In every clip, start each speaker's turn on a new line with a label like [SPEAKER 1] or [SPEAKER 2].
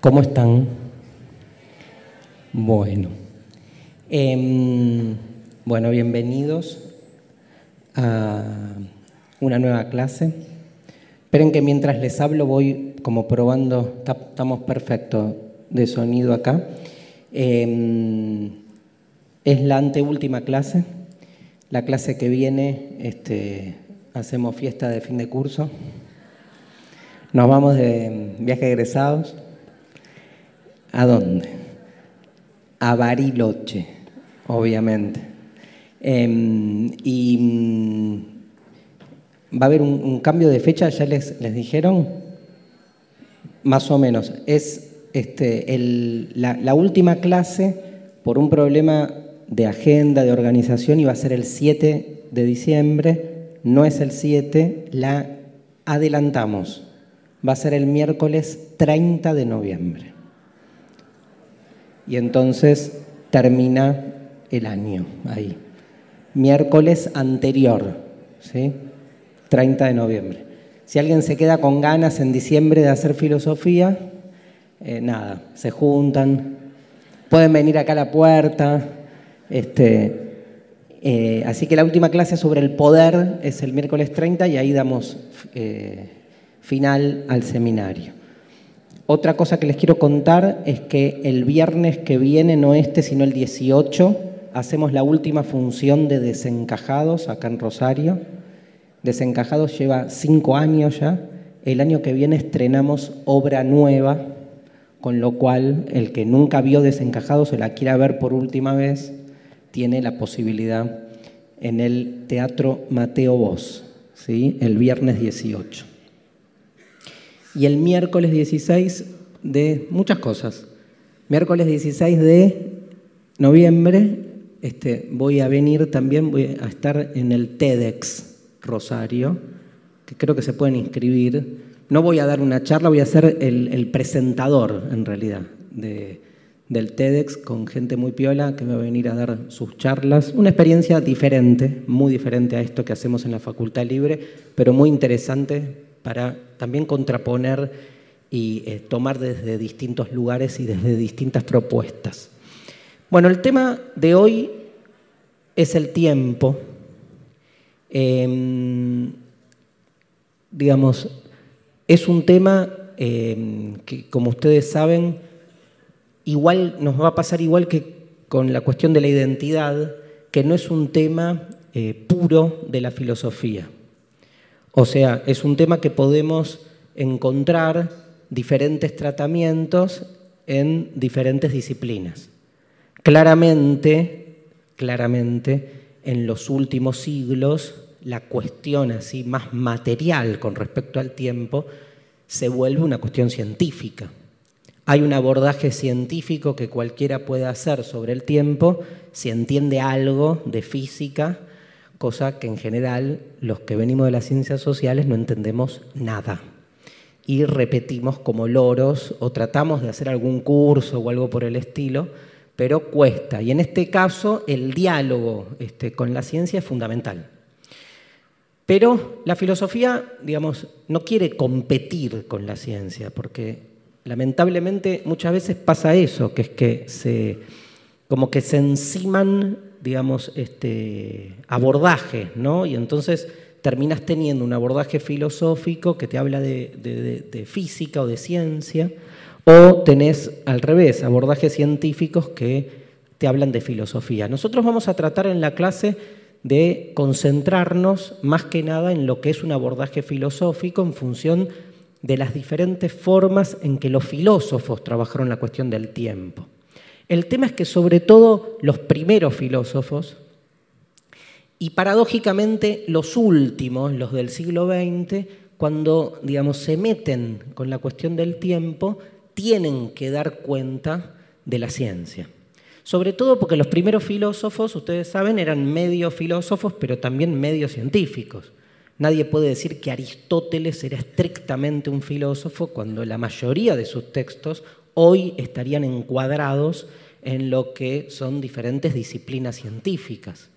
[SPEAKER 1] ¿Cómo están? Bueno. Em, bueno, bienvenidos a una nueva clase. Esperen que mientras les hablo voy como probando, estamos perfectos de sonido acá. Em, es la anteúltima clase. La clase que viene este, hacemos fiesta de fin de curso. Nos vamos de viaje egresados. ¿A dónde? A Bariloche obviamente. Em, y mm, va a haber un, cambio de fecha, ya les, les dijeron, más o menos. Es este, la, última clase por un problema de agenda, de organización, iba a ser el 7 de diciembre, no es el 7, la adelantamos. Va a ser el miércoles 30 de noviembre. Y entonces termina el año, ahí. Miércoles anterior, ¿sí? 30 de noviembre. Si alguien se queda con ganas en diciembre de hacer filosofía, eh, nada, se juntan, pueden venir acá a la puerta. Este, eh, así que la última clase sobre el poder es el miércoles 30 y ahí damos eh, final al seminario. Otra cosa que les quiero contar es que el viernes que viene, no este, sino el 18, hacemos la última función de Desencajados acá en Rosario. Desencajados lleva cinco años ya. El año que viene estrenamos obra nueva, con lo cual el que nunca vio Desencajados o la quiera ver por última vez, tiene la posibilidad en el Teatro Mateo Vos, ¿sí? el viernes 18. Y el miércoles 16 de muchas cosas. Miércoles 16 de noviembre este, voy a venir también, voy a estar en el TEDx Rosario, que creo que se pueden inscribir. No voy a dar una charla, voy a ser el, presentador en realidad del TEDx con gente muy piola que me va a venir a dar sus charlas. Una experiencia diferente, muy diferente a esto que hacemos en la Facultad Libre, pero muy interesante para también contraponer y eh, tomar desde distintos lugares y desde distintas propuestas. Bueno, el tema de hoy es el tiempo. Em, digamos, es un tema em, que, como ustedes saben, igual nos va a pasar igual que con la cuestión de la identidad, que no es un tema eh, puro de la filosofía. O sea, es un tema que podemos encontrar diferentes tratamientos en diferentes disciplinas. Claramente, claramente, en los últimos siglos, la cuestión así más material con respecto al tiempo se vuelve una cuestión científica. Hay un abordaje científico que cualquiera puede hacer sobre el tiempo si entiende algo de física, cosa que en general los que venimos de las ciencias sociales no entendemos nada. Y repetimos como loros o tratamos de hacer algún curso o algo por el estilo, pero cuesta. Y en este caso el diálogo este, con la ciencia es fundamental. Pero la filosofía, digamos, no quiere competir con la ciencia, porque lamentablemente muchas veces pasa eso, que es que se, como que se enciman, digamos, este, abordajes, ¿no? Y entonces terminas teniendo un abordaje filosófico que te habla de física o de ciencia, o tenés al revés, abordajes científicos que te hablan de filosofía. Nosotros vamos a tratar en la clase de concentrarnos más que nada en lo que es un abordaje filosófico en función de las diferentes formas en que los filósofos trabajaron la cuestión del tiempo. El tema es que sobre todo los primeros filósofos, y paradójicamente los últimos, los del siglo XX, cuando digamos, se meten con la cuestión del tiempo, tienen que dar cuenta de la ciencia. Sobre todo porque los primeros filósofos, ustedes saben, eran medio filósofos, pero también medio científicos. Nadie puede decir que Aristóteles era estrictamente un filósofo cuando la mayoría de sus textos hoy estarían encuadrados en lo que son diferentes disciplinas científicas.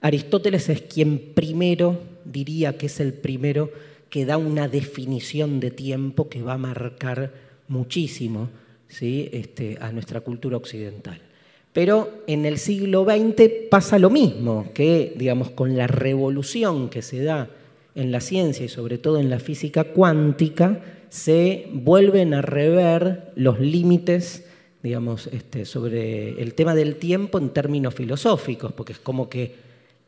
[SPEAKER 1] Aristóteles es quien primero, diría que es el primero, que da una definición de tiempo que va a marcar muchísimo este, a nuestra cultura occidental. Pero en el siglo XX pasa lo mismo, que digamos, con la revolución que se da en la ciencia y sobre todo en la física cuántica, se vuelven a rever los límites digamos, este, sobre el tema del tiempo en términos filosóficos, porque es como que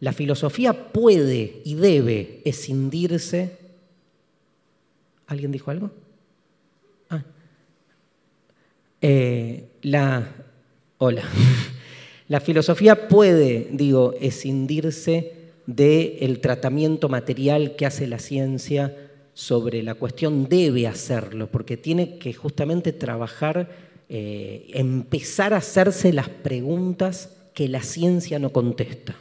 [SPEAKER 1] la filosofía puede y debe escindirse. ¿Alguien dijo algo? Ah. Eh, la, hola. La filosofía puede, digo, escindirse del tratamiento material que hace la ciencia sobre la cuestión, debe hacerlo, porque tiene que justamente trabajar eh, empezar a hacerse las preguntas que la ciencia no contesta.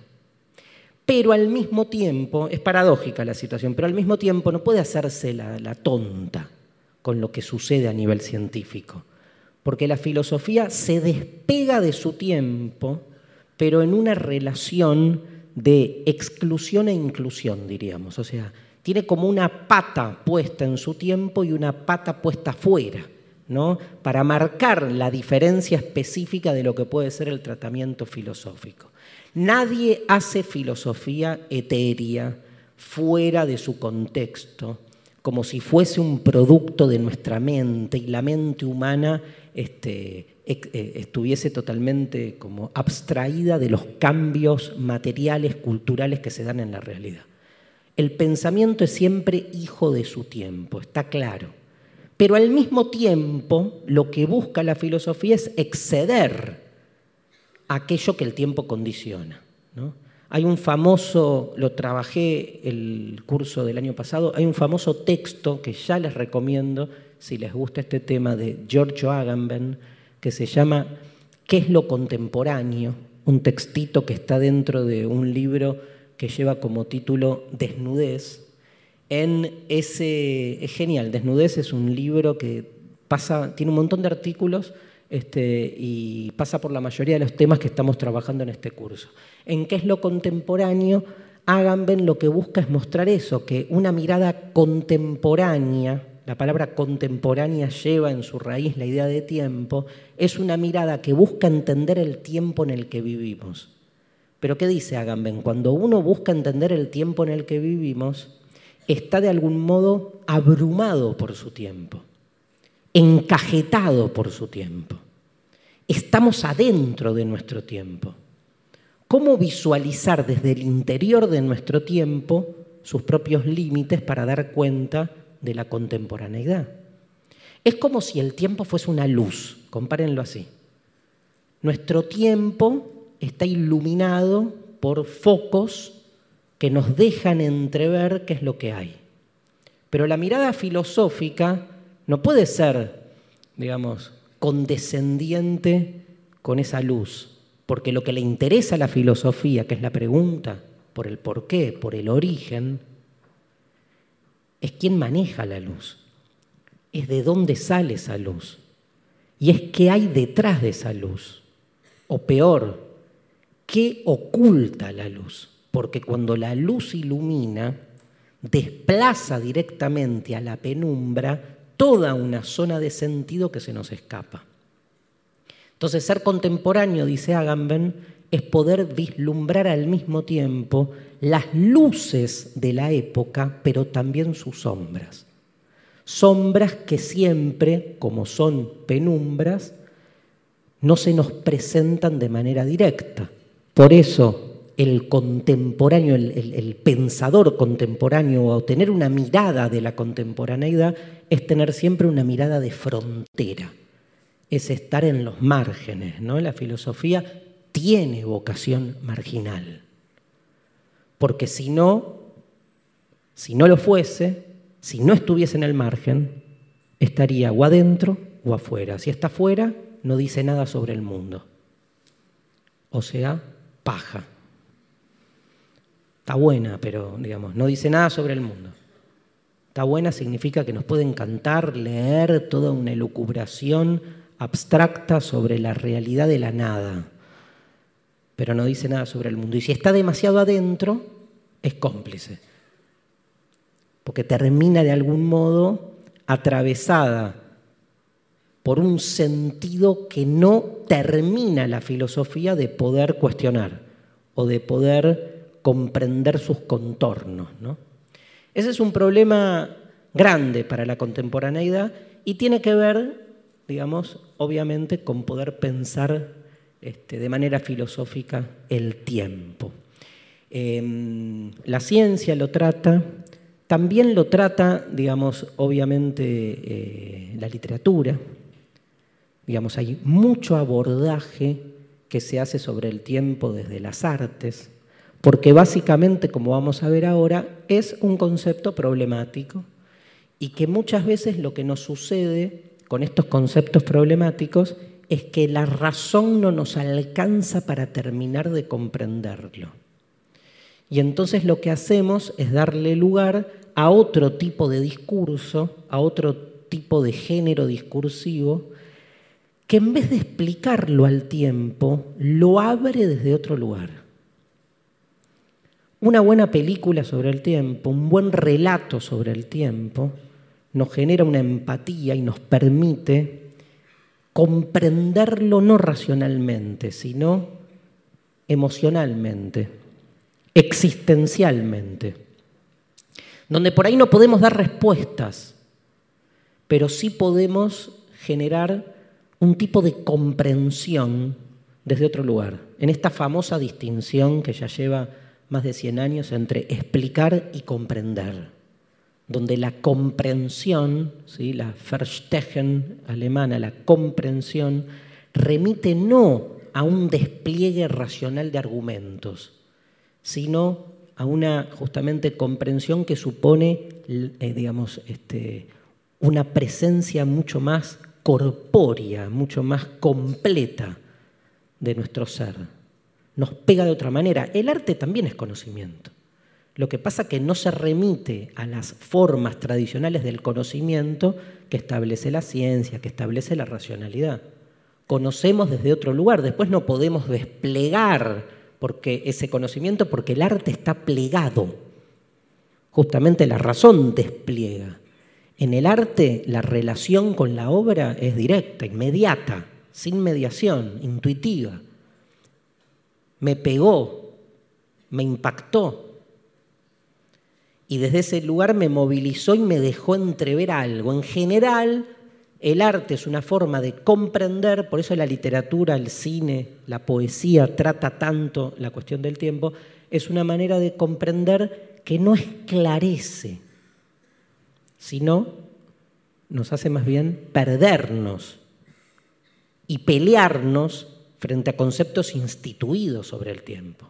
[SPEAKER 1] Pero al mismo tiempo, es paradójica la situación, pero al mismo tiempo no puede hacerse la, la tonta con lo que sucede a nivel científico, porque la filosofía se despega de su tiempo, pero en una relación de exclusión e inclusión, diríamos. O sea, tiene como una pata puesta en su tiempo y una pata puesta fuera para marcar la diferencia específica de lo que puede ser el tratamiento filosófico. Nadie hace filosofía etérea fuera de su contexto, como si fuese un producto de nuestra mente y la mente humana este, eh, estuviese totalmente como abstraída de los cambios materiales, culturales que se dan en la realidad. El pensamiento es siempre hijo de su tiempo, está claro. Pero al mismo tiempo lo que busca la filosofía es exceder aquello que el tiempo condiciona. Hay un famoso, lo trabajé el curso del año pasado, hay un famoso texto que ya les recomiendo si les gusta este tema de Giorgio Agamben, que se llama ¿Qué es lo contemporáneo? Un textito que está dentro de un libro que lleva como título Desnudez, en ese... Es genial, Desnudez es un libro que pasa, tiene un montón de artículos este, y pasa por la mayoría de los temas que estamos trabajando en este curso. En qué es lo contemporáneo, Agamben lo que busca es mostrar eso, que una mirada contemporánea, la palabra contemporánea lleva en su raíz la idea de tiempo, es una mirada que busca entender el tiempo en el que vivimos. Pero ¿qué dice Agamben? Cuando uno busca entender el tiempo en el que vivimos, está de algún modo abrumado por su tiempo, encajetado por su tiempo. Estamos adentro de nuestro tiempo. ¿Cómo visualizar desde el interior de nuestro tiempo sus propios límites para dar cuenta de la contemporaneidad? Es como si el tiempo fuese una luz, compárenlo así. Nuestro tiempo está iluminado por focos que nos dejan entrever qué es lo que hay. Pero la mirada filosófica no puede ser, digamos, condescendiente con esa luz, porque lo que le interesa a la filosofía, que es la pregunta por el por qué, por el origen, es quién maneja la luz, es de dónde sale esa luz, y es qué hay detrás de esa luz, o peor, qué oculta la luz porque cuando la luz ilumina, desplaza directamente a la penumbra toda una zona de sentido que se nos escapa. Entonces, ser contemporáneo, dice Agamben, es poder vislumbrar al mismo tiempo las luces de la época, pero también sus sombras. Sombras que siempre, como son penumbras, no se nos presentan de manera directa. Por eso el contemporáneo, el, pensador contemporáneo o tener una mirada de la contemporaneidad es tener siempre una mirada de frontera, es estar en los márgenes. ¿no? La filosofía tiene vocación marginal, porque si no, si no lo fuese, si no estuviese en el margen, estaría o adentro o afuera. Si está afuera, no dice nada sobre el mundo. O sea, paja. Está buena, pero digamos, no dice nada sobre el mundo. Está buena significa que nos puede encantar leer toda una elucubración abstracta sobre la realidad de la nada, pero no dice nada sobre el mundo. Y si está demasiado adentro, es cómplice, porque termina de algún modo atravesada por un sentido que no termina la filosofía de poder cuestionar o de poder comprender sus contornos. Ese es un problema grande para la contemporaneidad y tiene que ver, digamos, obviamente con poder pensar este, de manera filosófica el tiempo. Em, la ciencia lo trata, también lo trata, digamos, obviamente eh, la literatura. Digamos, hay mucho abordaje que se hace sobre el tiempo desde las artes, porque básicamente, como vamos a ver ahora, es un concepto problemático y que muchas veces lo que nos sucede con estos conceptos problemáticos es que la razón no nos alcanza para terminar de comprenderlo. Y entonces lo que hacemos es darle lugar a otro tipo de discurso, a otro tipo de género discursivo, que en vez de explicarlo al tiempo, lo abre desde otro lugar. Una buena película sobre el tiempo, un buen relato sobre el tiempo, nos genera una empatía y nos permite comprenderlo no racionalmente, sino emocionalmente, existencialmente, donde por ahí no podemos dar respuestas, pero sí podemos generar un tipo de comprensión desde otro lugar, en esta famosa distinción que ya lleva más de 100 años entre explicar y comprender donde la comprensión, ¿sí? la Verstehen alemana, la comprensión, remite no a un despliegue racional de argumentos, sino a una justamente comprensión que supone, eh, digamos, este, una presencia mucho más corpórea, mucho más completa de nuestro ser. Nos pega de otra manera. El arte también es conocimiento. Lo que pasa que no se remite a las formas tradicionales del conocimiento que establece la ciencia, que establece la racionalidad. Conocemos desde otro lugar, después no podemos desplegar porque ese conocimiento porque el arte está plegado. Justamente la razón despliega. En el arte la relación con la obra es directa, inmediata, sin mediación, intuitiva. Me pegó, me impactó, y desde ese lugar me movilizó y me dejó entrever algo. En general, el arte es una forma de comprender, por eso la literatura, el cine, la poesía trata tanto la cuestión del tiempo, es una manera de comprender que no esclarece, sino nos hace más bien perdernos y pelearnos frente a conceptos instituidos sobre el tiempo.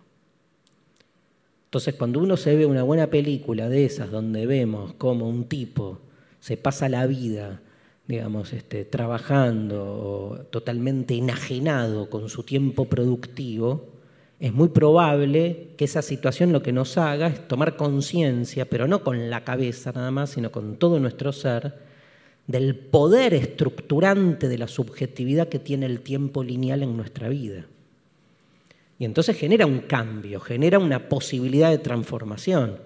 [SPEAKER 1] Entonces, cuando uno se ve una buena película de esas donde vemos cómo un tipo se pasa la vida, digamos, este, trabajando totalmente enajenado con su tiempo productivo, es muy probable que esa situación lo que nos haga es tomar conciencia, pero no con la cabeza nada más, sino con todo nuestro ser, del poder estructurante de la subjetividad que tiene el tiempo lineal en nuestra vida. Y entonces genera un cambio, genera una posibilidad de transformación.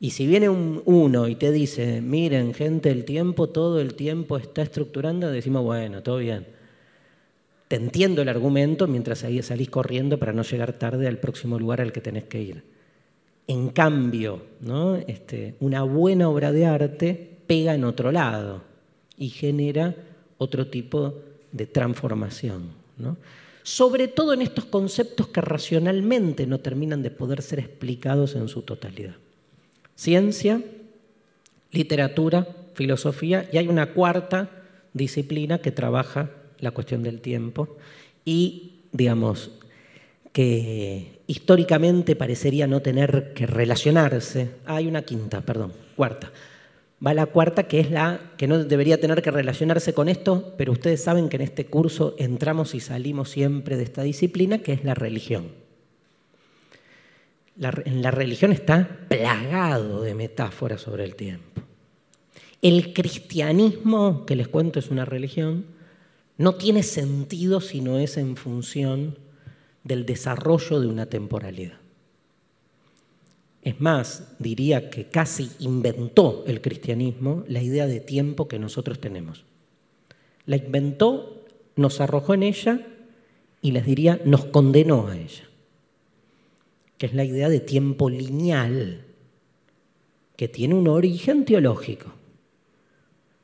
[SPEAKER 1] Y si viene un, uno y te dice, miren, gente, el tiempo, todo el tiempo está estructurando, decimos, bueno, todo bien. Te entiendo el argumento mientras ahí salís corriendo para no llegar tarde al próximo lugar al que tenés que ir. En cambio, ¿no? este, una buena obra de arte pega en otro lado y genera otro tipo de transformación. sobre todo en estos conceptos que racionalmente no terminan de poder ser explicados en su totalidad. Ciencia, literatura, filosofía y hay una cuarta disciplina que trabaja la cuestión del tiempo y, digamos, que históricamente parecería no tener que relacionarse. hay una quinta, perdón, cuarta, va la cuarta, que es la que no debería tener que relacionarse con esto, pero ustedes saben que en este curso entramos y salimos siempre de esta disciplina, que es la religión. La, la religión está plagado de metáforas sobre el tiempo. El cristianismo, que les cuento es una religión, no tiene sentido si no es en función del desarrollo de una temporalidad. Es más, diría que casi inventó el cristianismo la idea de tiempo que nosotros tenemos. La inventó, nos arrojó en ella y les diría, nos condenó a ella, que es la idea de tiempo lineal, que tiene un origen teológico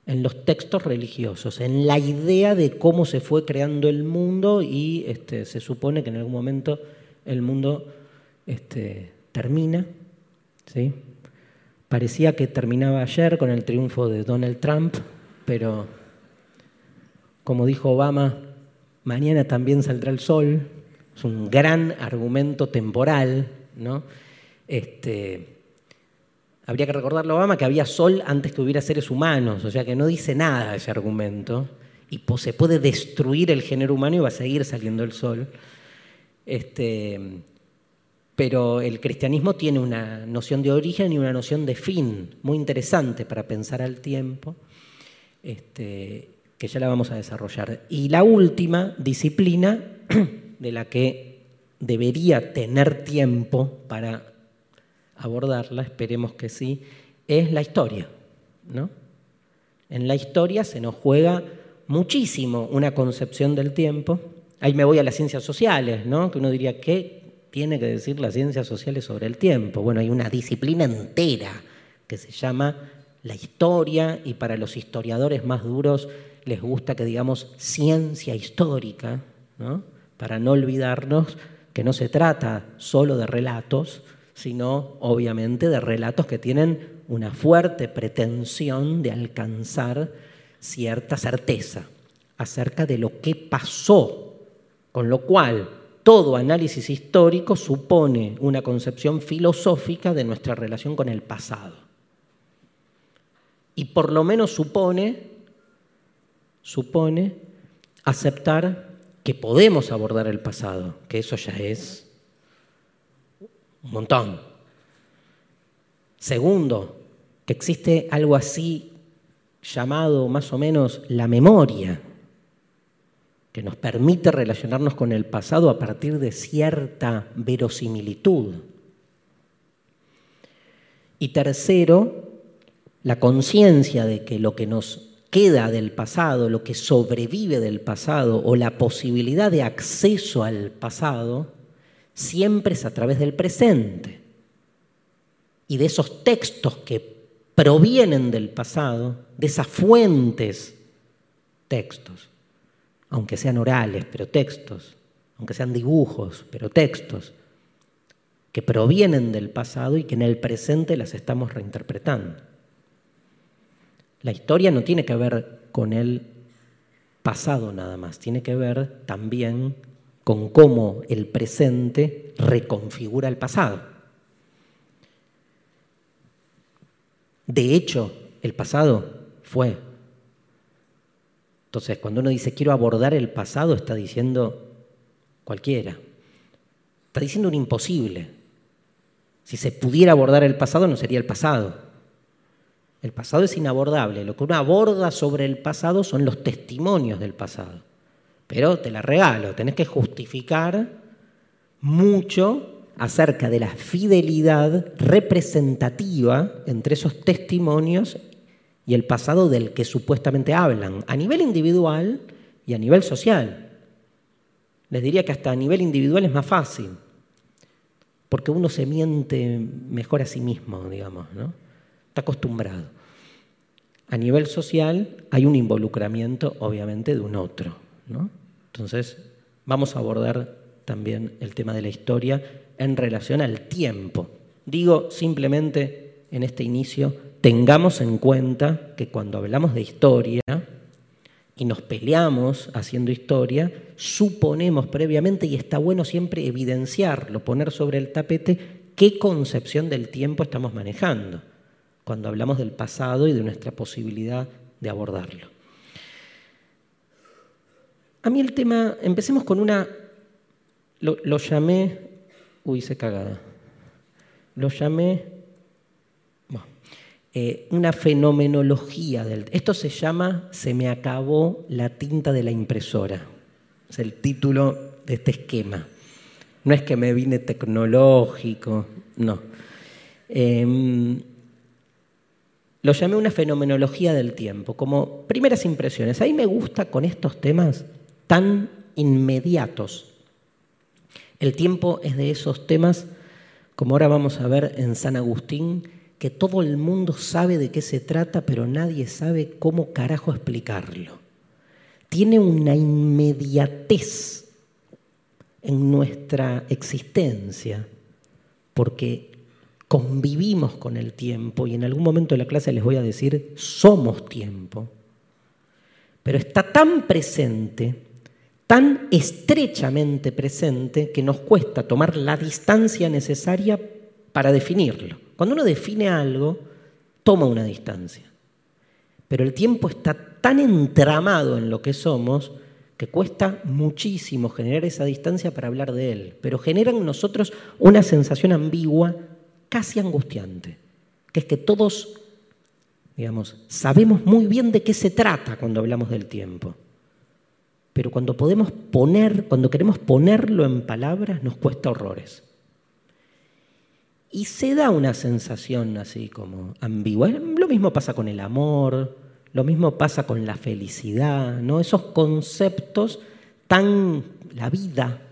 [SPEAKER 1] en los textos religiosos, en la idea de cómo se fue creando el mundo y este, se supone que en algún momento el mundo este, termina. ¿sí? Parecía que terminaba ayer con el triunfo de Donald Trump, pero como dijo Obama, mañana también saldrá el sol. Es un gran argumento temporal, ¿no? Este, Habría que recordarle a Obama que había sol antes que hubiera seres humanos, o sea que no dice nada ese argumento. Y se puede destruir el género humano y va a seguir saliendo el sol. Este, pero el cristianismo tiene una noción de origen y una noción de fin muy interesante para pensar al tiempo, este, que ya la vamos a desarrollar. Y la última disciplina de la que debería tener tiempo para abordarla, esperemos que sí, es la historia. ¿no? En la historia se nos juega muchísimo una concepción del tiempo. Ahí me voy a las ciencias sociales, ¿no? que uno diría, ¿qué tiene que decir las ciencias sociales sobre el tiempo? Bueno, hay una disciplina entera que se llama la historia y para los historiadores más duros les gusta que digamos ciencia histórica, ¿no? para no olvidarnos que no se trata solo de relatos, sino obviamente de relatos que tienen una fuerte pretensión de alcanzar cierta certeza acerca de lo que pasó, con lo cual todo análisis histórico supone una concepción filosófica de nuestra relación con el pasado. Y por lo menos supone, supone aceptar que podemos abordar el pasado, que eso ya es un montón. Segundo, que existe algo así llamado más o menos la memoria, que nos permite relacionarnos con el pasado a partir de cierta verosimilitud. Y tercero, la conciencia de que lo que nos queda del pasado, lo que sobrevive del pasado o la posibilidad de acceso al pasado, siempre es a través del presente y de esos textos que provienen del pasado, de esas fuentes textos, aunque sean orales, pero textos, aunque sean dibujos, pero textos, que provienen del pasado y que en el presente las estamos reinterpretando. La historia no tiene que ver con el pasado nada más, tiene que ver también con cómo el presente reconfigura el pasado. De hecho, el pasado fue. Entonces, cuando uno dice quiero abordar el pasado, está diciendo cualquiera. Está diciendo un imposible. Si se pudiera abordar el pasado, no sería el pasado. El pasado es inabordable. Lo que uno aborda sobre el pasado son los testimonios del pasado. Pero te la regalo, tenés que justificar mucho acerca de la fidelidad representativa entre esos testimonios y el pasado del que supuestamente hablan, a nivel individual y a nivel social. Les diría que hasta a nivel individual es más fácil, porque uno se miente mejor a sí mismo, digamos, ¿no? Está acostumbrado. A nivel social hay un involucramiento, obviamente, de un otro. Entonces, vamos a abordar también el tema de la historia en relación al tiempo. Digo simplemente en este inicio, tengamos en cuenta que cuando hablamos de historia y nos peleamos haciendo historia, suponemos previamente, y está bueno siempre evidenciarlo, poner sobre el tapete qué concepción del tiempo estamos manejando cuando hablamos del pasado y de nuestra posibilidad de abordarlo. A mí el tema, empecemos con una, lo, llamé, uy, hice cagada, lo llamé eh, una fenomenología del... Esto se llama Se me acabó la tinta de la impresora. Es el título de este esquema. No es que me vine tecnológico, no. Em, lo llamé una fenomenología del tiempo, como primeras impresiones. A mí me gusta con estos temas tan inmediatos. El tiempo es de esos temas, como ahora vamos a ver en San Agustín, que todo el mundo sabe de qué se trata, pero nadie sabe cómo carajo explicarlo. Tiene una inmediatez en nuestra existencia, porque convivimos con el tiempo y en algún momento de la clase les voy a decir, somos tiempo. Pero está tan presente, tan estrechamente presente, que nos cuesta tomar la distancia necesaria para definirlo. Cuando uno define algo, toma una distancia. Pero el tiempo está tan entramado en lo que somos que cuesta muchísimo generar esa distancia para hablar de él, pero genera en nosotros una sensación ambigua casi angustiante, que es que todos, digamos, sabemos muy bien de qué se trata cuando hablamos del tiempo. Pero cuando podemos poner, cuando queremos ponerlo en palabras, nos cuesta horrores. Y se da una sensación así como ambigua. Lo mismo pasa con el amor, lo mismo pasa con la felicidad, ¿no? Esos conceptos tan la vida.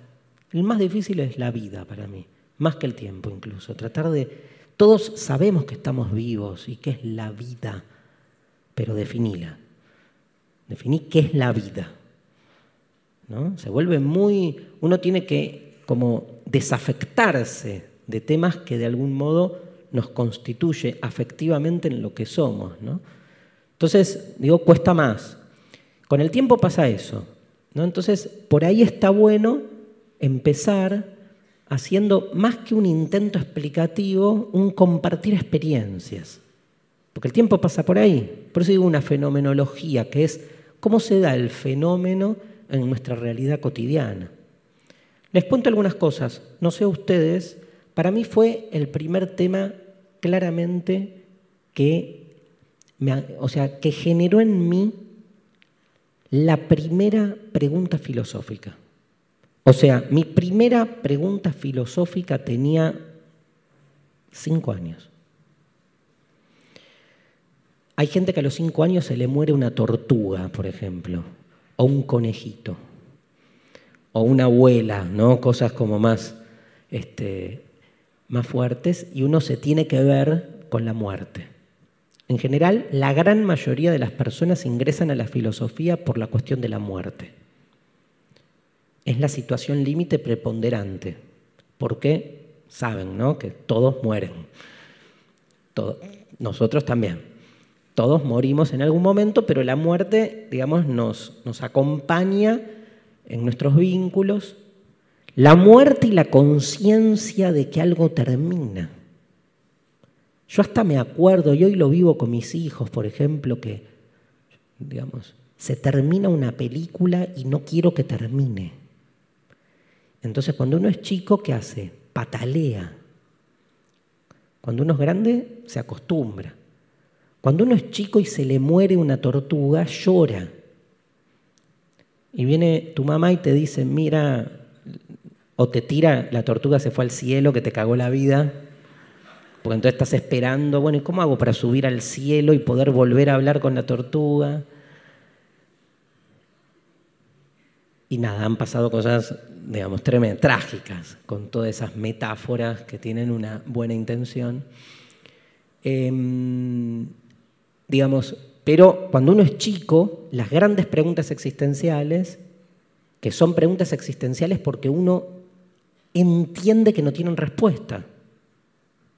[SPEAKER 1] El más difícil es la vida para mí más que el tiempo incluso. Tratar de... Todos sabemos que estamos vivos y qué es la vida, pero definila. Definí qué es la vida. ¿No? Se vuelve muy... Uno tiene que como desafectarse de temas que de algún modo nos constituye afectivamente en lo que somos. ¿no? Entonces, digo, cuesta más. Con el tiempo pasa eso. ¿no? Entonces, por ahí está bueno empezar haciendo más que un intento explicativo, un compartir experiencias. Porque el tiempo pasa por ahí. Por eso digo una fenomenología, que es cómo se da el fenómeno en nuestra realidad cotidiana. Les cuento algunas cosas. No sé ustedes, para mí fue el primer tema claramente que, o sea, que generó en mí la primera pregunta filosófica. O sea, mi primera pregunta filosófica tenía cinco años. Hay gente que a los cinco años se le muere una tortuga, por ejemplo, o un conejito, o una abuela, ¿no? Cosas como más, este, más fuertes, y uno se tiene que ver con la muerte. En general, la gran mayoría de las personas ingresan a la filosofía por la cuestión de la muerte es la situación límite preponderante, porque saben ¿no? que todos mueren. nosotros también. Todos morimos en algún momento, pero la muerte, digamos, nos, nos acompaña en nuestros vínculos. La muerte y la conciencia de que algo termina. Yo hasta me acuerdo, y hoy lo vivo con mis hijos, por ejemplo, que, digamos, se termina una película y no quiero que termine. Entonces cuando uno es chico, ¿qué hace? Patalea. Cuando uno es grande, se acostumbra. Cuando uno es chico y se le muere una tortuga, llora. Y viene tu mamá y te dice, mira, o te tira, la tortuga se fue al cielo, que te cagó la vida, porque entonces estás esperando, bueno, ¿y cómo hago para subir al cielo y poder volver a hablar con la tortuga? Y nada, han pasado cosas, digamos, tremendas, trágicas, con todas esas metáforas que tienen una buena intención. Em, digamos, pero cuando uno es chico, las grandes preguntas existenciales, que son preguntas existenciales porque uno entiende que no tienen respuesta.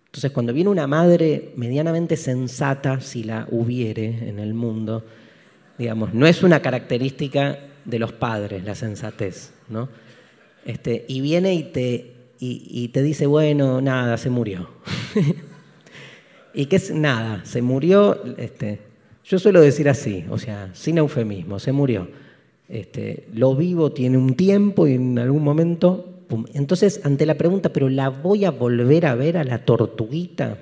[SPEAKER 1] Entonces, cuando viene una madre medianamente sensata, si la hubiere en el mundo, digamos, no es una característica de los padres, la sensatez, ¿no? Este, y viene y te, y, te dice, bueno, nada, se murió. ¿Y qué es nada? Se murió, este, yo suelo decir así, o sea, sin eufemismo, se murió. Este, lo vivo tiene un tiempo y en algún momento... Entonces, ante la pregunta, ¿pero la voy a volver a ver a la tortuguita?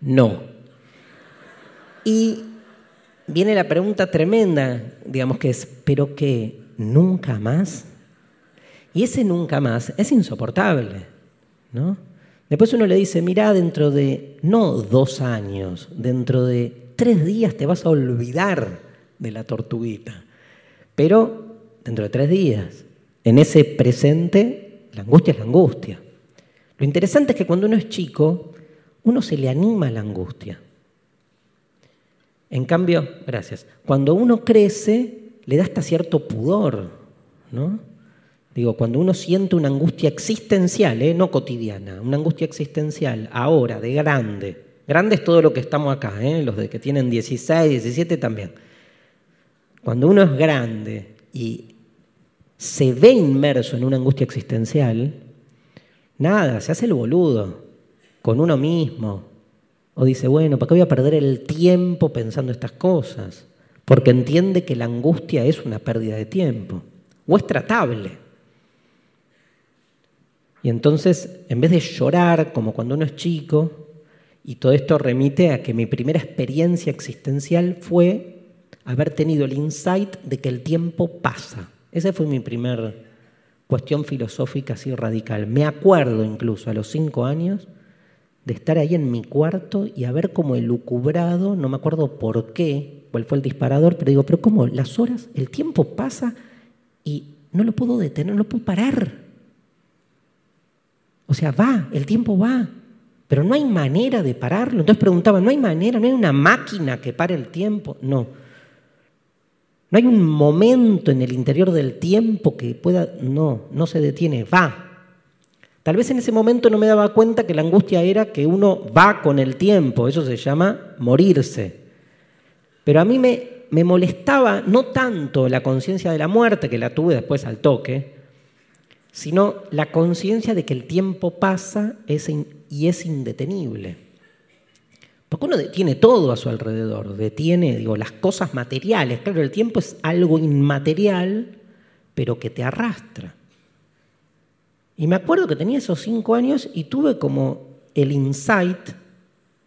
[SPEAKER 1] No. Y viene la pregunta tremenda, digamos que es, ¿pero qué? ¿Nunca más? Y ese nunca más es insoportable, ¿no? Después uno le dice, mira, dentro de, no dos años, dentro de tres días te vas a olvidar de la tortuguita. Pero dentro de tres días, en ese presente, la angustia es la angustia. Lo interesante es que cuando uno es chico, uno se le anima a la angustia. En cambio, gracias, cuando uno crece, le da hasta cierto pudor, ¿no? Digo, cuando uno siente una angustia existencial, ¿eh? no cotidiana, una angustia existencial, ahora, de grande. Grande es todo lo que estamos acá, ¿eh? los de que tienen 16, 17 también. Cuando uno es grande y se ve inmerso en una angustia existencial, nada, se hace el boludo con uno mismo. O dice, bueno, ¿para qué voy a perder el tiempo pensando estas cosas? Porque entiende que la angustia es una pérdida de tiempo. O es tratable. Y entonces, en vez de llorar como cuando uno es chico, y todo esto remite a que mi primera experiencia existencial fue haber tenido el insight de que el tiempo pasa. Esa fue mi primera cuestión filosófica así radical. Me acuerdo incluso a los cinco años de estar ahí en mi cuarto y haber como elucubrado, no me acuerdo por qué, cuál fue el disparador, pero digo, pero ¿cómo? Las horas, el tiempo pasa y no lo puedo detener, no lo puedo parar. O sea, va, el tiempo va, pero no hay manera de pararlo. Entonces preguntaba, ¿no hay manera? ¿No hay una máquina que pare el tiempo? No. No hay un momento en el interior del tiempo que pueda... No, no se detiene, va. Tal vez en ese momento no me daba cuenta que la angustia era que uno va con el tiempo, eso se llama morirse. Pero a mí me, me molestaba no tanto la conciencia de la muerte, que la tuve después al toque, sino la conciencia de que el tiempo pasa y es indetenible. Porque uno detiene todo a su alrededor, detiene digo, las cosas materiales. Claro, el tiempo es algo inmaterial, pero que te arrastra. Y me acuerdo que tenía esos cinco años y tuve como el insight,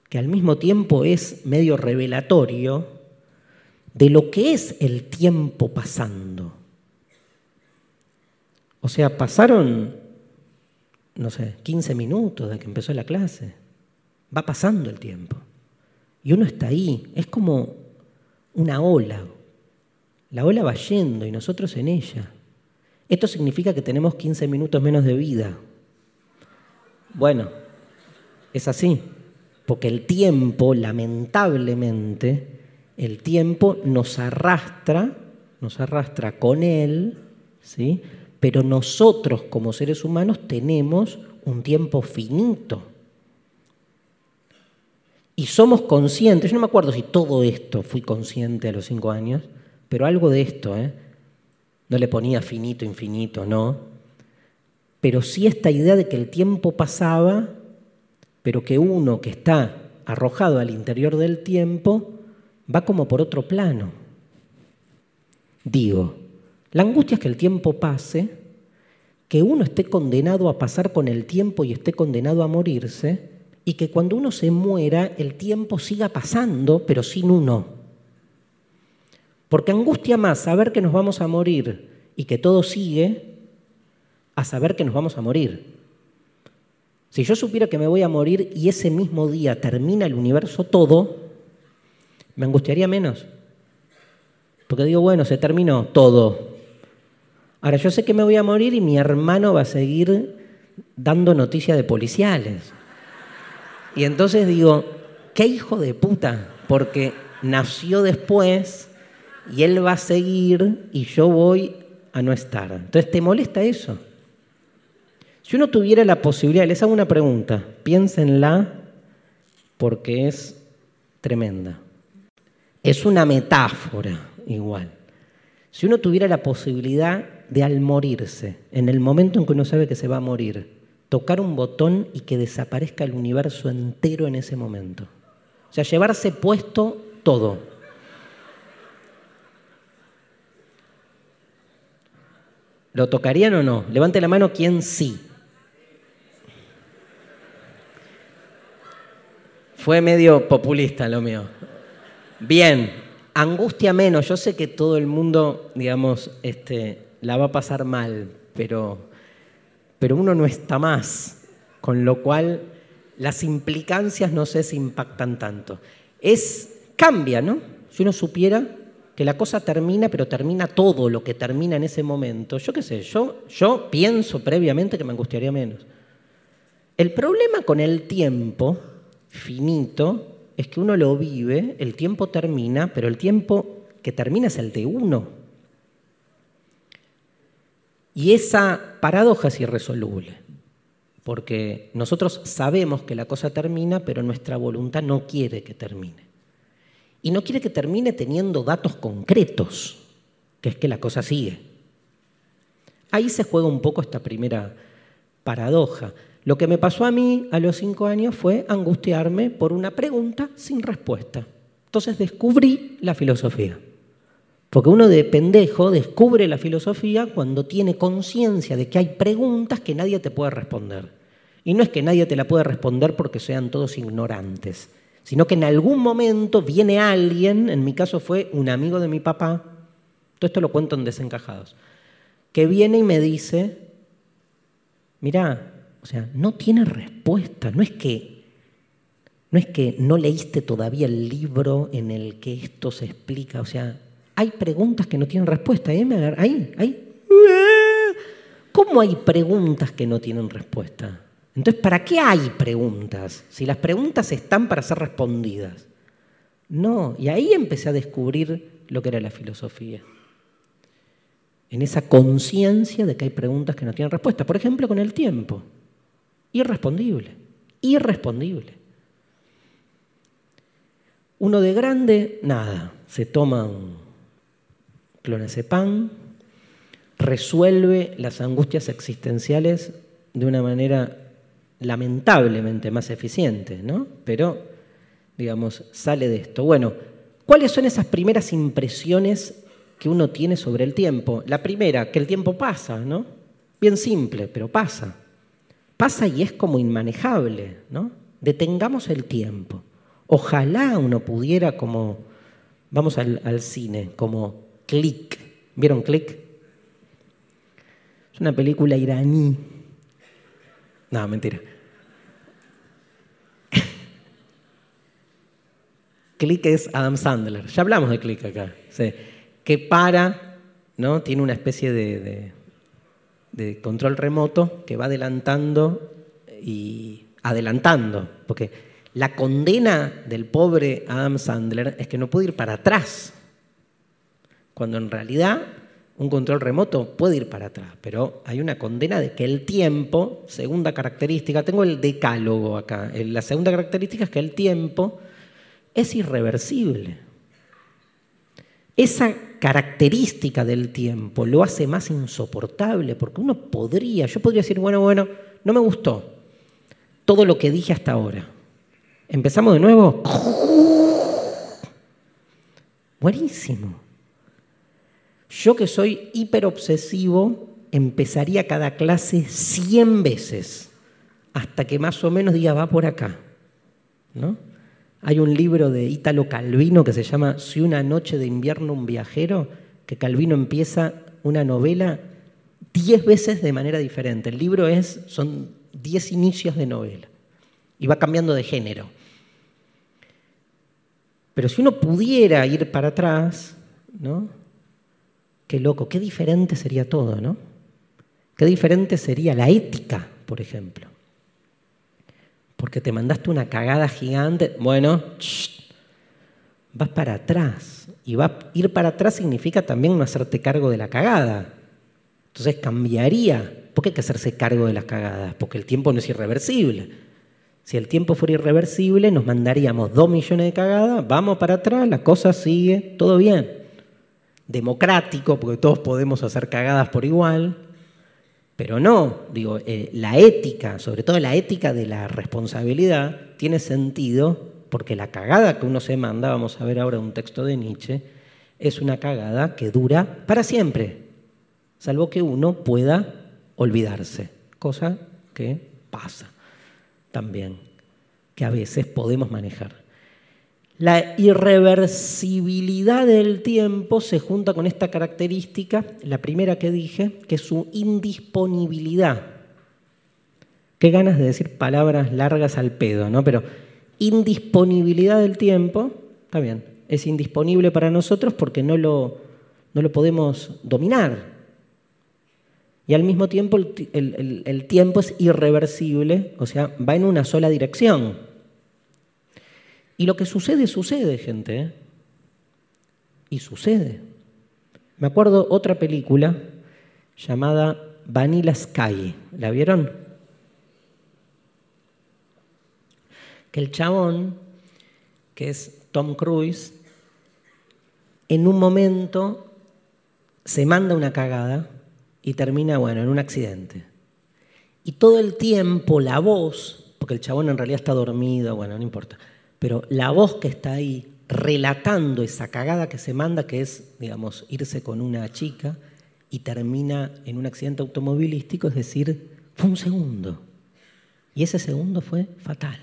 [SPEAKER 1] que al mismo tiempo es medio revelatorio, de lo que es el tiempo pasando. O sea, pasaron, no sé, 15 minutos de que empezó la clase. Va pasando el tiempo. Y uno está ahí. Es como una ola. La ola va yendo y nosotros en ella. Esto significa que tenemos 15 minutos menos de vida. Bueno, es así. Porque el tiempo, lamentablemente, el tiempo nos arrastra, nos arrastra con él, ¿sí? Pero nosotros como seres humanos tenemos un tiempo finito. Y somos conscientes, yo no me acuerdo si todo esto fui consciente a los cinco años, pero algo de esto, ¿eh? no le ponía finito, infinito, no, pero sí esta idea de que el tiempo pasaba, pero que uno que está arrojado al interior del tiempo va como por otro plano. Digo, la angustia es que el tiempo pase, que uno esté condenado a pasar con el tiempo y esté condenado a morirse, y que cuando uno se muera el tiempo siga pasando, pero sin uno. Porque angustia más saber que nos vamos a morir y que todo sigue a saber que nos vamos a morir. Si yo supiera que me voy a morir y ese mismo día termina el universo todo, me angustiaría menos. Porque digo, bueno, se terminó todo. Ahora, yo sé que me voy a morir y mi hermano va a seguir dando noticias de policiales. Y entonces digo, qué hijo de puta, porque nació después y él va a seguir y yo voy a no estar. Entonces, ¿te molesta eso? Si uno tuviera la posibilidad, les hago una pregunta, piénsenla porque es tremenda. Es una metáfora igual. Si uno tuviera la posibilidad de al morirse, en el momento en que uno sabe que se va a morir, tocar un botón y que desaparezca el universo entero en ese momento. O sea, llevarse puesto todo. ¿Lo tocarían o no? Levante la mano quien sí. Fue medio populista lo mío. Bien, angustia menos. Yo sé que todo el mundo, digamos, este, la va a pasar mal, pero, pero uno no está más con lo cual las implicancias no sé si impactan tanto. Es, cambia, ¿no? Si uno supiera que la cosa termina, pero termina todo lo que termina en ese momento, yo qué sé, yo, yo pienso previamente que me angustiaría menos. El problema con el tiempo finito es que uno lo vive, el tiempo termina, pero el tiempo que termina es el de uno. Y esa paradoja es irresoluble, porque nosotros sabemos que la cosa termina, pero nuestra voluntad no quiere que termine. Y no quiere que termine teniendo datos concretos, que es que la cosa sigue. Ahí se juega un poco esta primera paradoja. Lo que me pasó a mí a los cinco años fue angustiarme por una pregunta sin respuesta. Entonces descubrí la filosofía. Porque uno de pendejo descubre la filosofía cuando tiene conciencia de que hay preguntas que nadie te puede responder. Y no es que nadie te la pueda responder porque sean todos ignorantes, sino que en algún momento viene alguien, en mi caso fue un amigo de mi papá, todo esto lo cuento en desencajados, que viene y me dice, mira, o sea, no tiene respuesta, no es que no es que no leíste todavía el libro en el que esto se explica, o sea, hay preguntas que no tienen respuesta. ¿eh? ¿Cómo hay preguntas que no tienen respuesta? Entonces, ¿para qué hay preguntas? Si las preguntas están para ser respondidas. No, y ahí empecé a descubrir lo que era la filosofía. En esa conciencia de que hay preguntas que no tienen respuesta. Por ejemplo, con el tiempo. Irrespondible. Irrespondible. Uno de grande, nada, se toma un clonazepam resuelve las angustias existenciales de una manera lamentablemente más eficiente, ¿no? Pero, digamos, sale de esto. Bueno, ¿cuáles son esas primeras impresiones que uno tiene sobre el tiempo? La primera, que el tiempo pasa, ¿no? Bien simple, pero pasa. Pasa y es como inmanejable, ¿no? Detengamos el tiempo. Ojalá uno pudiera como, vamos al, al cine, como Click. ¿Vieron Click? Es una película iraní. No, mentira. Click es Adam Sandler. Ya hablamos de Click acá. Que para, ¿no? Tiene una especie de, de control remoto que va adelantando y adelantando. Porque la condena del pobre Adam Sandler es que no puede ir para atrás cuando en realidad un control remoto puede ir para atrás, pero hay una condena de que el tiempo, segunda característica, tengo el decálogo acá, la segunda característica es que el tiempo es irreversible. Esa característica del tiempo lo hace más insoportable, porque uno podría, yo podría decir, bueno, bueno, no me gustó todo lo que dije hasta ahora. Empezamos de nuevo. Buenísimo. Yo que soy hiperobsesivo, empezaría cada clase 100 veces hasta que más o menos diga va por acá. ¿no? Hay un libro de Ítalo Calvino que se llama Si una noche de invierno un viajero, que Calvino empieza una novela 10 veces de manera diferente. El libro es, son 10 inicios de novela y va cambiando de género. Pero si uno pudiera ir para atrás, ¿no? Qué loco, qué diferente sería todo, ¿no? Qué diferente sería la ética, por ejemplo. Porque te mandaste una cagada gigante, bueno, vas para atrás. Y va, ir para atrás significa también no hacerte cargo de la cagada. Entonces cambiaría. ¿Por qué hay que hacerse cargo de las cagadas? Porque el tiempo no es irreversible. Si el tiempo fuera irreversible, nos mandaríamos dos millones de cagadas, vamos para atrás, la cosa sigue, todo bien democrático, porque todos podemos hacer cagadas por igual, pero no, digo, eh, la ética, sobre todo la ética de la responsabilidad, tiene sentido porque la cagada que uno se manda, vamos a ver ahora un texto de Nietzsche, es una cagada que dura para siempre, salvo que uno pueda olvidarse, cosa que pasa también, que a veces podemos manejar. La irreversibilidad del tiempo se junta con esta característica, la primera que dije, que es su indisponibilidad. Qué ganas de decir palabras largas al pedo, ¿no? Pero indisponibilidad del tiempo, está bien, es indisponible para nosotros porque no lo, no lo podemos dominar. Y al mismo tiempo el, el, tiempo es irreversible, o sea, va en una sola dirección. Y lo que sucede, sucede, gente. ¿eh? Y sucede. Me acuerdo otra película llamada Vanilla Sky. ¿La vieron? Que el chabón, que es Tom Cruise, en un momento se manda una cagada y termina, bueno, en un accidente. Y todo el tiempo la voz, porque el chabón en realidad está dormido, bueno, no importa, pero la voz que está ahí relatando esa cagada que se manda, que es, digamos, irse con una chica y termina en un accidente automovilístico, es decir, fue un segundo. Y ese segundo fue fatal.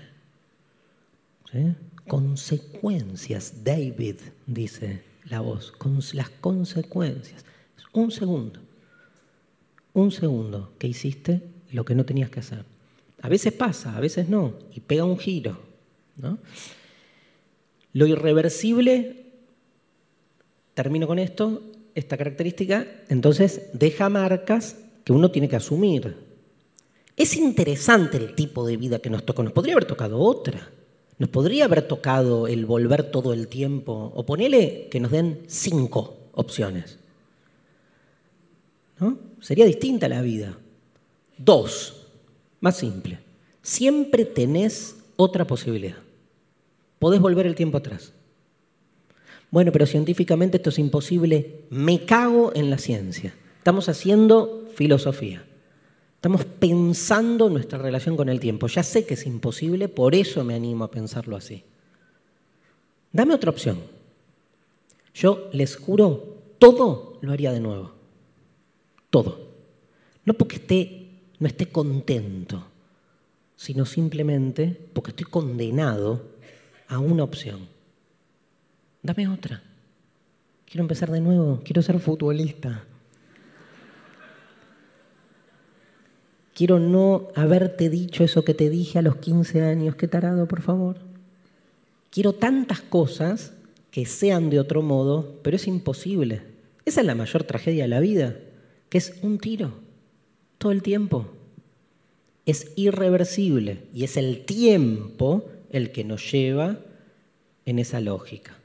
[SPEAKER 1] Consecuencias, David, dice la voz, las consecuencias. Un segundo. Un segundo que hiciste lo que no tenías que hacer. A veces pasa, a veces no, y pega un giro. ¿No? Lo irreversible, termino con esto, esta característica, entonces deja marcas que uno tiene que asumir. Es interesante el tipo de vida que nos tocó, nos podría haber tocado otra. Nos podría haber tocado el volver todo el tiempo, o ponele que nos den cinco opciones. ¿No? Sería distinta la vida. Dos, más simple. Siempre tenés otra posibilidad. Podés volver el tiempo atrás. Bueno, pero científicamente esto es imposible. Me cago en la ciencia. Estamos haciendo filosofía. Estamos pensando nuestra relación con el tiempo. Ya sé que es imposible, por eso me animo a pensarlo así. Dame otra opción. Yo les juro, todo lo haría de nuevo. Todo. No porque esté, no esté contento, sino simplemente porque estoy condenado a una opción. Dame otra. Quiero empezar de nuevo. Quiero ser futbolista. Quiero no haberte dicho eso que te dije a los 15 años. Qué tarado, por favor. Quiero tantas cosas que sean de otro modo, pero es imposible. Esa es la mayor tragedia de la vida, que es un tiro, todo el tiempo. Es irreversible y es el tiempo el que nos lleva en esa lógica.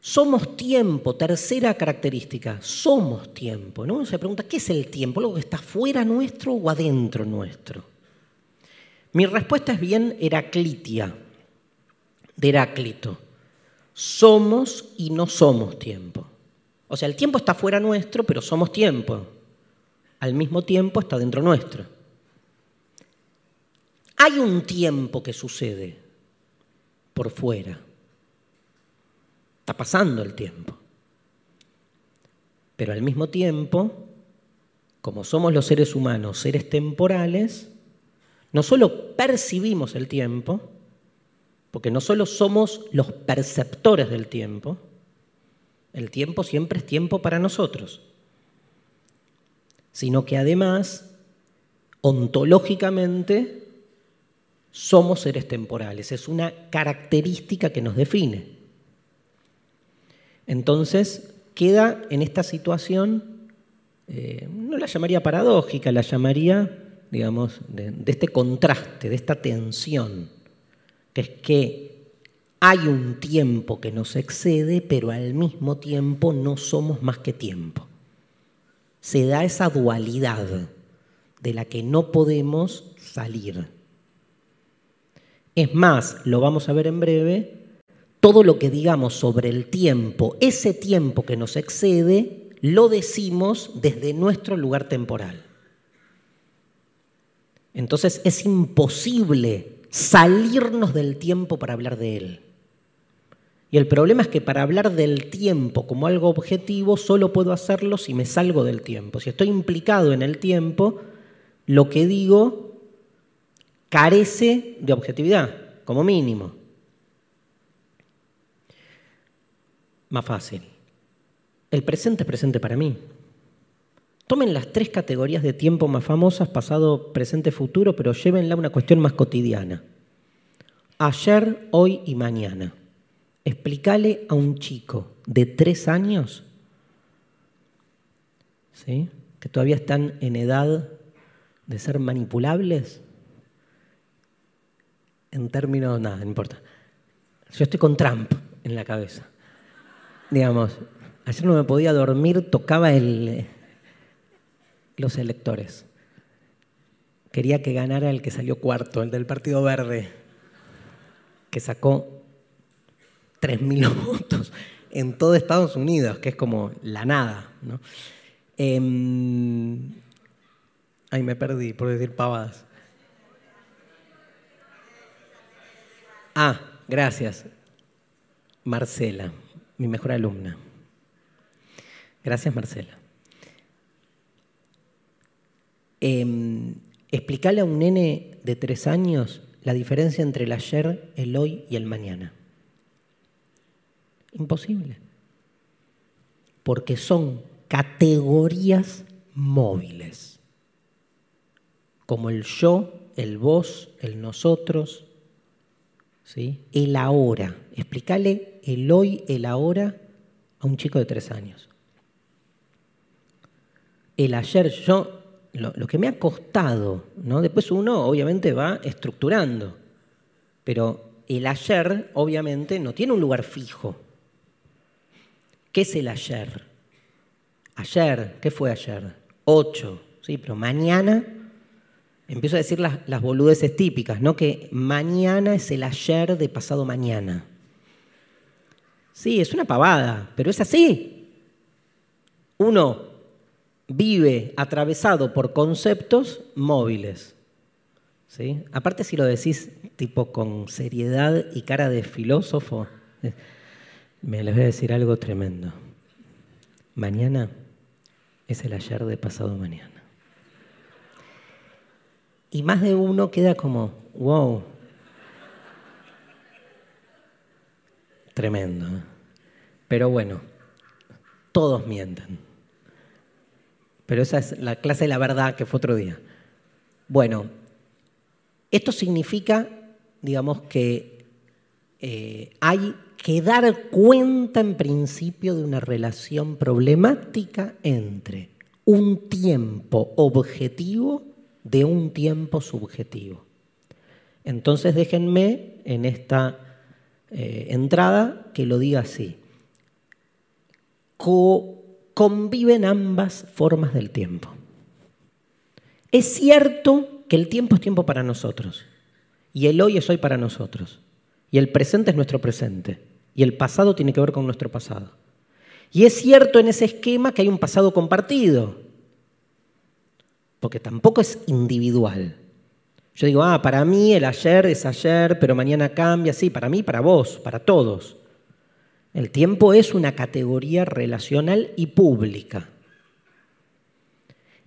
[SPEAKER 1] Somos tiempo, tercera característica, somos tiempo. ¿no? Uno se pregunta, ¿qué es el tiempo? ¿Algo que está fuera nuestro o adentro nuestro? Mi respuesta es bien heraclitia, de Heráclito. Somos y no somos tiempo. O sea, el tiempo está fuera nuestro, pero somos tiempo. Al mismo tiempo está dentro nuestro. Hay un tiempo que sucede por fuera. Está pasando el tiempo. Pero al mismo tiempo, como somos los seres humanos seres temporales, no solo percibimos el tiempo, porque no solo somos los perceptores del tiempo, el tiempo siempre es tiempo para nosotros, sino que además, ontológicamente, somos seres temporales. Es una característica que nos define. Entonces, queda en esta situación, eh, no la llamaría paradójica, la llamaría, digamos, de, de este contraste, de esta tensión, que es que hay un tiempo que nos excede, pero al mismo tiempo no somos más que tiempo. Se da esa dualidad de la que no podemos salir. Es más, lo vamos a ver en breve, todo lo que digamos sobre el tiempo, ese tiempo que nos excede, lo decimos desde nuestro lugar temporal. Entonces es imposible salirnos del tiempo para hablar de él. Y el problema es que para hablar del tiempo como algo objetivo solo puedo hacerlo si me salgo del tiempo. Si estoy implicado en el tiempo, lo que digo carece de objetividad, como mínimo. Más fácil. El presente es presente para mí. Tomen las tres categorías de tiempo más famosas, pasado, presente, futuro, pero llévenla a una cuestión más cotidiana. Ayer, hoy y mañana. Explícale a un chico de tres años, ¿sí? que todavía están en edad de ser manipulables, en términos, nada, no importa. Yo estoy con Trump en la cabeza. Digamos, ayer no me podía dormir, tocaba el, los electores. Quería que ganara el que salió cuarto, el del Partido Verde, que sacó 3.000 votos en todo Estados Unidos, que es como la nada. ¿no? Em, ay, me perdí por decir pavadas. Ah, gracias. Marcela, mi mejor alumna. Gracias, Marcela. Eh, explicarle a un nene de tres años la diferencia entre el ayer, el hoy y el mañana. Imposible. Porque son categorías móviles, como el yo, el vos, el nosotros, ¿sí? el ahora. Explicarle el hoy, el ahora a un chico de tres años. El ayer, yo lo, que me ha costado, ¿no? Después uno obviamente va estructurando, pero el ayer obviamente no tiene un lugar fijo. ¿Qué es el ayer? Ayer, ¿qué fue ayer? Ocho, ¿sí? Pero mañana, empiezo a decir las, las boludeces típicas, ¿no? Que mañana es el ayer de pasado mañana. Sí, es una pavada, pero es así. Uno vive atravesado por conceptos móviles. ¿sí? Aparte si lo decís tipo con seriedad y cara de filósofo, me les voy a decir algo tremendo. Mañana es el ayer de pasado mañana. Y más de uno queda como, wow, tremendo. ¿eh? Pero bueno, todos mienten. Pero esa es la clase de la verdad que fue otro día. Bueno, esto significa, digamos, que eh, hay que dar cuenta en principio de una relación problemática entre un tiempo objetivo de un tiempo subjetivo. Entonces déjenme en esta eh, entrada que lo diga así conviven ambas formas del tiempo. Es cierto que el tiempo es tiempo para nosotros, y el hoy es hoy para nosotros, y el presente es nuestro presente, y el pasado tiene que ver con nuestro pasado. Y es cierto en ese esquema que hay un pasado compartido, porque tampoco es individual. Yo digo, ah, para mí el ayer es ayer, pero mañana cambia, sí, para mí, para vos, para todos. El tiempo es una categoría relacional y pública.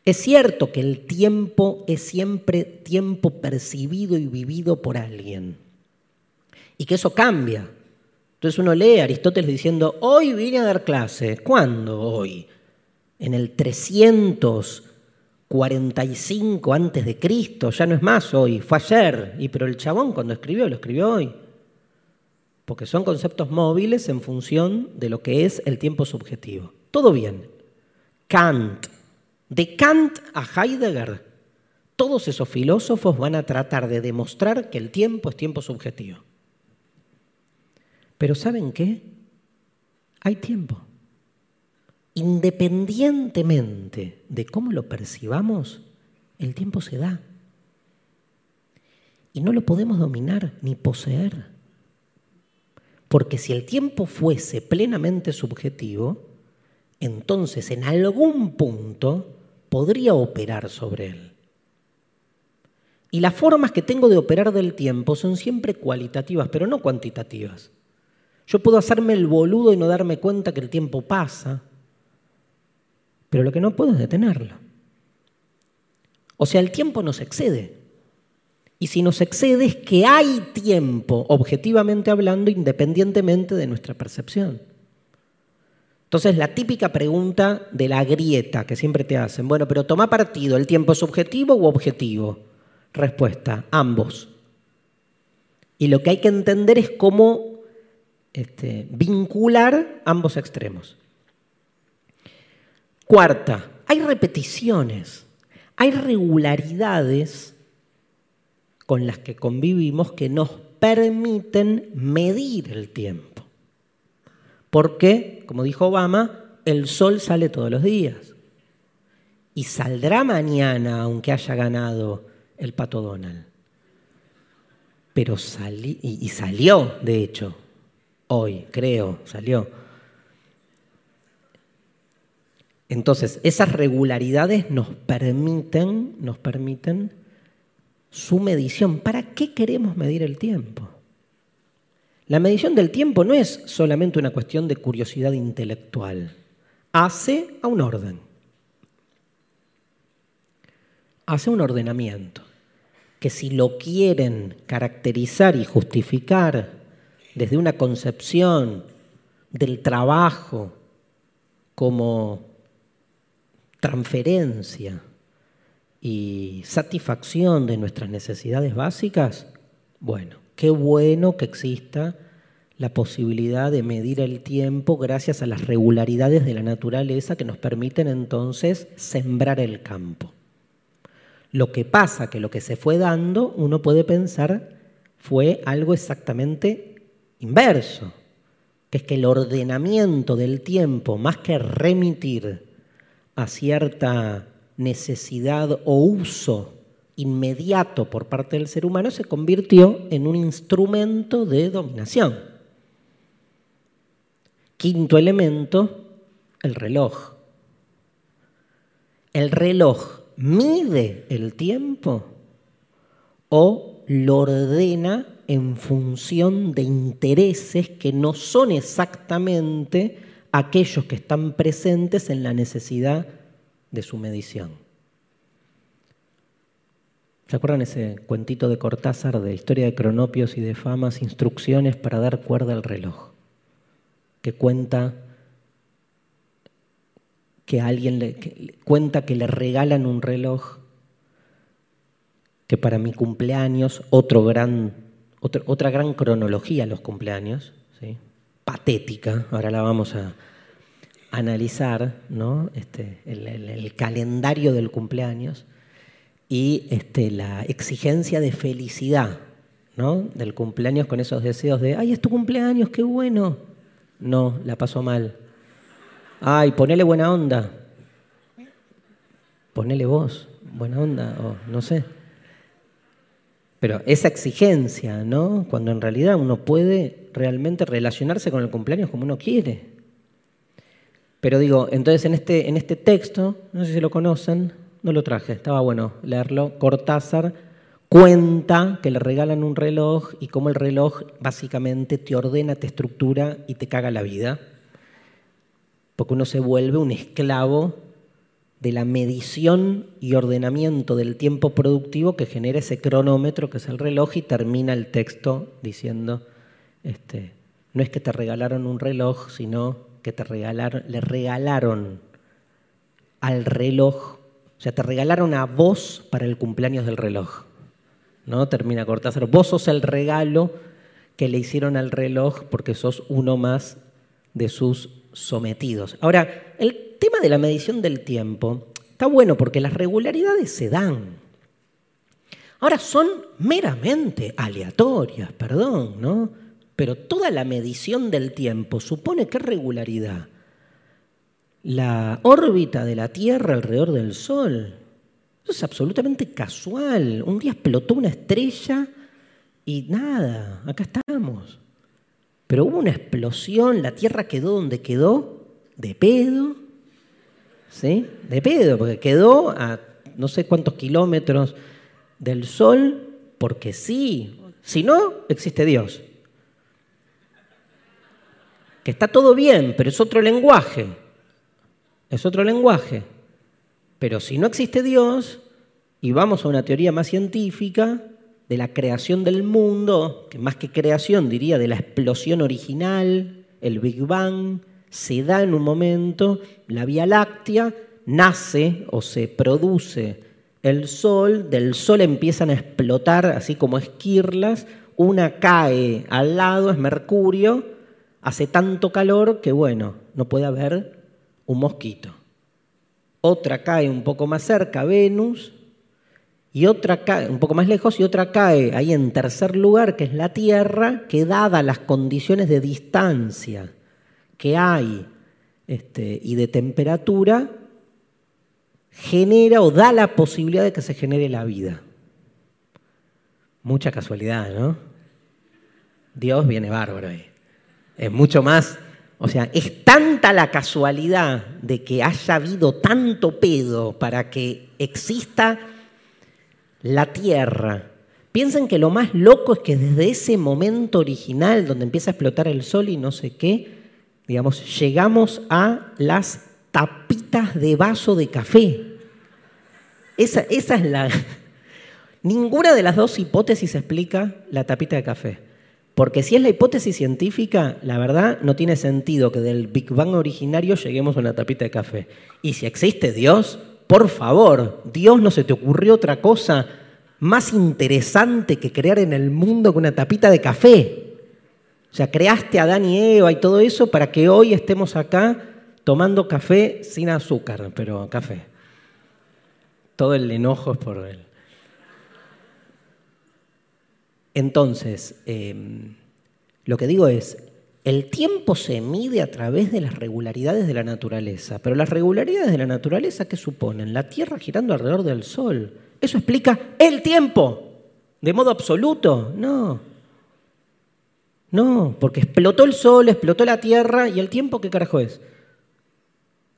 [SPEAKER 1] Es cierto que el tiempo es siempre tiempo percibido y vivido por alguien. Y que eso cambia. Entonces uno lee a Aristóteles diciendo, hoy vine a dar clase. ¿Cuándo hoy? En el 345 antes de Cristo, ya no es más hoy, fue ayer. Y pero el chabón cuando escribió, lo escribió hoy porque son conceptos móviles en función de lo que es el tiempo subjetivo. Todo bien. Kant. De Kant a Heidegger, todos esos filósofos van a tratar de demostrar que el tiempo es tiempo subjetivo. Pero ¿saben qué? Hay tiempo. Independientemente de cómo lo percibamos, el tiempo se da. Y no lo podemos dominar ni poseer. Porque si el tiempo fuese plenamente subjetivo, entonces en algún punto podría operar sobre él. Y las formas que tengo de operar del tiempo son siempre cualitativas, pero no cuantitativas. Yo puedo hacerme el boludo y no darme cuenta que el tiempo pasa, pero lo que no puedo es detenerlo. O sea, el tiempo nos excede. Y si nos excede es que hay tiempo, objetivamente hablando, independientemente de nuestra percepción. Entonces, la típica pregunta de la grieta que siempre te hacen, bueno, pero toma partido, ¿el tiempo es subjetivo u objetivo? Respuesta, ambos. Y lo que hay que entender es cómo este, vincular ambos extremos. Cuarta, hay repeticiones, hay regularidades con las que convivimos que nos permiten medir el tiempo. Porque, como dijo Obama, el sol sale todos los días. Y saldrá mañana, aunque haya ganado el pato Donald. Pero salí, y, salió, de hecho, hoy, creo, salió. Entonces, esas regularidades nos permiten, nos permiten su medición. ¿Para qué queremos medir el tiempo? La medición del tiempo no es solamente una cuestión de curiosidad intelectual. Hace a un orden. Hace un ordenamiento que si lo quieren caracterizar y justificar desde una concepción del trabajo como transferencia y satisfacción de nuestras necesidades básicas, bueno, qué bueno que exista la posibilidad de medir el tiempo gracias a las regularidades de la naturaleza que nos permiten entonces sembrar el campo. Lo que pasa que lo que se fue dando, uno puede pensar, fue algo exactamente inverso, que es que el ordenamiento del tiempo, más que remitir a cierta necesidad o uso inmediato por parte del ser humano, se convirtió en un instrumento de dominación. Quinto elemento, el reloj. El reloj mide el tiempo o lo ordena en función de intereses que no son exactamente aquellos que están presentes en la necesidad de su medición. ¿Se acuerdan ese cuentito de Cortázar de historia de cronopios y de famas, instrucciones para dar cuerda al reloj? Que cuenta que alguien le cuenta que le regalan un reloj que para mi cumpleaños, otro gran, otra gran cronología los cumpleaños, ¿sí? patética, ahora la vamos a analizar, ¿no? Este, el, calendario del cumpleaños y este, la exigencia de felicidad ¿no? del cumpleaños con esos deseos de, ay, es tu cumpleaños, qué bueno. No, la pasó mal Ay, ponele buena onda. Ponele vos, buena onda, o no sé. Pero esa exigencia, ¿no? Cuando en realidad uno puede realmente relacionarse con el cumpleaños como uno quiere. Pero digo, entonces en este, en este texto, no sé si lo conocen, no lo traje, estaba bueno leerlo, Cortázar cuenta que le regalan un reloj y cómo el reloj básicamente te ordena, te estructura y te caga la vida. Porque uno se vuelve un esclavo de la medición y ordenamiento del tiempo productivo que genera ese cronómetro que es el reloj y termina el texto diciendo, este, no es que te regalaron un reloj, sino que te regalaron, le regalaron al reloj, o sea, te regalaron a vos para el cumpleaños del reloj. ¿No? Termina Cortázar, vos sos el regalo que le hicieron al reloj porque sos uno más de sus sometidos. Ahora, el tema de la medición del tiempo está bueno porque las regularidades se dan. Ahora son meramente aleatorias, perdón, ¿no? Pero toda la medición del tiempo supone qué regularidad. La órbita de la Tierra alrededor del Sol. Eso es absolutamente casual. Un día explotó una estrella y nada, acá estamos. Pero hubo una explosión, la Tierra quedó donde quedó, de pedo, ¿sí? De pedo, porque quedó a no sé cuántos kilómetros del Sol, porque sí, si no, existe Dios. Que está todo bien, pero es otro lenguaje, es otro lenguaje. Pero si no existe Dios, y vamos a una teoría más científica, de la creación del mundo, que más que creación diría de la explosión original, el Big Bang, se da en un momento la Vía Láctea, nace o se produce el Sol, del Sol empiezan a explotar así como esquirlas, una cae al lado, es Mercurio, hace tanto calor que bueno, no puede haber un mosquito. Otra cae un poco más cerca, Venus, y otra cae un poco más lejos y otra cae ahí en tercer lugar, que es la Tierra, que dadas las condiciones de distancia que hay este, y de temperatura, genera o da la posibilidad de que se genere la vida. Mucha casualidad, ¿no? Dios viene bárbaro ahí. Es mucho más, o sea, es tanta la casualidad de que haya habido tanto pedo para que exista la Tierra. Piensen que lo más loco es que desde ese momento original donde empieza a explotar el sol y no sé qué, digamos, llegamos a las tapitas de vaso de café. Esa, esa es la... Ninguna de las dos hipótesis explica la tapita de café. Porque si es la hipótesis científica, la verdad no tiene sentido que del Big Bang originario lleguemos a una tapita de café. Y si existe Dios, por favor, Dios no se te ocurrió otra cosa más interesante que crear en el mundo que una tapita de café. O sea, creaste a Adán y Eva y todo eso para que hoy estemos acá tomando café sin azúcar, pero café. Todo el enojo es por él. Entonces, em, lo que digo es, el tiempo se mide a través de las regularidades de la naturaleza, pero las regularidades de la naturaleza, ¿qué suponen? La Tierra girando alrededor del Sol. ¿Eso explica el tiempo? ¿De modo absoluto? No. No, porque explotó el Sol, explotó la Tierra y el tiempo, ¿qué carajo es?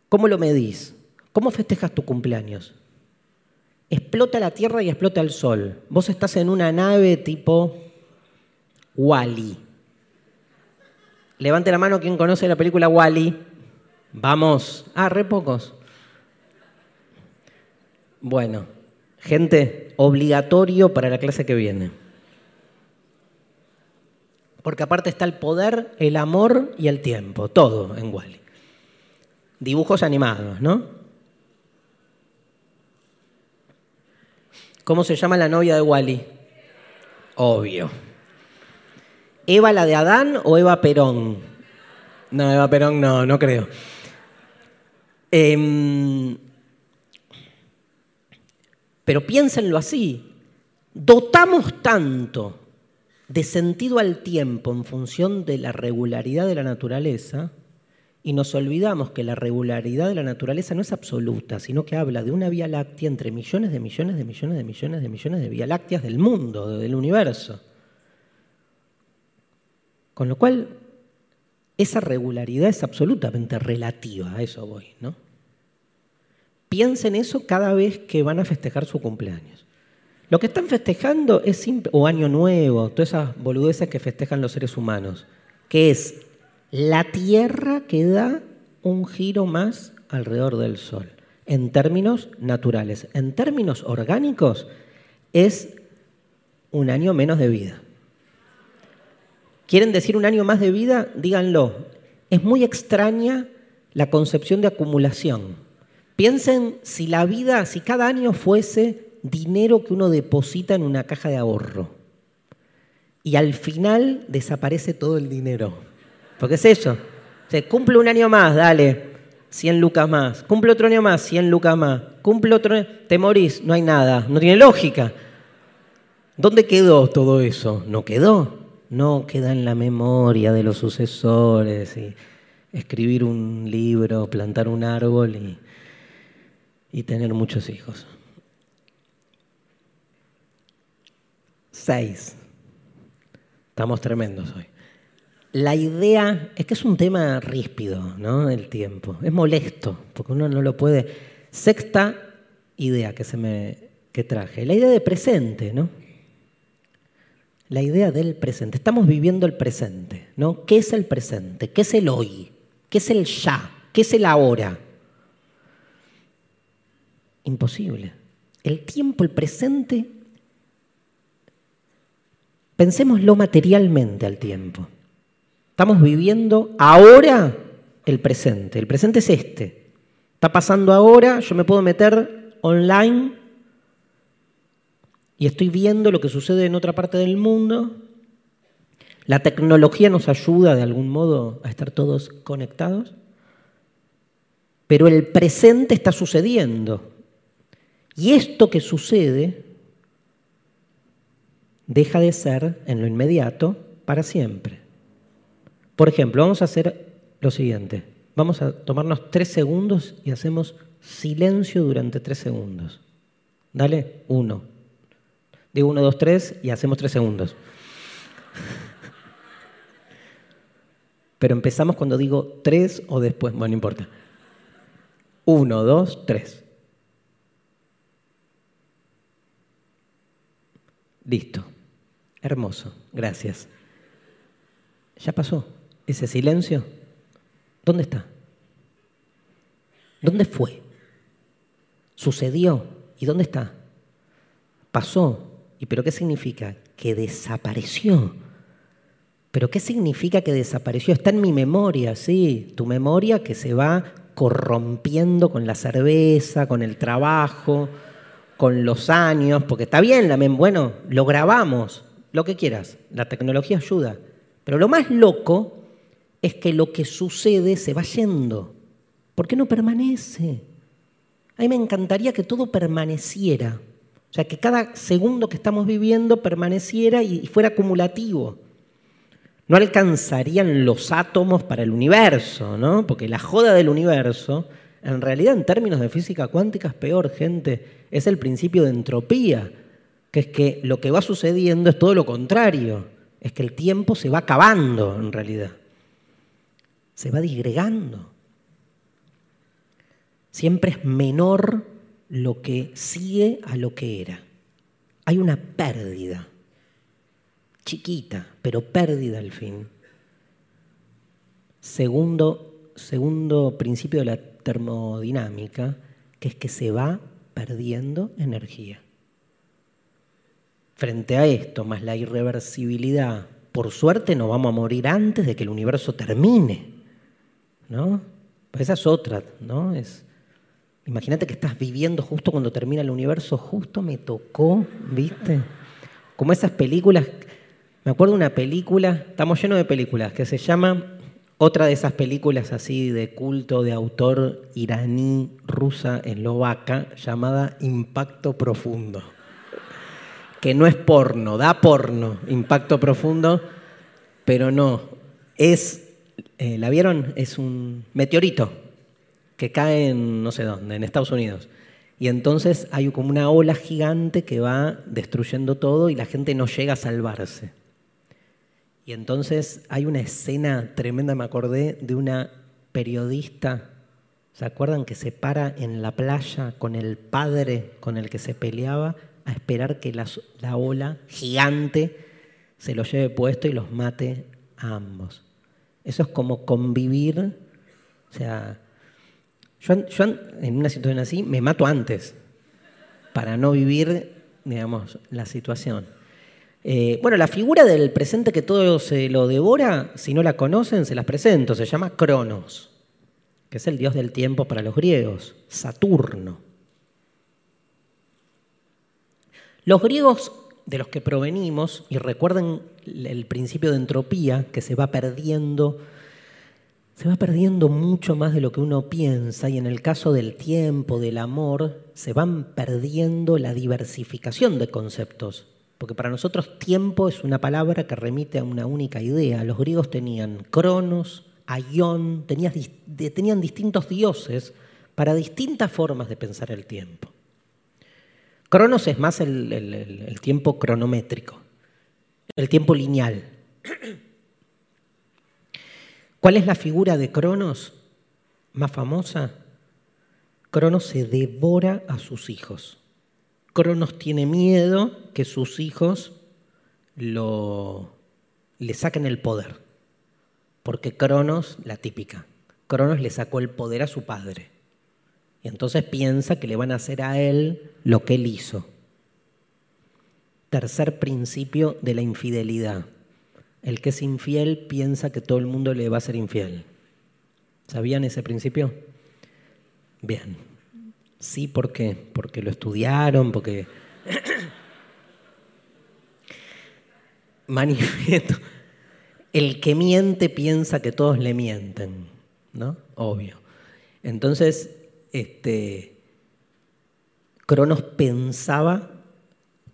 [SPEAKER 1] ¿Cómo lo medís? ¿Cómo festejas tu cumpleaños? Explota la Tierra y explota el Sol. Vos estás en una nave tipo Wally. Levante la mano quien conoce la película Wally. Vamos. Ah, re pocos. Bueno, gente, obligatorio para la clase que viene. Porque aparte está el poder, el amor y el tiempo, todo en Wally. Dibujos animados, ¿no? ¿Cómo se llama la novia de Wally? Obvio. ¿Eva la de Adán o Eva Perón? No, Eva Perón no, no creo. Em, pero piénsenlo así. Dotamos tanto de sentido al tiempo en función de la regularidad de la naturaleza y nos olvidamos que la regularidad de la naturaleza no es absoluta, sino que habla de una vía láctea entre millones de millones de millones de millones de millones de vía lácteas del mundo, del universo. Con lo cual, esa regularidad es absolutamente relativa, a eso voy, ¿no? Piensen eso cada vez que van a festejar su cumpleaños. Lo que están festejando es simple, o año nuevo, todas esas boludeces que festejan los seres humanos, que es la Tierra que da un giro más alrededor del Sol, en términos naturales. En términos orgánicos, es un año menos de vida. ¿Quieren decir un año más de vida? Díganlo. Es muy extraña la concepción de acumulación. Piensen si la vida, si cada año fuese dinero que uno deposita en una caja de ahorro y al final desaparece todo el dinero. Porque es eso. Se cumple un año más, dale, 100 lucas más. Cumple otro año más, 100 lucas más. Cumple otro te morís, no hay nada, no tiene lógica. ¿Dónde quedó todo eso? No quedó no queda en la memoria de los sucesores y escribir un libro, plantar un árbol y, y tener muchos hijos. Seis. Estamos tremendos hoy. La idea es que es un tema ríspido, ¿no? El tiempo. Es molesto, porque uno no lo puede. Sexta idea que se me que traje, la idea de presente, ¿no? la idea del presente. Estamos viviendo el presente, ¿no? ¿Qué es el presente? ¿Qué es el hoy? ¿Qué es el ya? ¿Qué es el ahora? Imposible. El tiempo, el presente, pensémoslo materialmente al tiempo. Estamos viviendo ahora el presente. El presente es este. Está pasando ahora, yo me puedo meter online y estoy viendo lo que sucede en otra parte del mundo. La tecnología nos ayuda de algún modo a estar todos conectados, pero el presente está sucediendo. Y esto que sucede deja de ser en lo inmediato para siempre. Por ejemplo, vamos a hacer lo siguiente. Vamos a tomarnos tres segundos y hacemos silencio durante tres segundos. Dale, uno. Digo uno, dos, tres y hacemos tres segundos. Pero empezamos cuando digo tres o después, bueno, no importa. Uno, dos, tres. Listo. Hermoso. Gracias. Ya pasó. Ese silencio. ¿Dónde está? ¿Dónde fue? ¿Sucedió? ¿Y dónde está? Pasó. ¿Y pero qué significa? Que desapareció. ¿Pero qué significa que desapareció? Está en mi memoria, sí. Tu memoria que se va corrompiendo con la cerveza, con el trabajo, con los años, porque está bien, la bueno, lo grabamos, lo que quieras, la tecnología ayuda. Pero lo más loco es que lo que sucede se va yendo. ¿Por qué no permanece? A mí me encantaría que todo permaneciera. O sea, que cada segundo que estamos viviendo permaneciera y fuera acumulativo. No alcanzarían los átomos para el universo, ¿no? Porque la joda del universo en realidad, en términos de física cuántica, es peor, gente. Es el principio de entropía, que es que lo que va sucediendo es todo lo contrario. Es que el tiempo se va acabando, en realidad. Se va disgregando. Siempre es menor lo que sigue a lo que era. Hay una pérdida, chiquita, pero pérdida al fin. Segundo, segundo principio de la termodinámica, que es que se va perdiendo energía. Frente a esto, más la irreversibilidad, por suerte no vamos a morir antes de que el universo termine. ¿No? Pues esa es otra, ¿no? Es, imagínate que estás viviendo justo cuando termina el universo, justo me tocó, ¿viste? Como esas películas, me acuerdo una película, estamos llenos de películas, que se llama otra de esas películas así de culto de autor iraní, rusa, eslovaca, llamada Impacto Profundo. Que no es porno, da porno, Impacto Profundo, pero no. Es, eh, ¿la vieron? Es un meteorito que cae en no sé dónde, en Estados Unidos. Y entonces hay como una ola gigante que va destruyendo todo y la gente no llega a salvarse. Y entonces hay una escena tremenda, me acordé, de una periodista, ¿se acuerdan? Que se para en la playa con el padre con el que se peleaba a esperar que la, ola gigante se lo lleve puesto y los mate a ambos. Eso es como convivir, o sea, yo, en una situación así me mato antes para no vivir, digamos, la situación. Eh, bueno, la figura del presente que todo se lo devora, si no la conocen, se las presento. Se llama Cronos, que es el dios del tiempo para los griegos, Saturno. Los griegos de los que provenimos, y recuerden el principio de entropía, que se va perdiendo, se va perdiendo mucho más de lo que uno piensa, y en el caso del tiempo, del amor, se van perdiendo la diversificación de conceptos. Porque para nosotros tiempo es una palabra que remite a una única idea. Los griegos tenían cronos, aion, tenían, distintos dioses para distintas formas de pensar el tiempo. Cronos es más el, tiempo cronométrico, el tiempo lineal. ¿Cuál es la figura de Cronos más famosa? Cronos se devora a sus hijos. Cronos tiene miedo que sus hijos lo, le saquen el poder. Porque Cronos, la típica, Cronos le sacó el poder a su padre. Y entonces piensa que le van a hacer a él lo que él hizo. Tercer principio de la infidelidad. El que es infiel piensa que todo el mundo le va a ser infiel. ¿Sabían ese principio? Bien. Sí, ¿por qué? Porque lo estudiaron, porque... Manifiesto. El que miente piensa que todos le mienten, ¿no? Obvio. Entonces, este, Cronos pensaba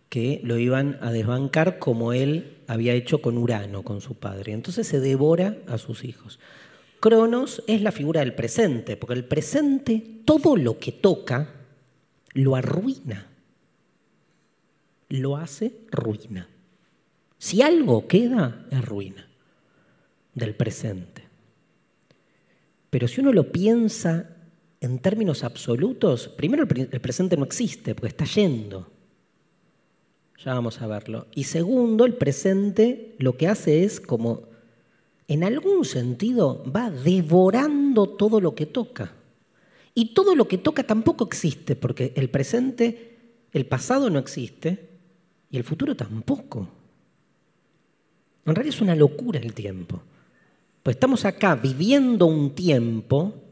[SPEAKER 1] que lo iban a desbancar como él había hecho con Urano, con su padre. Entonces se devora a sus hijos. Cronos es la figura del presente, porque el presente, todo lo que toca, lo arruina. Lo hace ruina. Si algo queda, es ruina del presente. Pero si uno lo piensa en términos absolutos, primero el presente no existe, porque está yendo. Ya vamos a verlo. Y segundo, el presente lo que hace es como, en algún sentido, va devorando todo lo que toca. Y todo lo que toca tampoco existe, porque el presente, el pasado no existe y el futuro tampoco. En realidad es una locura el tiempo. Pues estamos acá viviendo un tiempo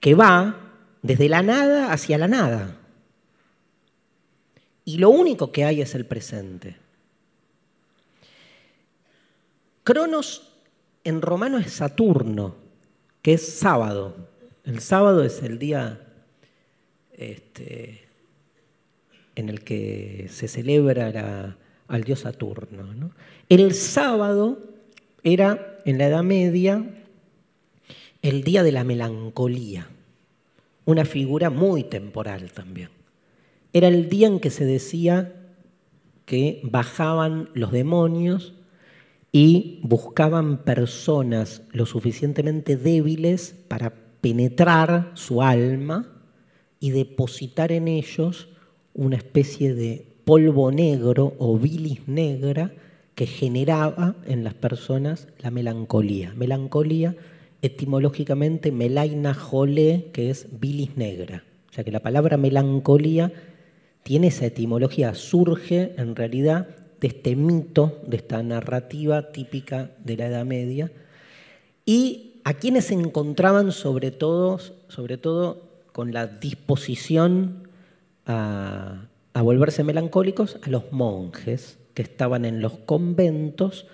[SPEAKER 1] que va desde la nada hacia la nada y lo único que hay es el presente. Cronos en romano es Saturno, que es sábado. El sábado es el día este, en el que se celebra al dios Saturno. El sábado era en la Edad Media el día de la melancolía, una figura muy temporal también. Era el día en que se decía que bajaban los demonios y buscaban personas lo suficientemente débiles para penetrar su alma y depositar en ellos una especie de polvo negro o bilis negra que generaba en las personas la melancolía. Melancolía, etimológicamente, melaina jole, que es bilis negra. O sea que la palabra melancolía tiene esa etimología, surge en realidad de este mito, de esta narrativa típica de la Edad Media, y a quienes se encontraban sobre todo, sobre todo con la disposición a, a volverse melancólicos, a los monjes que estaban en los conventos,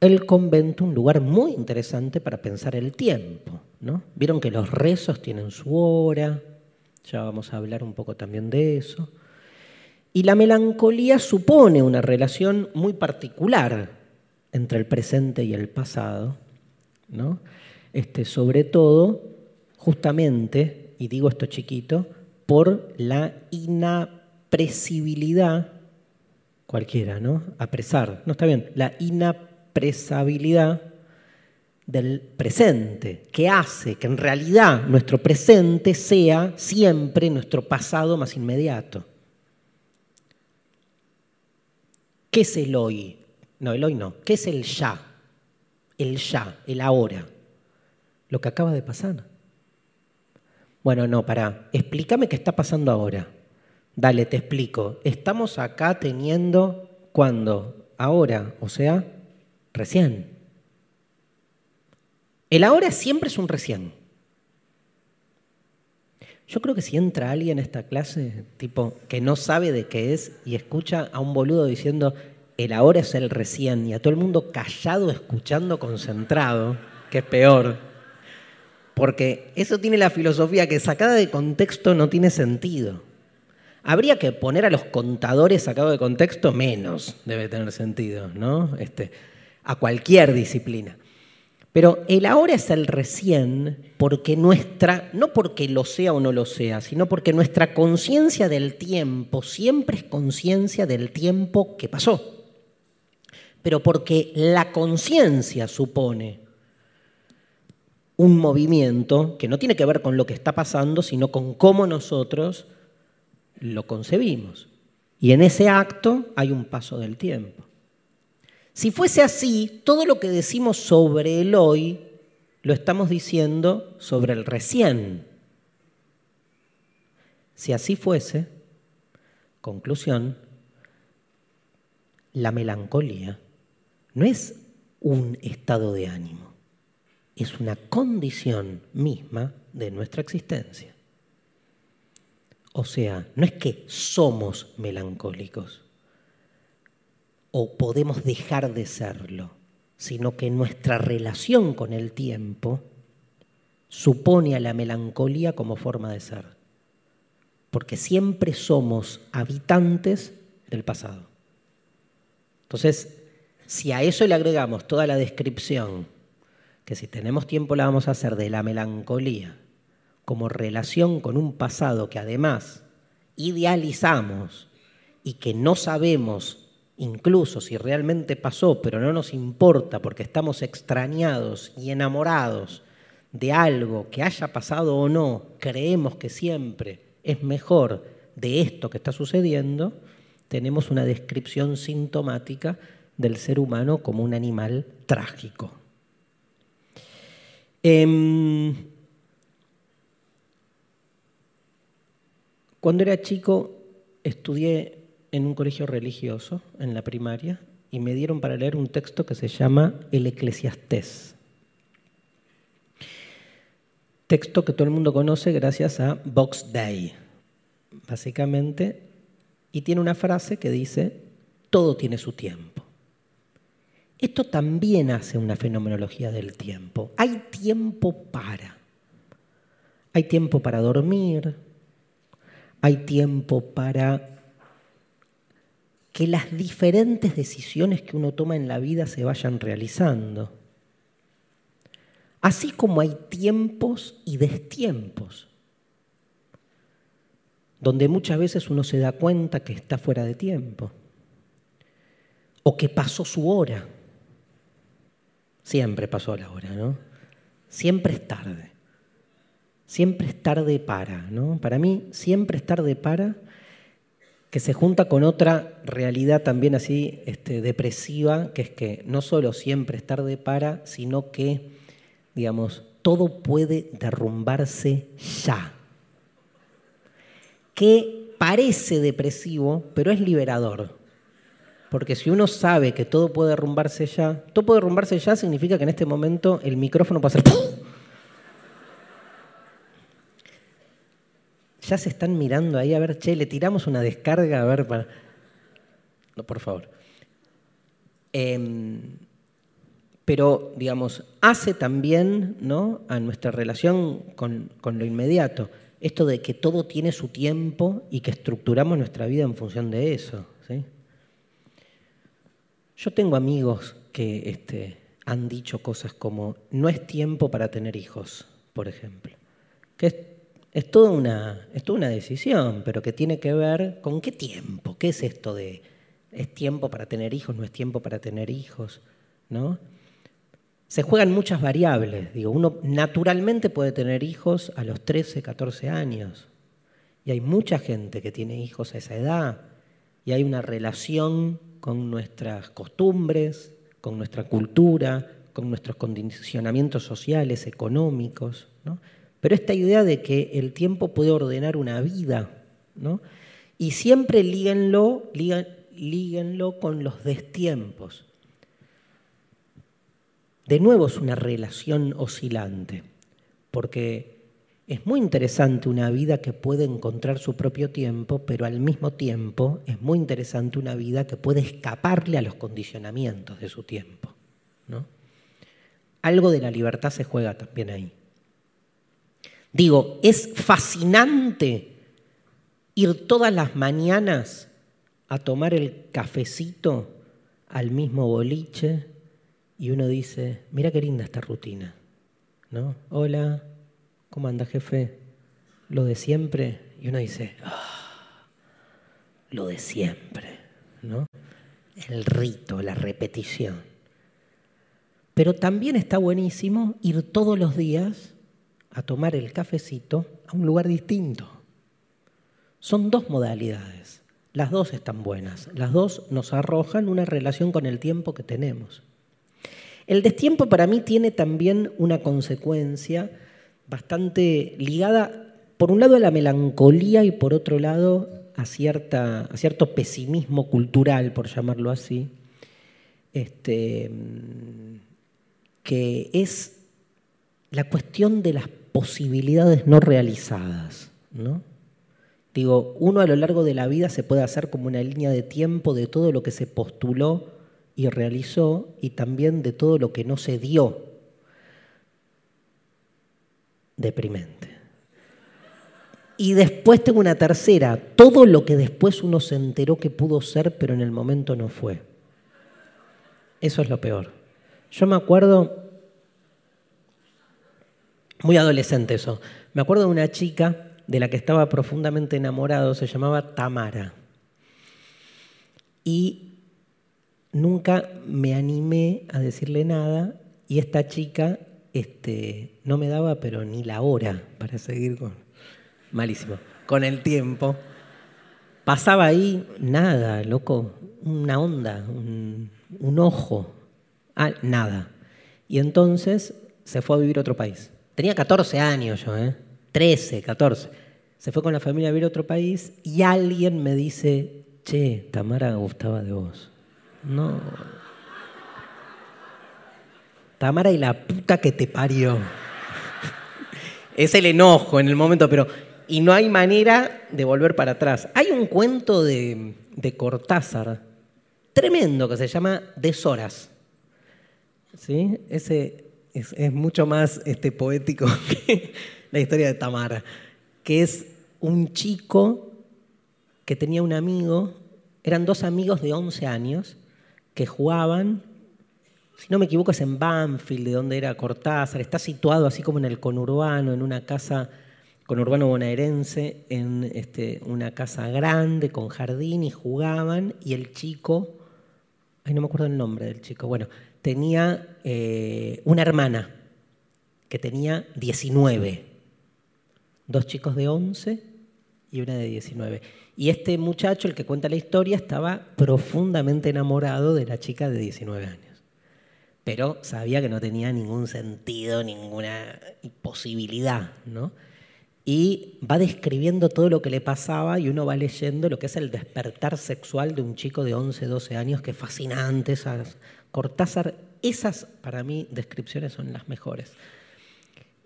[SPEAKER 1] el convento un lugar muy interesante para pensar el tiempo. ¿no? Vieron que los rezos tienen su hora, ya vamos a hablar un poco también de eso. Y la melancolía supone una relación muy particular entre el presente y el pasado, ¿no? este, sobre todo, justamente, y digo esto chiquito, por la inapresibilidad, cualquiera, ¿no? Apresar, no está bien, la inapresabilidad del presente, que hace que en realidad nuestro presente sea siempre nuestro pasado más inmediato. ¿Qué es el hoy? No, el hoy no. ¿Qué es el ya? El ya, el ahora. Lo que acaba de pasar. Bueno, no, pará. Explícame qué está pasando ahora. Dale, te explico. Estamos acá teniendo, ¿cuándo? Ahora, o sea, recién. El ahora siempre es un recién. Yo creo que si entra alguien a esta clase, tipo, que no sabe de qué es y escucha a un boludo diciendo, el ahora es el recién, y a todo el mundo callado, escuchando, concentrado, que es peor. Porque eso tiene la filosofía que sacada de contexto no tiene sentido. Habría que poner a los contadores sacados de contexto menos, debe tener sentido, ¿no? Este, a cualquier disciplina. Pero el ahora es el recién porque nuestra, no porque lo sea o no lo sea, sino porque nuestra conciencia del tiempo siempre es conciencia del tiempo que pasó. Pero porque la conciencia supone un movimiento que no tiene que ver con lo que está pasando, sino con cómo nosotros lo concebimos. Y en ese acto hay un paso del tiempo. Si fuese así, todo lo que decimos sobre el hoy lo estamos diciendo sobre el recién. Si así fuese, conclusión, la melancolía no es un estado de ánimo, es una condición misma de nuestra existencia. O sea, no es que somos melancólicos o podemos dejar de serlo, sino que nuestra relación con el tiempo supone a la melancolía como forma de ser, porque siempre somos habitantes del pasado. Entonces, si a eso le agregamos toda la descripción, que si tenemos tiempo la vamos a hacer de la melancolía, como relación con un pasado que además idealizamos y que no sabemos incluso si realmente pasó, pero no nos importa porque estamos extrañados y enamorados de algo que haya pasado o no, creemos que siempre es mejor de esto que está sucediendo, tenemos una descripción sintomática del ser humano como un animal trágico. Em, cuando era chico estudié en un colegio religioso, en la primaria, y me dieron para leer un texto que se llama El Eclesiastés. Texto que todo el mundo conoce gracias a Box Day, básicamente, y tiene una frase que dice, todo tiene su tiempo. Esto también hace una fenomenología del tiempo. Hay tiempo para. Hay tiempo para dormir, hay tiempo para que las diferentes decisiones que uno toma en la vida se vayan realizando. Así como hay tiempos y destiempos, donde muchas veces uno se da cuenta que está fuera de tiempo o que pasó su hora. Siempre pasó la hora, ¿no? Siempre es tarde. Siempre es tarde para, ¿no? Para mí, siempre es tarde para que se junta con otra realidad también así este, depresiva, que es que no solo siempre es tarde para, sino que digamos, todo puede derrumbarse ya. Que parece depresivo, pero es liberador. Porque si uno sabe que todo puede derrumbarse ya, todo puede derrumbarse ya significa que en este momento el micrófono puede hacer... Ya se están mirando ahí, a ver, che, le tiramos una descarga, a ver, para... No, por favor. Eh, pero, digamos, hace también ¿no? a nuestra relación con, lo inmediato. Esto de que todo tiene su tiempo y que estructuramos nuestra vida en función de eso. Yo tengo amigos que este, han dicho cosas como, no es tiempo para tener hijos, por ejemplo. Que es, es, toda una, es toda una decisión, pero que tiene que ver con qué tiempo, qué es esto de, es tiempo para tener hijos, no es tiempo para tener hijos, ¿no? se juegan muchas variables. Digo, uno naturalmente puede tener hijos a los 13, 14 años. Y hay mucha gente que tiene hijos a esa edad. Y hay una relación con nuestras costumbres, con nuestra cultura, con nuestros condicionamientos sociales, económicos. Pero esta idea de que el tiempo puede ordenar una vida, ¿no? y siempre líguenlo, con los destiempos. De nuevo es una relación oscilante, porque es muy interesante una vida que puede encontrar su propio tiempo, pero al mismo tiempo es muy interesante una vida que puede escaparle a los condicionamientos de su tiempo. ¿no? Algo de la libertad se juega también ahí. Digo, es fascinante ir todas las mañanas a tomar el cafecito al mismo boliche y uno dice, mira qué linda esta rutina, ¿no? Hola, ¿cómo anda jefe? Lo de siempre. Y uno dice, ah, lo de siempre, ¿no? El rito, la repetición. Pero también está buenísimo ir todos los días a tomar el cafecito a un lugar distinto. Son dos modalidades. Las dos están buenas. Las dos nos arrojan una relación con el tiempo que tenemos. El destiempo para mí tiene también una consecuencia bastante ligada, por un lado, a la melancolía y por otro lado, a, cierta, a cierto pesimismo cultural, por llamarlo así, este, que es la cuestión de las posibilidades no realizadas, ¿no? Digo, uno a lo largo de la vida se puede hacer como una línea de tiempo de todo lo que se postuló y realizó y también de todo lo que no se dio. Deprimente. Y después tengo una tercera, todo lo que después uno se enteró que pudo ser, pero en el momento no fue. Eso es lo peor. Yo me acuerdo, muy adolescente eso, me acuerdo de una chica de la que estaba profundamente enamorado, se llamaba Tamara. Y nunca me animé a decirle nada y esta chica este, no me daba pero ni la hora para seguir con... Malísimo. Con el tiempo. Pasaba ahí nada, loco, una onda, un, ojo, nada. Y entonces se fue a vivir a otro país. Tenía 14 años yo, ¿eh? 13, 14. Se fue con la familia a vivir a otro país y alguien me dice, che, Tamara gustaba de vos. No. Tamara y la puta que te parió. es el enojo en el momento, pero... Y no hay manera de volver para atrás. Hay un cuento de, de Cortázar tremendo que se llama Deshoras. ¿Sí? Ese es, mucho más este, poético que la historia de Tamara, que es un chico que tenía un amigo, eran dos amigos de 11 años, que jugaban, si no me equivoco es en Banfield, de donde era Cortázar, está situado así como en el conurbano, en una casa conurbano bonaerense, en este, una casa grande con jardín y jugaban y el chico, ay no me acuerdo el nombre del chico, bueno, tenía eh, una hermana que tenía 19, dos chicos de 11 y una de 19. Y este muchacho, el que cuenta la historia, estaba profundamente enamorado de la chica de 19 años. Pero sabía que no tenía ningún sentido, ninguna posibilidad, ¿no? Y va describiendo todo lo que le pasaba y uno va leyendo lo que es el despertar sexual de un chico de 11, 12 años, que fascinante. Esas, Cortázar, esas para mí descripciones son las mejores.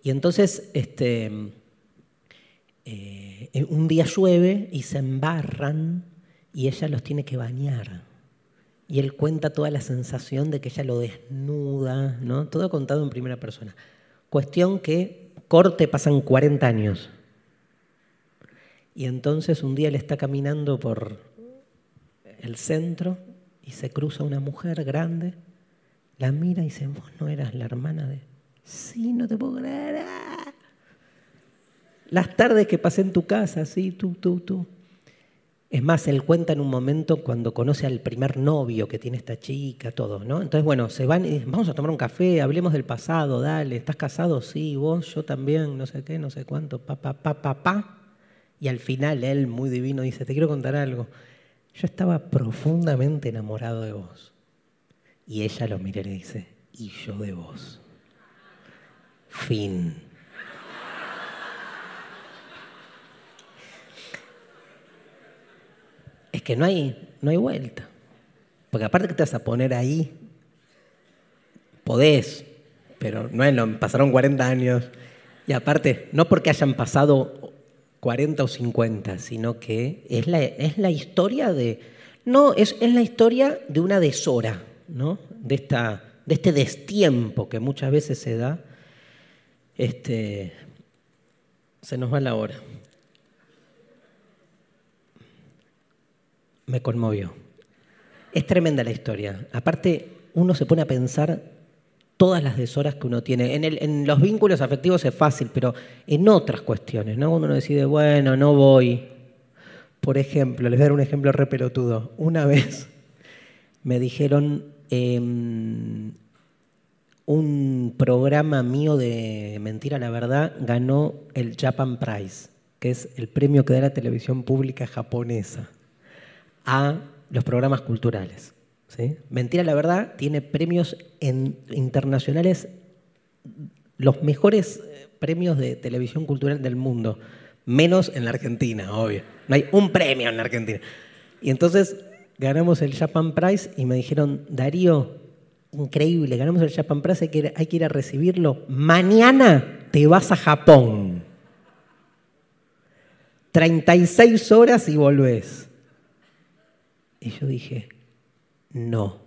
[SPEAKER 1] Y entonces, este, eh, un día llueve y se embarran y ella los tiene que bañar. Y él cuenta toda la sensación de que ella lo desnuda, ¿no? Todo contado en primera persona. Cuestión que corte pasan 40 años. Y entonces un día él está caminando por el centro y se cruza una mujer grande, la mira y dice, vos no eras la hermana de... Sí, no te puedo creer. Las tardes que pasé en tu casa, sí, tú, tú, tú. Es más, él cuenta en un momento cuando conoce al primer novio que tiene esta chica, todo, ¿no? Entonces, bueno, se van y dicen, vamos a tomar un café, hablemos del pasado, dale, ¿estás casado? Sí, vos, yo también, no sé qué, no sé cuánto, pa, pa, pa, pa, pa. Y al final él, muy divino, dice, te quiero contar algo. Yo estaba profundamente enamorado de vos. Y ella lo mira y le dice, y yo de vos. Fin. Es que no hay, no hay vuelta. Porque aparte que te vas a poner ahí, podés, pero no es lo, pasaron 40 años. Y aparte, no porque hayan pasado 40 o 50, sino que es la, es la historia de... No, es, es la historia de una deshora, ¿no? De, esta, de este destiempo que muchas veces se da este, se nos va la hora. Me conmovió. Es tremenda la historia. Aparte, uno se pone a pensar todas las deshoras que uno tiene. En, en, los vínculos afectivos es fácil, pero en otras cuestiones, ¿no? Uno decide, bueno, no voy. Por ejemplo, les voy a dar un ejemplo re pelotudo. Una vez me dijeron, em, un programa mío de Mentira la Verdad ganó el Japan Prize, que es el premio que da la televisión pública japonesa a los programas culturales. Mentira la Verdad tiene premios internacionales, los mejores eh, premios de televisión cultural del mundo, menos en la Argentina, obvio. No hay un premio en la Argentina. Y entonces ganamos el Japan Prize y me dijeron, Darío, increíble, ganamos el Japan Press, hay que, hay que ir a recibirlo. Mañana te vas a Japón. 36 horas y volvés. Y yo dije, no.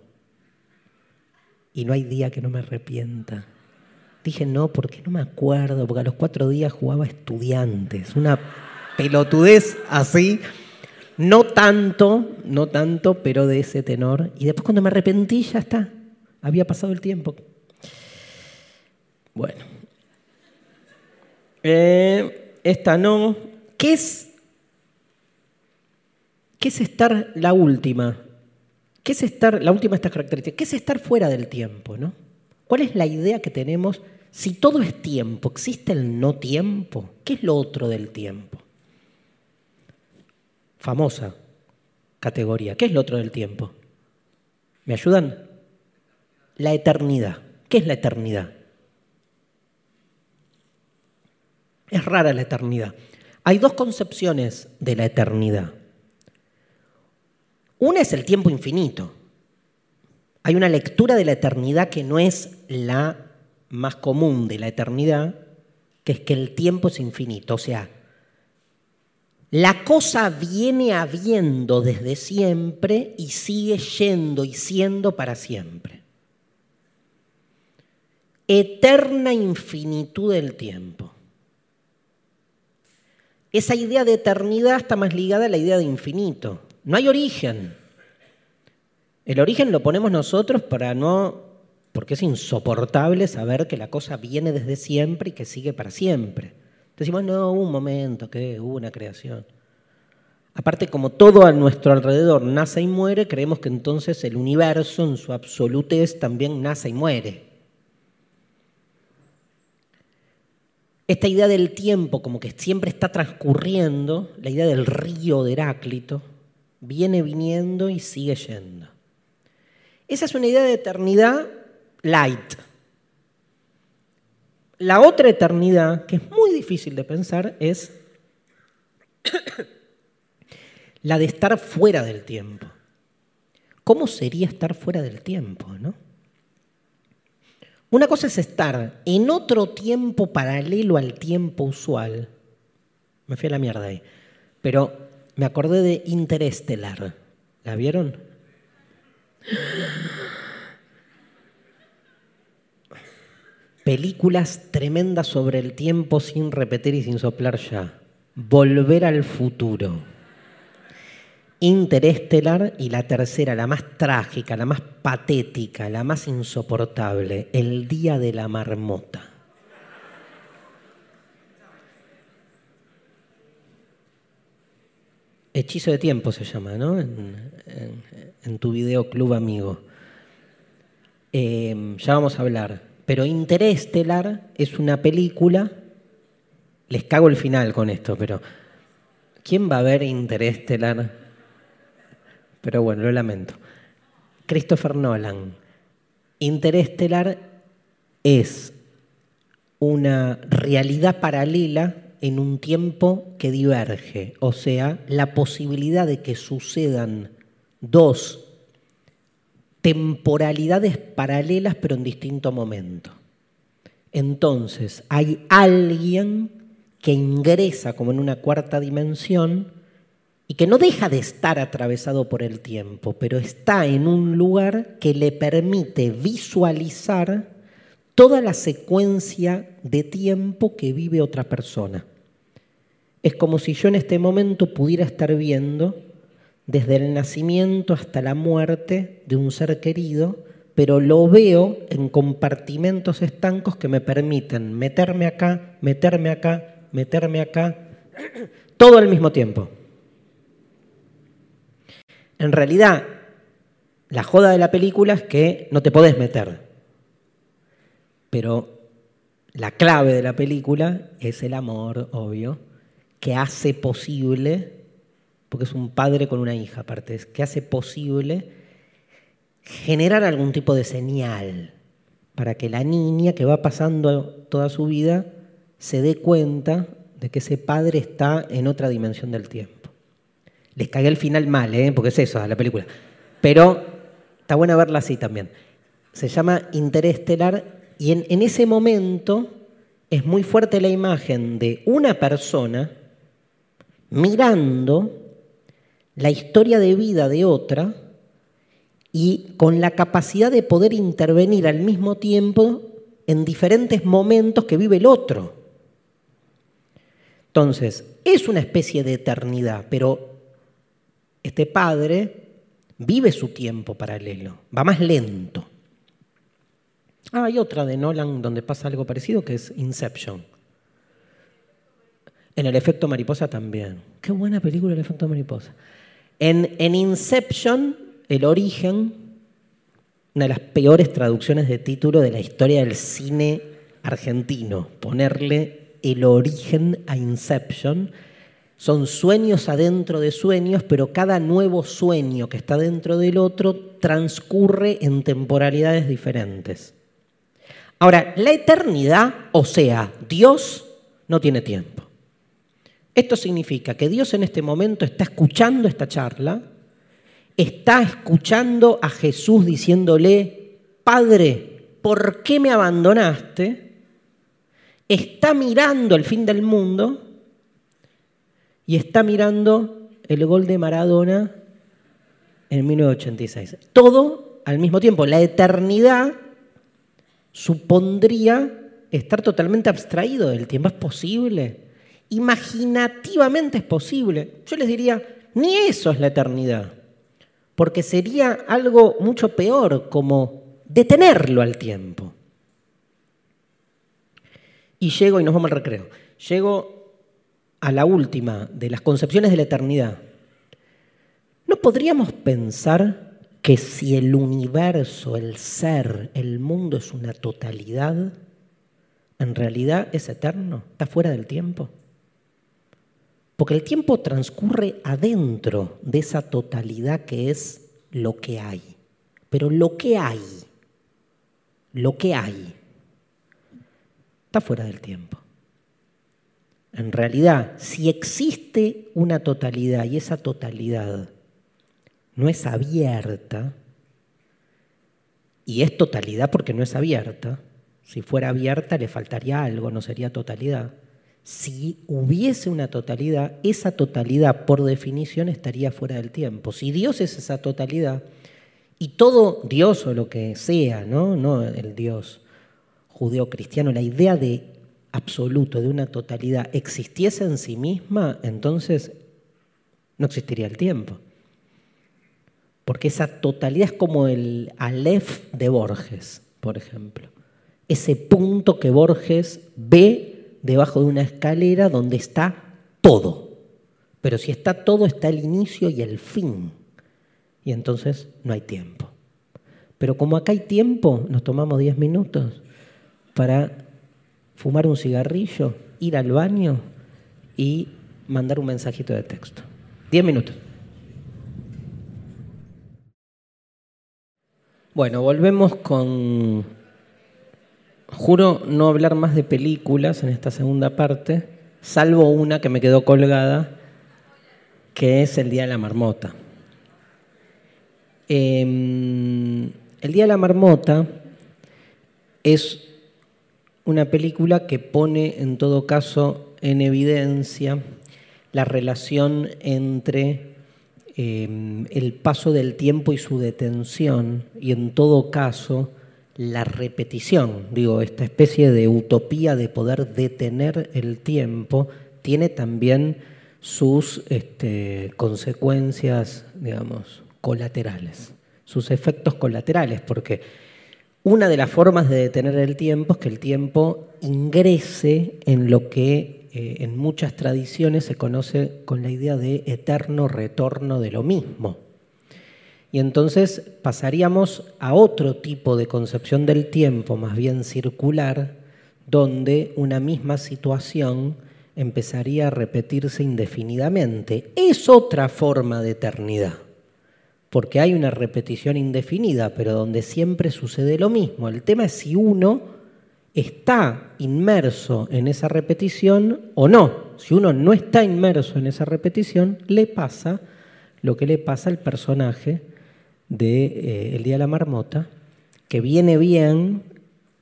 [SPEAKER 1] Y no hay día que no me arrepienta. Dije, no, porque no me acuerdo, porque a los cuatro días jugaba estudiantes. Una pelotudez así. No tanto, no tanto, pero de ese tenor. Y después cuando me arrepentí, ya está. Había pasado el tiempo. Bueno. Eh, esta no. ¿Qué es, ¿Qué es estar la última? ¿Qué es estar, la última de estas características? ¿Qué es estar fuera del tiempo? ¿no? ¿Cuál es la idea que tenemos? Si todo es tiempo, ¿existe el no tiempo? ¿Qué es lo otro del tiempo? Famosa categoría. ¿Qué es lo otro del tiempo? ¿Me ayudan? La eternidad. ¿Qué es la eternidad? Es rara la eternidad. Hay dos concepciones de la eternidad. Una es el tiempo infinito. Hay una lectura de la eternidad que no es la más común de la eternidad, que es que el tiempo es infinito. O sea, la cosa viene habiendo desde siempre y sigue yendo y siendo para siempre. Eterna infinitud del tiempo. Esa idea de eternidad está más ligada a la idea de infinito. No hay origen. El origen lo ponemos nosotros para no, porque es insoportable saber que la cosa viene desde siempre y que sigue para siempre. Decimos, no, un momento, que hubo una creación. Aparte, como todo a nuestro alrededor nace y muere, creemos que entonces el universo en su absolutez también nace y muere. Esta idea del tiempo, como que siempre está transcurriendo, la idea del río de Heráclito, viene viniendo y sigue yendo. Esa es una idea de eternidad light. La otra eternidad, que es muy difícil de pensar, es la de estar fuera del tiempo. ¿Cómo sería estar fuera del tiempo? ¿no? Una cosa es estar en otro tiempo paralelo al tiempo usual. Me fui a la mierda ahí. Pero me acordé de Interestelar. ¿La vieron? Películas tremendas sobre el tiempo sin repetir y sin soplar ya. Volver al futuro. Interestelar y la tercera, la más trágica, la más patética, la más insoportable, El Día de la Marmota. Hechizo de tiempo se llama, ¿no? En, tu video Club Amigo. Em, ya vamos a hablar. Pero Interestelar es una película. Les cago el final con esto, pero ¿quién va a ver Interestelar? Pero bueno, lo lamento. Christopher Nolan. Interestelar es una realidad paralela en un tiempo que diverge, o sea, la posibilidad de que sucedan dos temporalidades paralelas pero en distinto momento. Entonces, hay alguien que ingresa como en una cuarta dimensión y que no deja de estar atravesado por el tiempo, pero está en un lugar que le permite visualizar toda la secuencia de tiempo que vive otra persona. Es como si yo en este momento pudiera estar viendo desde el nacimiento hasta la muerte de un ser querido, pero lo veo en compartimentos estancos que me permiten meterme acá, meterme acá, meterme acá, todo al mismo tiempo. En realidad, la joda de la película es que no te podés meter. Pero la clave de la película es el amor, obvio, que hace posible, porque es un padre con una hija aparte, que hace posible generar algún tipo de señal para que la niña que va pasando toda su vida se dé cuenta de que ese padre está en otra dimensión del tiempo. Les cagué el final mal, ¿eh? porque es eso, la película. Pero está buena verla así también Se llama Interestelar y en, en ese momento es muy fuerte la imagen de una persona mirando la historia de vida de otra y con la capacidad de poder intervenir al mismo tiempo en diferentes momentos que vive el otro. Entonces, es una especie de eternidad, pero este padre vive su tiempo paralelo, va más lento. Ah, hay otra de Nolan donde pasa algo parecido que es Inception. En el efecto mariposa también. Qué buena película el efecto mariposa. En, Inception, el origen, una de las peores traducciones de título de la historia del cine argentino, ponerle el origen a Inception. Son sueños adentro de sueños, pero cada nuevo sueño que está dentro del otro transcurre en temporalidades diferentes. Ahora, la eternidad, o sea, Dios no tiene tiempo. Esto significa que Dios en este momento está escuchando esta charla, está escuchando a Jesús diciéndole, Padre, ¿por qué me abandonaste? Está mirando el fin del mundo y está mirando el gol de Maradona en 1986. Todo al mismo tiempo. La eternidad supondría estar totalmente abstraído del tiempo. ¿Es posible? Imaginativamente es posible. Yo les diría, ni eso es la eternidad, porque sería algo mucho peor como detenerlo al tiempo. Y llego, y nos vamos al recreo, llego a la última de las concepciones de la eternidad. ¿No podríamos pensar que si el universo, el ser, el mundo es una totalidad, en realidad es eterno, está fuera del tiempo. Porque el tiempo transcurre adentro de esa totalidad que es lo que hay. Pero lo que hay, lo que hay, está fuera del tiempo. En realidad, si existe una totalidad y esa totalidad no es abierta, y es totalidad porque no es abierta, si fuera abierta le faltaría algo, no sería totalidad. Si hubiese una totalidad, esa totalidad por definición estaría fuera del tiempo. Si Dios es esa totalidad, y todo Dios o lo que sea, ¿no? No el Dios judeo-cristiano, la idea de absoluto, de una totalidad, existiese en sí misma, entonces no existiría el tiempo porque esa totalidad es como el Aleph de Borges, por ejemplo. Ese punto que Borges ve debajo de una escalera donde está todo. Pero si está todo, está el inicio y el fin. Y entonces no hay tiempo. Pero como acá hay tiempo, nos tomamos 10 minutos para fumar un cigarrillo, ir al baño y mandar un mensajito de texto. 10 minutos. Bueno, volvemos con... Juro no hablar más de películas en esta segunda parte, salvo una que me quedó colgada, que es El Día de la Marmota. Em, el Día de la Marmota es una película que pone en todo caso en evidencia la relación entre Em, el paso del tiempo y su detención, y en todo caso la repetición, digo, esta especie de utopía de poder detener el tiempo, tiene también sus este, consecuencias, digamos, colaterales, sus efectos colaterales, porque una de las formas de detener el tiempo es que el tiempo ingrese en lo que eh, en muchas tradiciones se conoce con la idea de eterno retorno de lo mismo. Y entonces pasaríamos a otro tipo de concepción del tiempo, más bien circular, donde una misma situación empezaría a repetirse indefinidamente. Es otra forma de eternidad, porque hay una repetición indefinida, pero donde siempre sucede lo mismo. El tema es si uno está inmerso en esa repetición o no. Si uno no está inmerso en esa repetición, le pasa lo que le pasa al personaje de eh, El Día de la Marmota, que viene bien,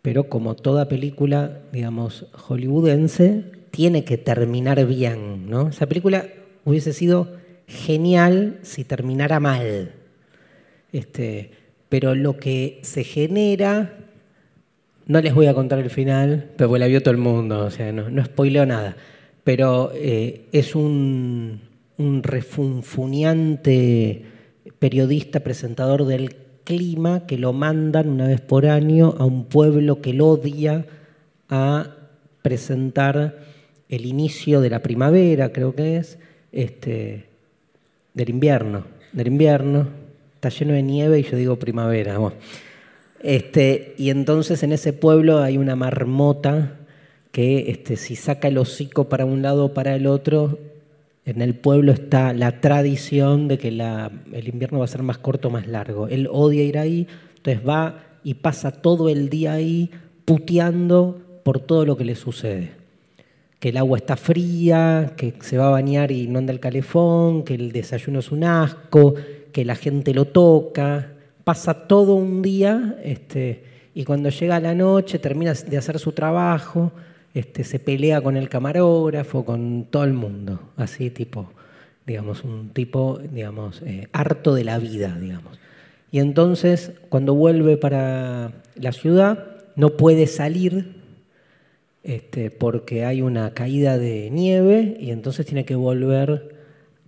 [SPEAKER 1] pero como toda película, digamos, hollywoodense, tiene que terminar bien, ¿no? Esa película hubiese sido genial si terminara mal. Este, pero lo que se genera, no les voy a contar el final, pero la vio todo el mundo, o sea, no, no spoileo nada. Pero eh, es un, un periodista, presentador del clima, que lo mandan una vez por año a un pueblo que lo odia a presentar el inicio de la primavera, creo que es, este, del invierno, del invierno, está lleno de nieve y yo digo primavera. Este, y entonces en ese pueblo hay una marmota que este, si saca el hocico para un lado o para el otro, en el pueblo está la tradición de que el invierno va a ser más corto más largo. Él odia ir ahí, entonces va y pasa todo el día ahí puteando por todo lo que le sucede. Que el agua está fría, que se va a bañar y no anda el calefón, que el desayuno es un asco, que la gente lo toca. Pasa todo un día este, y cuando llega la noche termina de hacer su trabajo este, se pelea con el camarógrafo, con todo el mundo, así tipo, digamos, un tipo, digamos, eh, harto de la vida, digamos. Y entonces, cuando vuelve para la ciudad, no puede salir este, porque hay una caída de nieve y entonces tiene que volver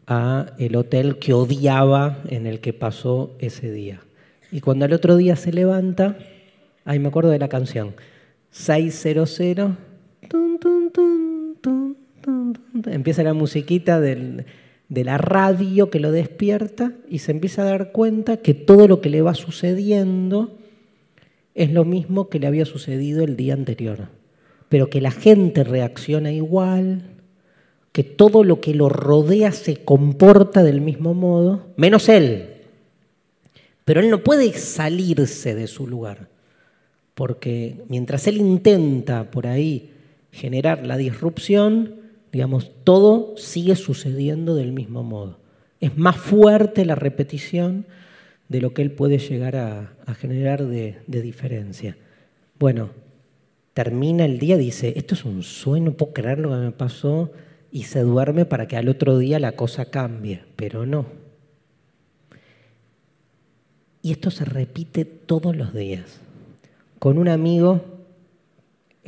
[SPEAKER 1] a el hotel que odiaba en el que pasó ese día. Y cuando al otro día se levanta, ahí me acuerdo de la canción, 600 empieza la musiquita de la radio que lo despierta y se empieza a dar cuenta que todo lo que le va sucediendo es lo mismo que le había sucedido el día anterior, pero que la gente reacciona igual, que todo lo que lo rodea se comporta del mismo modo, menos él. Pero él no puede salirse de su lugar, porque mientras él intenta por ahí generar la disrupción, digamos, todo sigue sucediendo del mismo modo. Es más fuerte la repetición de lo que él puede llegar a, generar de, diferencia. Bueno, termina el día, dice, esto es un sueño, puedo creer lo que me pasó, y se duerme para que al otro día la cosa cambie, pero no. Y esto se repite todos los días. Con un amigo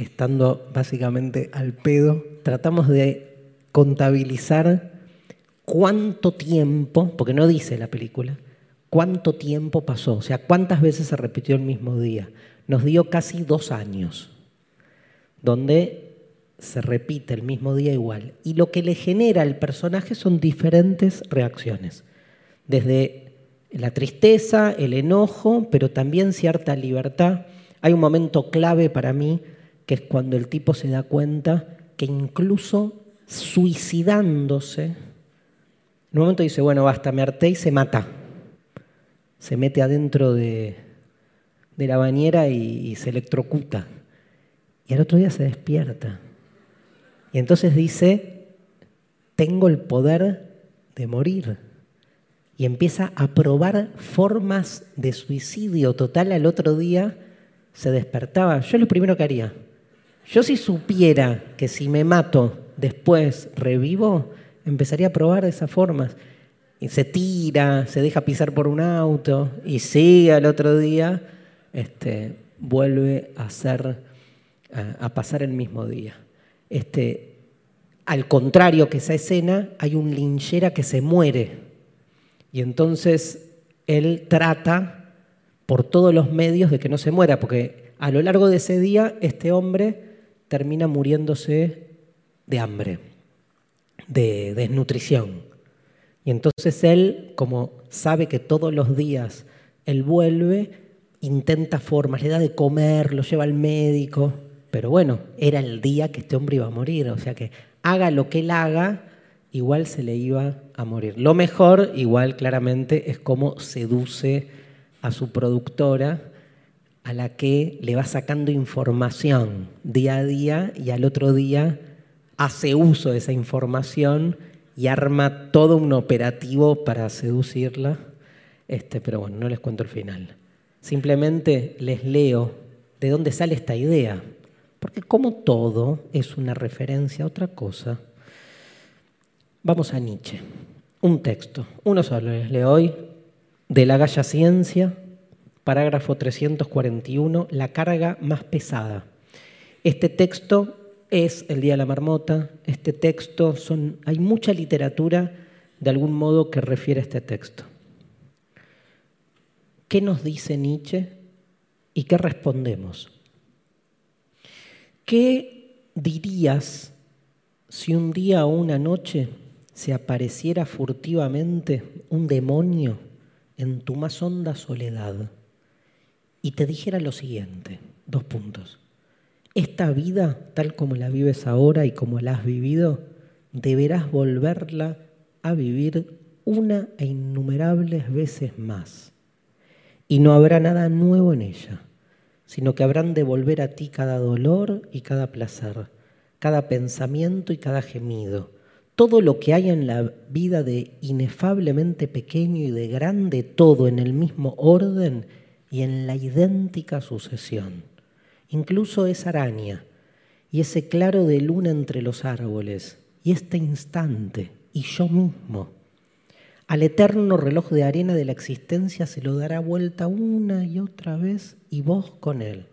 [SPEAKER 1] estando básicamente al pedo, tratamos de contabilizar cuánto tiempo, porque no dice la película, cuánto tiempo pasó, o sea, cuántas veces se repitió el mismo día. Nos dio casi dos años, donde se repite el mismo día igual. Y lo que le genera al personaje son diferentes reacciones, desde la tristeza, el enojo, pero también cierta libertad. Hay un momento clave para mí que es cuando el tipo se da cuenta que incluso suicidándose, en un momento dice, bueno, basta, me harté y se mata. Se mete adentro de, la bañera y, y se electrocuta. Y al otro día se despierta. Y entonces dice, tengo el poder de morir. Y empieza a probar formas de suicidio total. Al otro día se despertaba. Yo lo primero que haría, yo si supiera que si me mato después revivo, empezaría a probar de esas formas. Y se tira, se deja pisar por un auto y sigue al otro día, este, vuelve a, hacer, a, pasar el mismo día. Este, al contrario que esa escena, hay un linchera que se muere. Y entonces él trata por todos los medios de que no se muera, porque a lo largo de ese día este hombre termina muriéndose de hambre, de desnutrición. Y entonces él, como sabe que todos los días él vuelve, intenta formas, le da de comer, lo lleva al médico, pero bueno, era el día que este hombre iba a morir, o sea que haga lo que él haga, igual se le iba a morir. Lo mejor, igual claramente, es cómo seduce a su productora a la que le va sacando información día a día y al otro día hace uso de esa información y arma todo un operativo para seducirla. Este, pero bueno, no les cuento el final. Simplemente les leo de dónde sale esta idea, porque como todo es una referencia a otra cosa, vamos a Nietzsche. Un texto, uno solo les leo hoy, de la Galla Ciencia, parágrafo 341, la carga más pesada. Este texto es El Día de la Marmota, este texto son, hay mucha literatura de algún modo que refiere a este texto. ¿Qué nos dice Nietzsche y qué respondemos? ¿Qué dirías si un día o una noche se apareciera furtivamente un demonio en tu más honda soledad y te dijera lo siguiente, dos puntos. Esta vida, tal como la vives ahora y como la has vivido, deberás volverla a vivir una e innumerables veces más. Y no habrá nada nuevo en ella, sino que habrán de volver a ti cada dolor y cada placer, cada pensamiento y cada gemido, todo lo que hay en la vida de inefablemente pequeño y de grande, todo en el mismo orden y en la idéntica sucesión. Incluso esa araña y ese claro de luna entre los árboles y este instante y yo mismo. Al eterno reloj de arena de la existencia se lo dará vuelta una y otra vez y vos con él,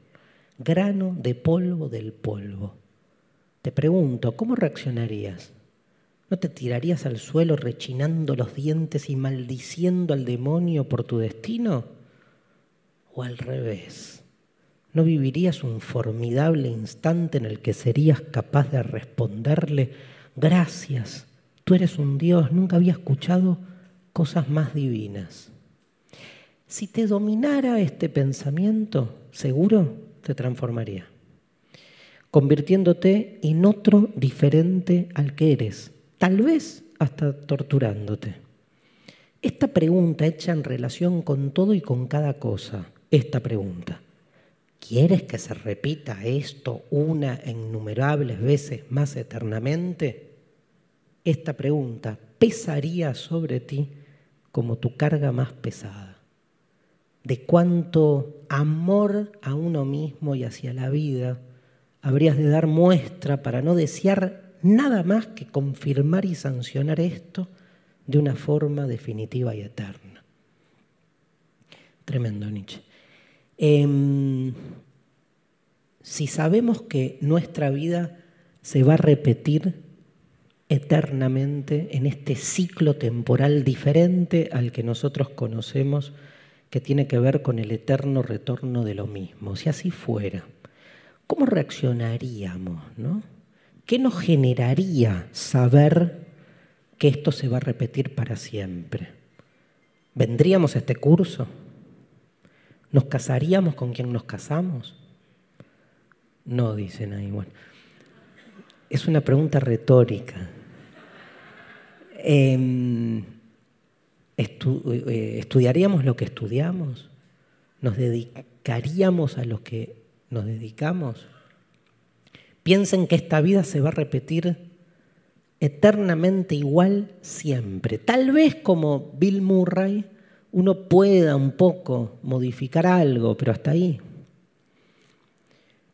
[SPEAKER 1] grano de polvo del polvo. Te pregunto, ¿cómo reaccionarías? ¿No te tirarías al suelo rechinando los dientes y maldiciendo al demonio por tu destino? ¿O al revés? ¿No vivirías un formidable instante en el que serías capaz de responderle, gracias, tú eres un Dios, nunca había escuchado cosas más divinas? Si te dominara este pensamiento, seguro te transformaría, convirtiéndote en otro diferente al que eres tal vez hasta torturándote. Esta pregunta hecha en relación con todo y con cada cosa, esta pregunta, ¿quieres que se repita esto una e innumerables veces más eternamente? Esta pregunta pesaría sobre ti como tu carga más pesada. De cuánto amor a uno mismo y hacia la vida habrías de dar muestra para no desear nada más que confirmar y sancionar esto de una forma definitiva y eterna. Tremendo Nietzsche. Em, si sabemos que nuestra vida se va a repetir eternamente en este ciclo temporal diferente al que nosotros conocemos, que tiene que ver con el eterno retorno de lo mismo. Si así fuera, ¿cómo reaccionaríamos? ¿no? ¿Qué nos generaría saber que esto se va a repetir para siempre? ¿Vendríamos a este curso? ¿Nos casaríamos con quien nos casamos? No, dicen ahí. Bueno, es una pregunta retórica. Em, eh, ¿Estudiaríamos lo que estudiamos? ¿Nos dedicaríamos a lo que nos dedicamos? Piensen que esta vida se va a repetir eternamente igual siempre. Tal vez como Bill Murray uno pueda un poco modificar algo, pero hasta ahí.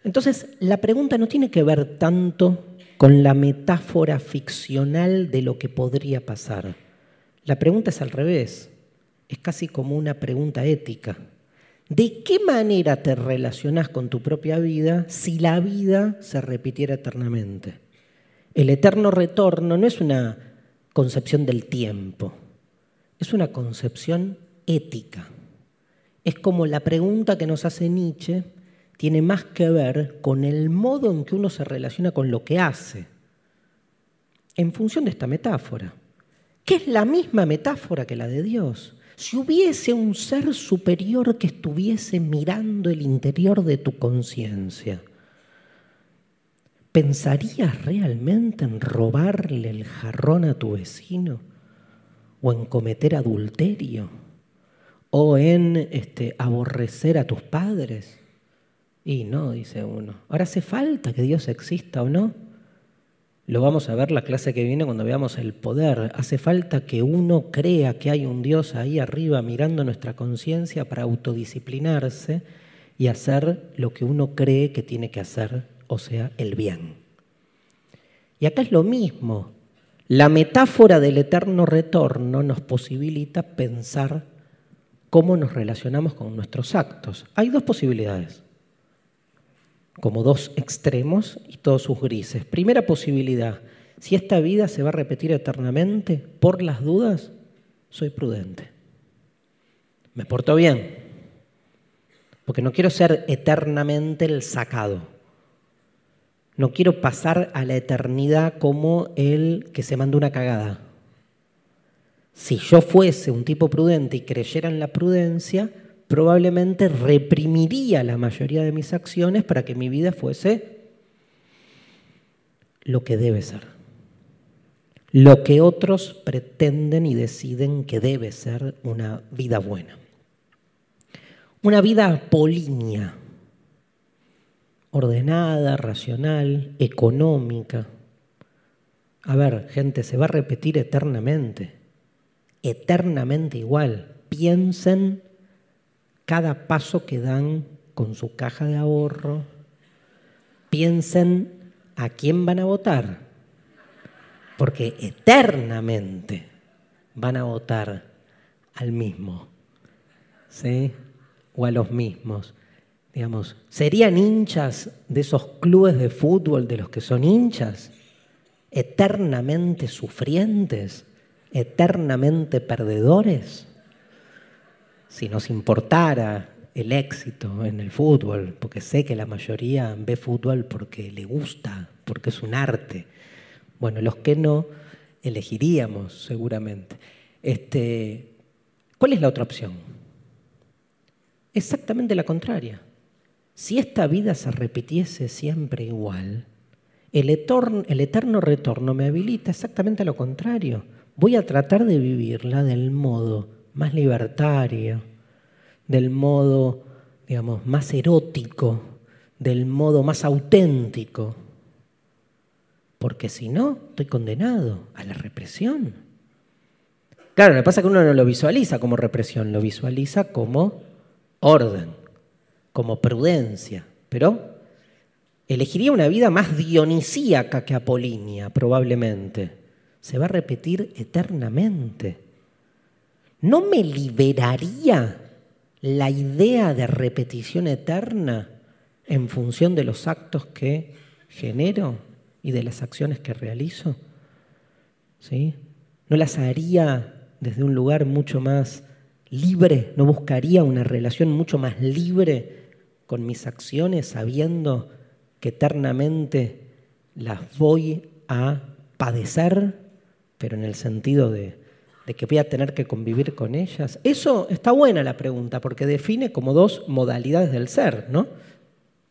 [SPEAKER 1] Entonces, la pregunta no tiene que ver tanto con la metáfora ficcional de lo que podría pasar. La pregunta es al revés, es casi como una pregunta ética. ¿De qué manera te relacionas con tu propia vida si la vida se repitiera eternamente? El eterno retorno no es una concepción del tiempo, es una concepción ética. Es como la pregunta que nos hace Nietzsche tiene más que ver con el modo en que uno se relaciona con lo que hace, en función de esta metáfora, que es la misma metáfora que la de Dios. Si hubiese un ser superior que estuviese mirando el interior de tu conciencia, ¿pensarías realmente en robarle el jarrón a tu vecino? ¿O en cometer adulterio? ¿O en este, aborrecer a tus padres? Y no, dice uno. Ahora hace falta que Dios exista o no. Lo vamos a ver la clase que viene cuando veamos el poder. Hace falta que uno crea que hay un Dios ahí arriba mirando nuestra conciencia para autodisciplinarse y hacer lo que uno cree que tiene que hacer, o sea, el bien. Y acá es lo mismo. La metáfora del eterno retorno nos posibilita pensar cómo nos relacionamos con nuestros actos. Hay dos posibilidades, como dos extremos y todos sus grises. Primera posibilidad, si esta vida se va a repetir eternamente, por las dudas, soy prudente. Me porto bien, porque no quiero ser eternamente el sacado. No quiero pasar a la eternidad como el que se mandó una cagada. Si yo fuese un tipo prudente y creyera en la prudencia, probablemente reprimiría la mayoría de mis acciones para que mi vida fuese lo que debe ser. Lo que otros pretenden y deciden que debe ser una vida buena. Una vida apolínea ordenada, racional, económica. A ver, gente, se va a repetir eternamente, eternamente igual. Piensen cada paso que dan con su caja de ahorro. Piensen a quién van a votar, porque eternamente van a votar al mismo, ¿sí? O a los mismos. Digamos, ¿serían hinchas de esos clubes de fútbol de los que son hinchas? ¿Eternamente sufrientes? ¿Eternamente perdedores? Si nos importara el éxito en el fútbol, porque sé que la mayoría ve fútbol porque le gusta, porque es un arte. Bueno, los que no, elegiríamos seguramente. Este, ¿Cuál es la otra opción? Exactamente la contraria. Si esta vida se repitiese siempre igual, el eterno, retorno me habilita exactamente lo contrario. Voy a tratar de vivirla del modo más libertario, del modo, digamos, más erótico, del modo más auténtico. Porque si no, estoy condenado a la represión. Claro, lo que pasa es que uno no lo visualiza como represión, lo visualiza como orden como prudencia, pero elegiría una vida más dionisíaca que apolínea, probablemente. Se va a repetir eternamente. ¿No me liberaría la idea de repetición eterna en función de los actos que genero y de las acciones que realizo? ¿Sí? ¿No las haría desde un lugar mucho más libre? ¿No buscaría una relación mucho más libre con mis acciones sabiendo que eternamente las voy a padecer, pero en el sentido de, que voy a tener que convivir con ellas? Eso está buena la pregunta, porque define como dos modalidades del ser, ¿no?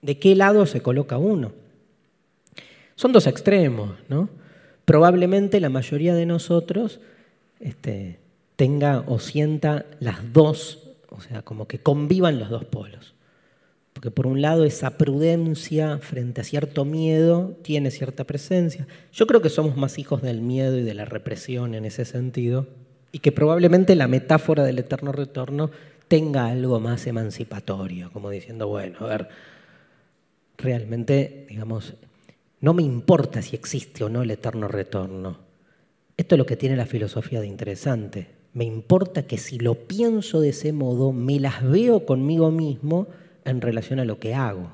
[SPEAKER 1] ¿De qué lado se coloca uno? Son dos extremos, ¿no? Probablemente la mayoría de nosotros este, tenga o sienta las dos, o sea, como que convivan los dos polos. Porque por un lado esa prudencia frente a cierto miedo tiene cierta presencia. Yo creo que somos más hijos del miedo y de la represión en ese sentido, y que probablemente la metáfora del eterno retorno tenga algo más emancipatorio, como diciendo, bueno, a ver, realmente, digamos, no me importa si existe o no el eterno retorno. Esto es lo que tiene la filosofía de interesante. Me importa que si lo pienso de ese modo, me las veo conmigo mismo en relación a lo que hago.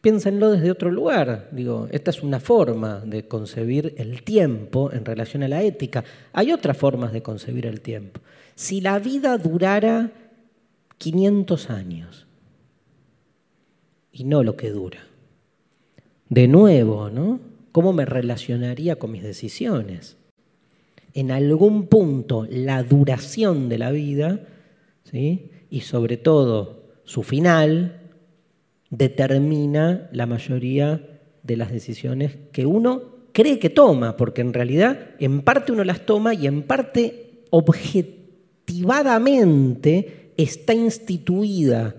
[SPEAKER 1] Piénsenlo desde otro lugar. Digo, esta es una forma de concebir el tiempo en relación a la ética. Hay otras formas de concebir el tiempo. Si la vida durara 500 años y no lo que dura, de nuevo, ¿no? ¿Cómo me relacionaría con mis decisiones? En algún punto, la duración de la vida, ¿sí? y sobre todo su final determina la mayoría de las decisiones que uno cree que toma, porque en realidad en parte uno las toma y en parte objetivadamente está instituida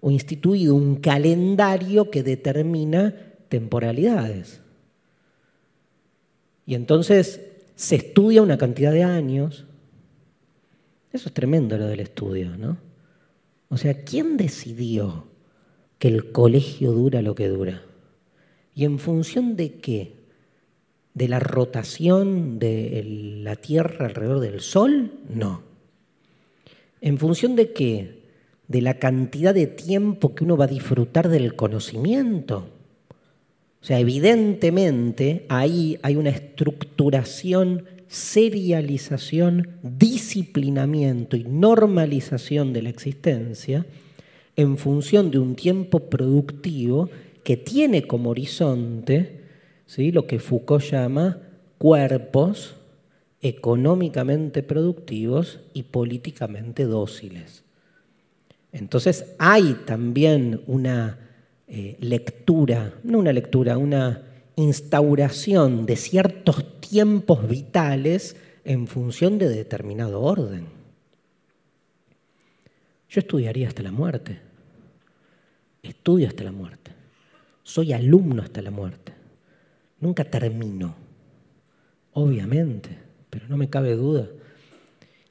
[SPEAKER 1] o instituido un calendario que determina temporalidades. Y entonces se estudia una cantidad de años. Eso es tremendo lo del estudio, ¿no? O sea, ¿quién decidió que el colegio dura lo que dura? ¿Y en función de qué? ¿De la rotación de la Tierra alrededor del Sol? No. ¿En función de qué? ¿De la cantidad de tiempo que uno va a disfrutar del conocimiento? O sea, evidentemente ahí hay una estructuración, serialización, disciplinamiento y normalización de la existencia en función de un tiempo productivo que tiene como horizonte ¿sí? lo que Foucault llama cuerpos económicamente productivos y políticamente dóciles. Entonces hay también una eh, lectura, no una lectura, una instauración de ciertos tiempos vitales en función de determinado orden. Yo estudiaría hasta la muerte, estudio hasta la muerte, soy alumno hasta la muerte, nunca termino, obviamente, pero no me cabe duda.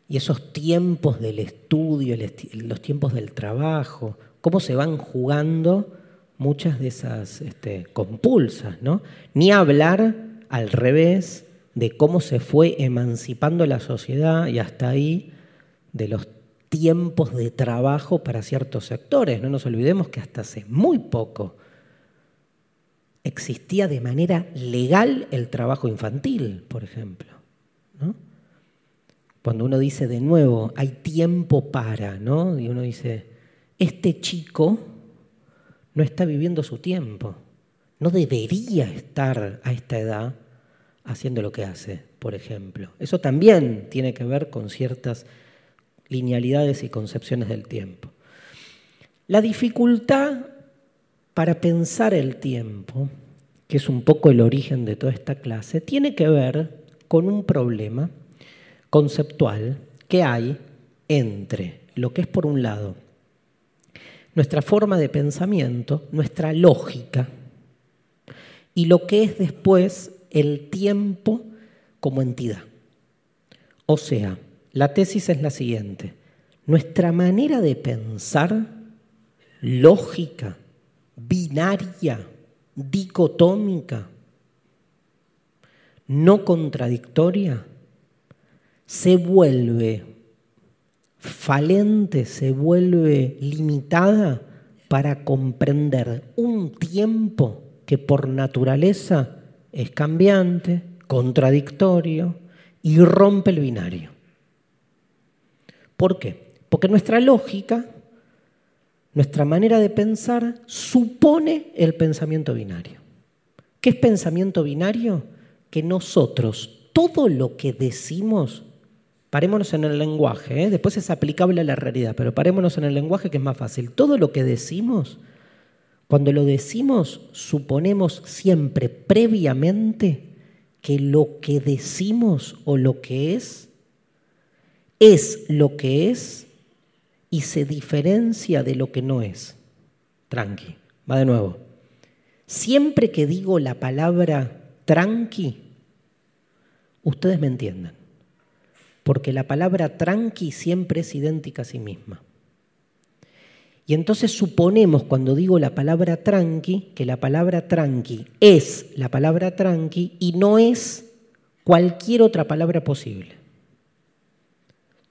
[SPEAKER 1] Y esos tiempos del estudio, los tiempos del trabajo, cómo se van jugando muchas de esas este, compulsas, ¿no? Ni hablar al revés de cómo se fue emancipando la sociedad y hasta ahí de los tiempos de trabajo para ciertos sectores. No nos olvidemos que hasta hace muy poco existía de manera legal el trabajo infantil, por ejemplo. Cuando uno dice de nuevo, hay tiempo para, ¿no? Y uno dice, este chico no está viviendo su tiempo. No debería estar a esta edad haciendo lo que hace, por ejemplo. Eso también tiene que ver con ciertas linealidades y concepciones del tiempo. La dificultad para pensar el tiempo, que es un poco el origen de toda esta clase, tiene que ver con un problema conceptual que hay entre lo que es por un lado nuestra forma de pensamiento, nuestra lógica y lo que es después el tiempo como entidad. O sea, la tesis es la siguiente. Nuestra manera de pensar, lógica, binaria, dicotómica, no contradictoria, se vuelve falente, se vuelve limitada para comprender un tiempo que por naturaleza es cambiante, contradictorio y rompe el binario. ¿Por qué? Porque nuestra lógica, nuestra manera de pensar, supone el pensamiento binario. ¿Qué es pensamiento binario? Que nosotros todo lo que decimos Parémonos en el lenguaje, ¿eh? después es aplicable a la realidad, pero parémonos en el lenguaje que es más fácil. Todo lo que decimos, cuando lo decimos, suponemos siempre previamente que lo que decimos o lo que es es lo que es y se diferencia de lo que no es. Tranqui, va de nuevo. Siempre que digo la palabra tranqui, ustedes me entienden porque la palabra tranqui siempre es idéntica a sí misma. Y entonces suponemos cuando digo la palabra tranqui, que la palabra tranqui es la palabra tranqui y no es cualquier otra palabra posible.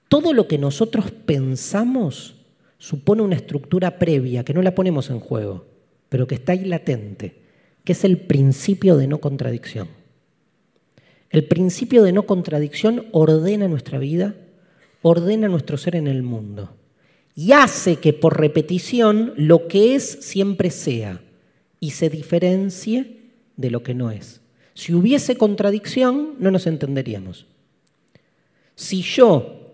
[SPEAKER 1] Todo lo que nosotros pensamos supone una estructura previa que no la ponemos en juego, pero que está ahí latente, que es el principio de no contradicción. El principio de no contradicción ordena nuestra vida, ordena nuestro ser en el mundo y hace que por repetición lo que es siempre sea y se diferencie de lo que no es. Si hubiese contradicción, no nos entenderíamos. Si yo,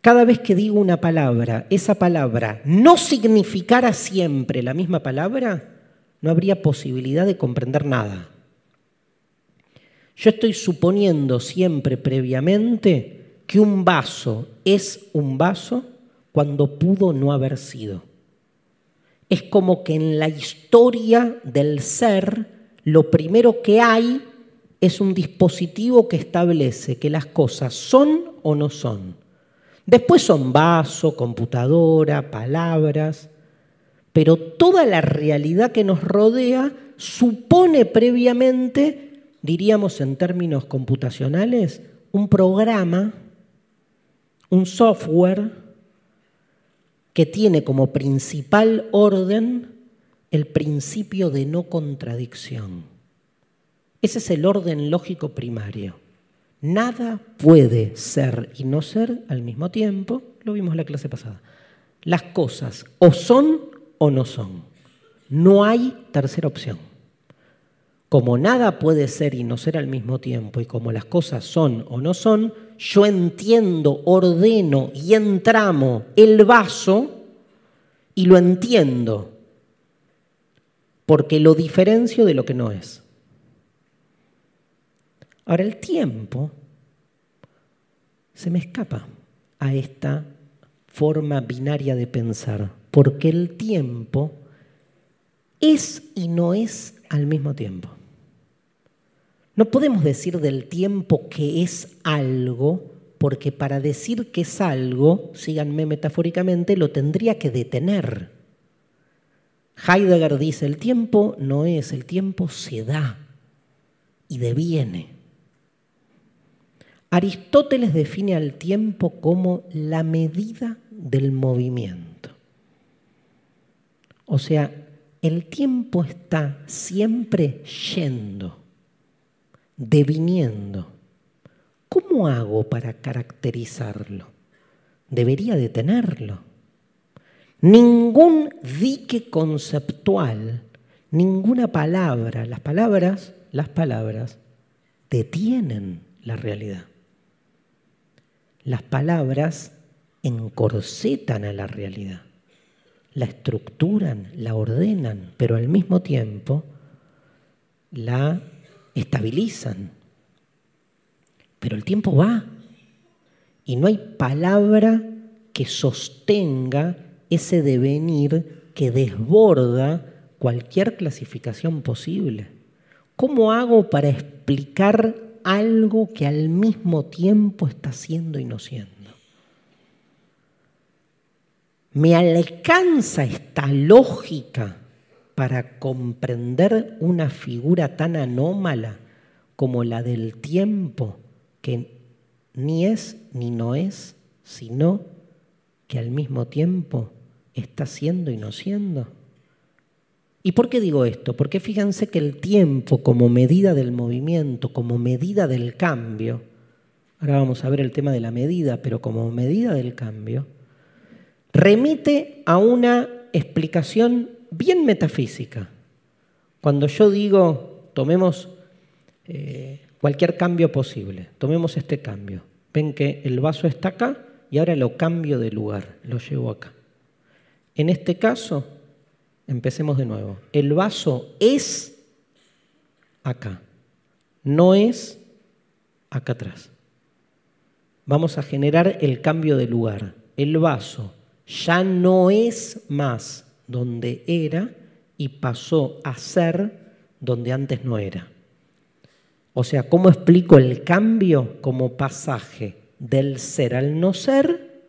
[SPEAKER 1] cada vez que digo una palabra, esa palabra no significara siempre la misma palabra, no habría posibilidad de comprender nada. Yo estoy suponiendo siempre previamente que un vaso es un vaso cuando pudo no haber sido. Es como que en la historia del ser lo primero que hay es un dispositivo que establece que las cosas son o no son. Después son vaso, computadora, palabras, pero toda la realidad que nos rodea supone previamente, diríamos en términos computacionales, un programa, un software que tiene como principal orden el principio de no contradicción. Ese es el orden lógico primario. Nada puede ser y no ser al mismo tiempo, lo vimos en la clase pasada. Las cosas o son o no son. No hay tercera opción. Como nada puede ser y no ser al mismo tiempo y como las cosas son o no son, yo entiendo, ordeno y entramo el vaso y lo entiendo porque lo diferencio de lo que no es. Ahora el tiempo se me escapa a esta forma binaria de pensar, porque el tiempo es y no es al mismo tiempo. No podemos decir del tiempo que es algo, porque para decir que es algo, síganme metafóricamente, lo tendría que detener. Heidegger dice, el tiempo no es, el tiempo se da y deviene. Aristóteles define al tiempo como la medida del movimiento. O sea, el tiempo está siempre yendo, deviniendo. ¿Cómo hago para caracterizarlo? Debería detenerlo. Ningún dique conceptual, ninguna palabra, las palabras, las palabras detienen la realidad. Las palabras encorsetan a la realidad, la estructuran, la ordenan, pero al mismo tiempo la estabilizan. Pero el tiempo va y no hay palabra que sostenga ese devenir que desborda cualquier clasificación posible. ¿Cómo hago para explicar algo que al mismo tiempo está siendo y no siendo. Me alcanza esta lógica para comprender una figura tan anómala como la del tiempo, que ni es ni no es, sino que al mismo tiempo está siendo y no siendo. ¿Y por qué digo esto? Porque fíjense que el tiempo como medida del movimiento, como medida del cambio, ahora vamos a ver el tema de la medida, pero como medida del cambio, remite a una explicación bien metafísica. Cuando yo digo, tomemos eh, cualquier cambio posible, tomemos este cambio. Ven que el vaso está acá y ahora lo cambio de lugar, lo llevo acá. En este caso, Empecemos de nuevo. El vaso es acá, no es acá atrás. Vamos a generar el cambio de lugar. El vaso ya no es más donde era y pasó a ser donde antes no era. O sea, ¿cómo explico el cambio como pasaje del ser al no ser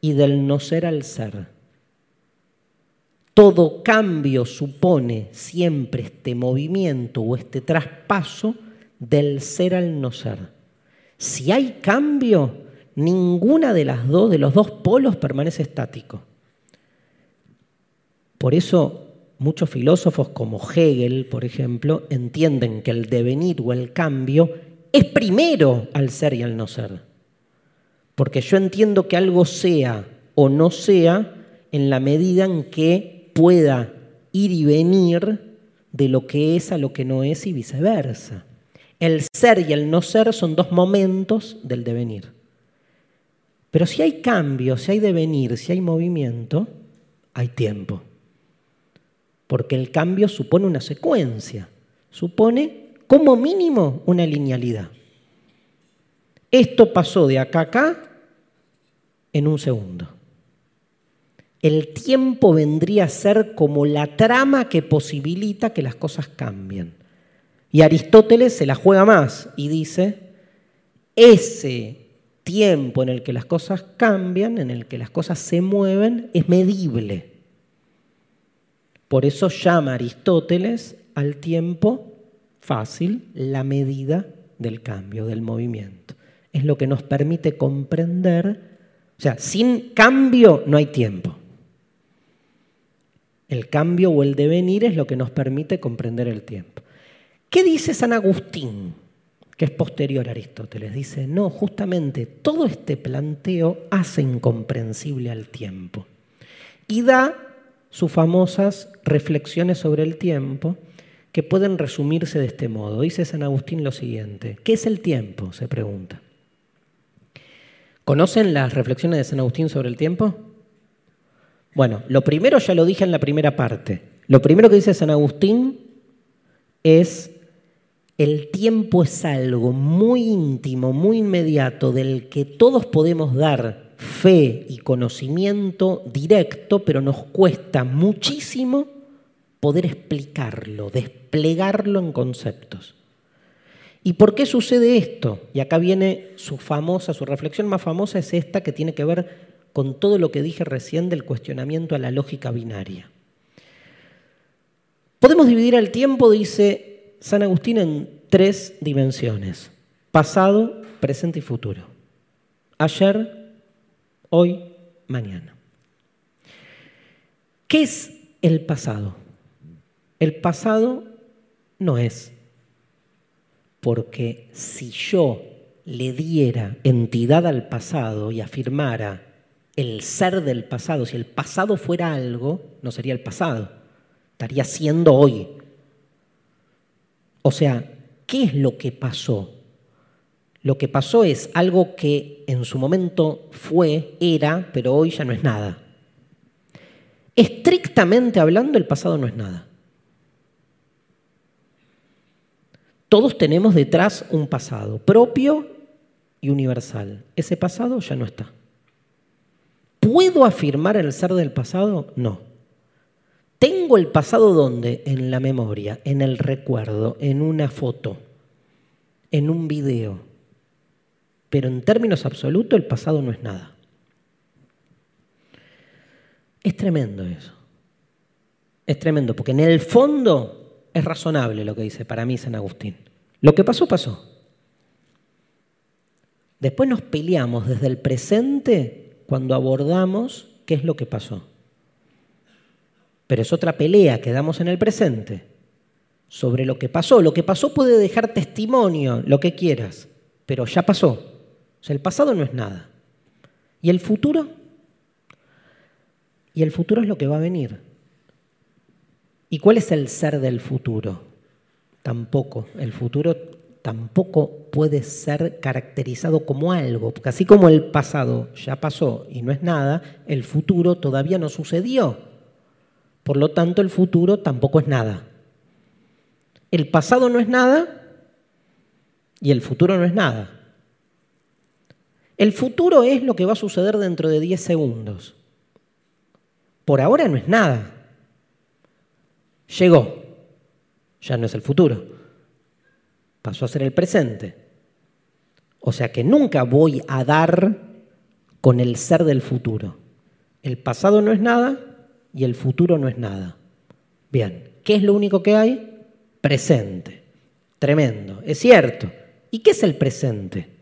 [SPEAKER 1] y del no ser al ser? Todo cambio supone siempre este movimiento o este traspaso del ser al no ser. Si hay cambio, ninguna de las dos, de los dos polos permanece estático. Por eso muchos filósofos como Hegel, por ejemplo, entienden que el devenir o el cambio es primero al ser y al no ser. Porque yo entiendo que algo sea o no sea en la medida en que pueda ir y venir de lo que es a lo que no es y viceversa. El ser y el no ser son dos momentos del devenir. Pero si hay cambio, si hay devenir, si hay movimiento, hay tiempo. Porque el cambio supone una secuencia, supone como mínimo una linealidad. Esto pasó de acá a acá en un segundo el tiempo vendría a ser como la trama que posibilita que las cosas cambien. Y Aristóteles se la juega más y dice, ese tiempo en el que las cosas cambian, en el que las cosas se mueven, es medible. Por eso llama Aristóteles al tiempo fácil la medida del cambio, del movimiento. Es lo que nos permite comprender, o sea, sin cambio no hay tiempo. El cambio o el devenir es lo que nos permite comprender el tiempo. ¿Qué dice San Agustín, que es posterior a Aristóteles? Dice, no, justamente todo este planteo hace incomprensible al tiempo y da sus famosas reflexiones sobre el tiempo que pueden resumirse de este modo. Dice San Agustín lo siguiente, ¿qué es el tiempo? se pregunta. ¿Conocen las reflexiones de San Agustín sobre el tiempo? Bueno, lo primero ya lo dije en la primera parte. Lo primero que dice San Agustín es el tiempo es algo muy íntimo, muy inmediato, del que todos podemos dar fe y conocimiento directo, pero nos cuesta muchísimo poder explicarlo, desplegarlo en conceptos. ¿Y por qué sucede esto? Y acá viene su famosa, su reflexión más famosa es esta que tiene que ver con todo lo que dije recién del cuestionamiento a la lógica binaria. Podemos dividir el tiempo, dice San Agustín en tres dimensiones, pasado, presente y futuro. Ayer, hoy, mañana. ¿Qué es el pasado? El pasado no es porque si yo le diera entidad al pasado y afirmara el ser del pasado, si el pasado fuera algo, no sería el pasado, estaría siendo hoy. O sea, ¿qué es lo que pasó? Lo que pasó es algo que en su momento fue, era, pero hoy ya no es nada. Estrictamente hablando, el pasado no es nada. Todos tenemos detrás un pasado propio y universal. Ese pasado ya no está. ¿Puedo afirmar el ser del pasado? No. ¿Tengo el pasado dónde? En la memoria, en el recuerdo, en una foto, en un video. Pero en términos absolutos el pasado no es nada. Es tremendo eso. Es tremendo, porque en el fondo es razonable lo que dice para mí San Agustín. Lo que pasó, pasó. Después nos peleamos desde el presente cuando abordamos qué es lo que pasó. Pero es otra pelea que damos en el presente sobre lo que pasó. Lo que pasó puede dejar testimonio, lo que quieras, pero ya pasó. El pasado no es nada. ¿Y el futuro? Y el futuro es lo que va a venir. ¿Y cuál es el ser del futuro? Tampoco. El futuro tampoco puede ser caracterizado como algo, porque así como el pasado ya pasó y no es nada, el futuro todavía no sucedió. Por lo tanto, el futuro tampoco es nada. El pasado no es nada y el futuro no es nada. El futuro es lo que va a suceder dentro de 10 segundos. Por ahora no es nada. Llegó. Ya no es el futuro. Pasó a ser el presente. O sea que nunca voy a dar con el ser del futuro. El pasado no es nada y el futuro no es nada. Bien, ¿qué es lo único que hay? Presente. Tremendo, es cierto. ¿Y qué es el presente?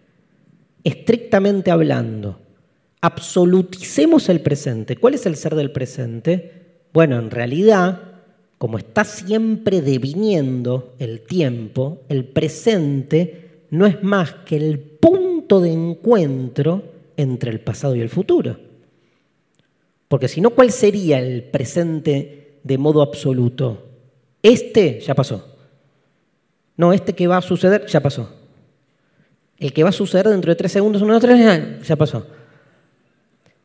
[SPEAKER 1] Estrictamente hablando, absoluticemos el presente. ¿Cuál es el ser del presente? Bueno, en realidad, como está siempre deviniendo el tiempo, el presente no es más que el punto de encuentro entre el pasado y el futuro. Porque si no, ¿cuál sería el presente de modo absoluto? Este ya pasó. No, este que va a suceder ya pasó. El que va a suceder dentro de tres segundos, uno, dos, tres, ya pasó.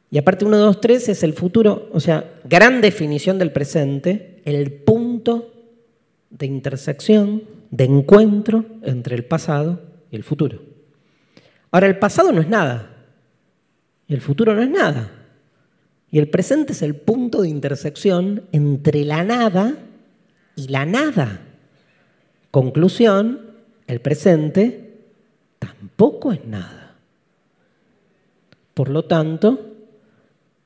[SPEAKER 1] Y aparte, uno, dos, tres es el futuro, o sea, gran definición del presente, el punto de intersección, de encuentro entre el pasado y el futuro. Ahora, el pasado no es nada y el futuro no es nada. Y el presente es el punto de intersección entre la nada y la nada. Conclusión, el presente tampoco es nada. Por lo tanto,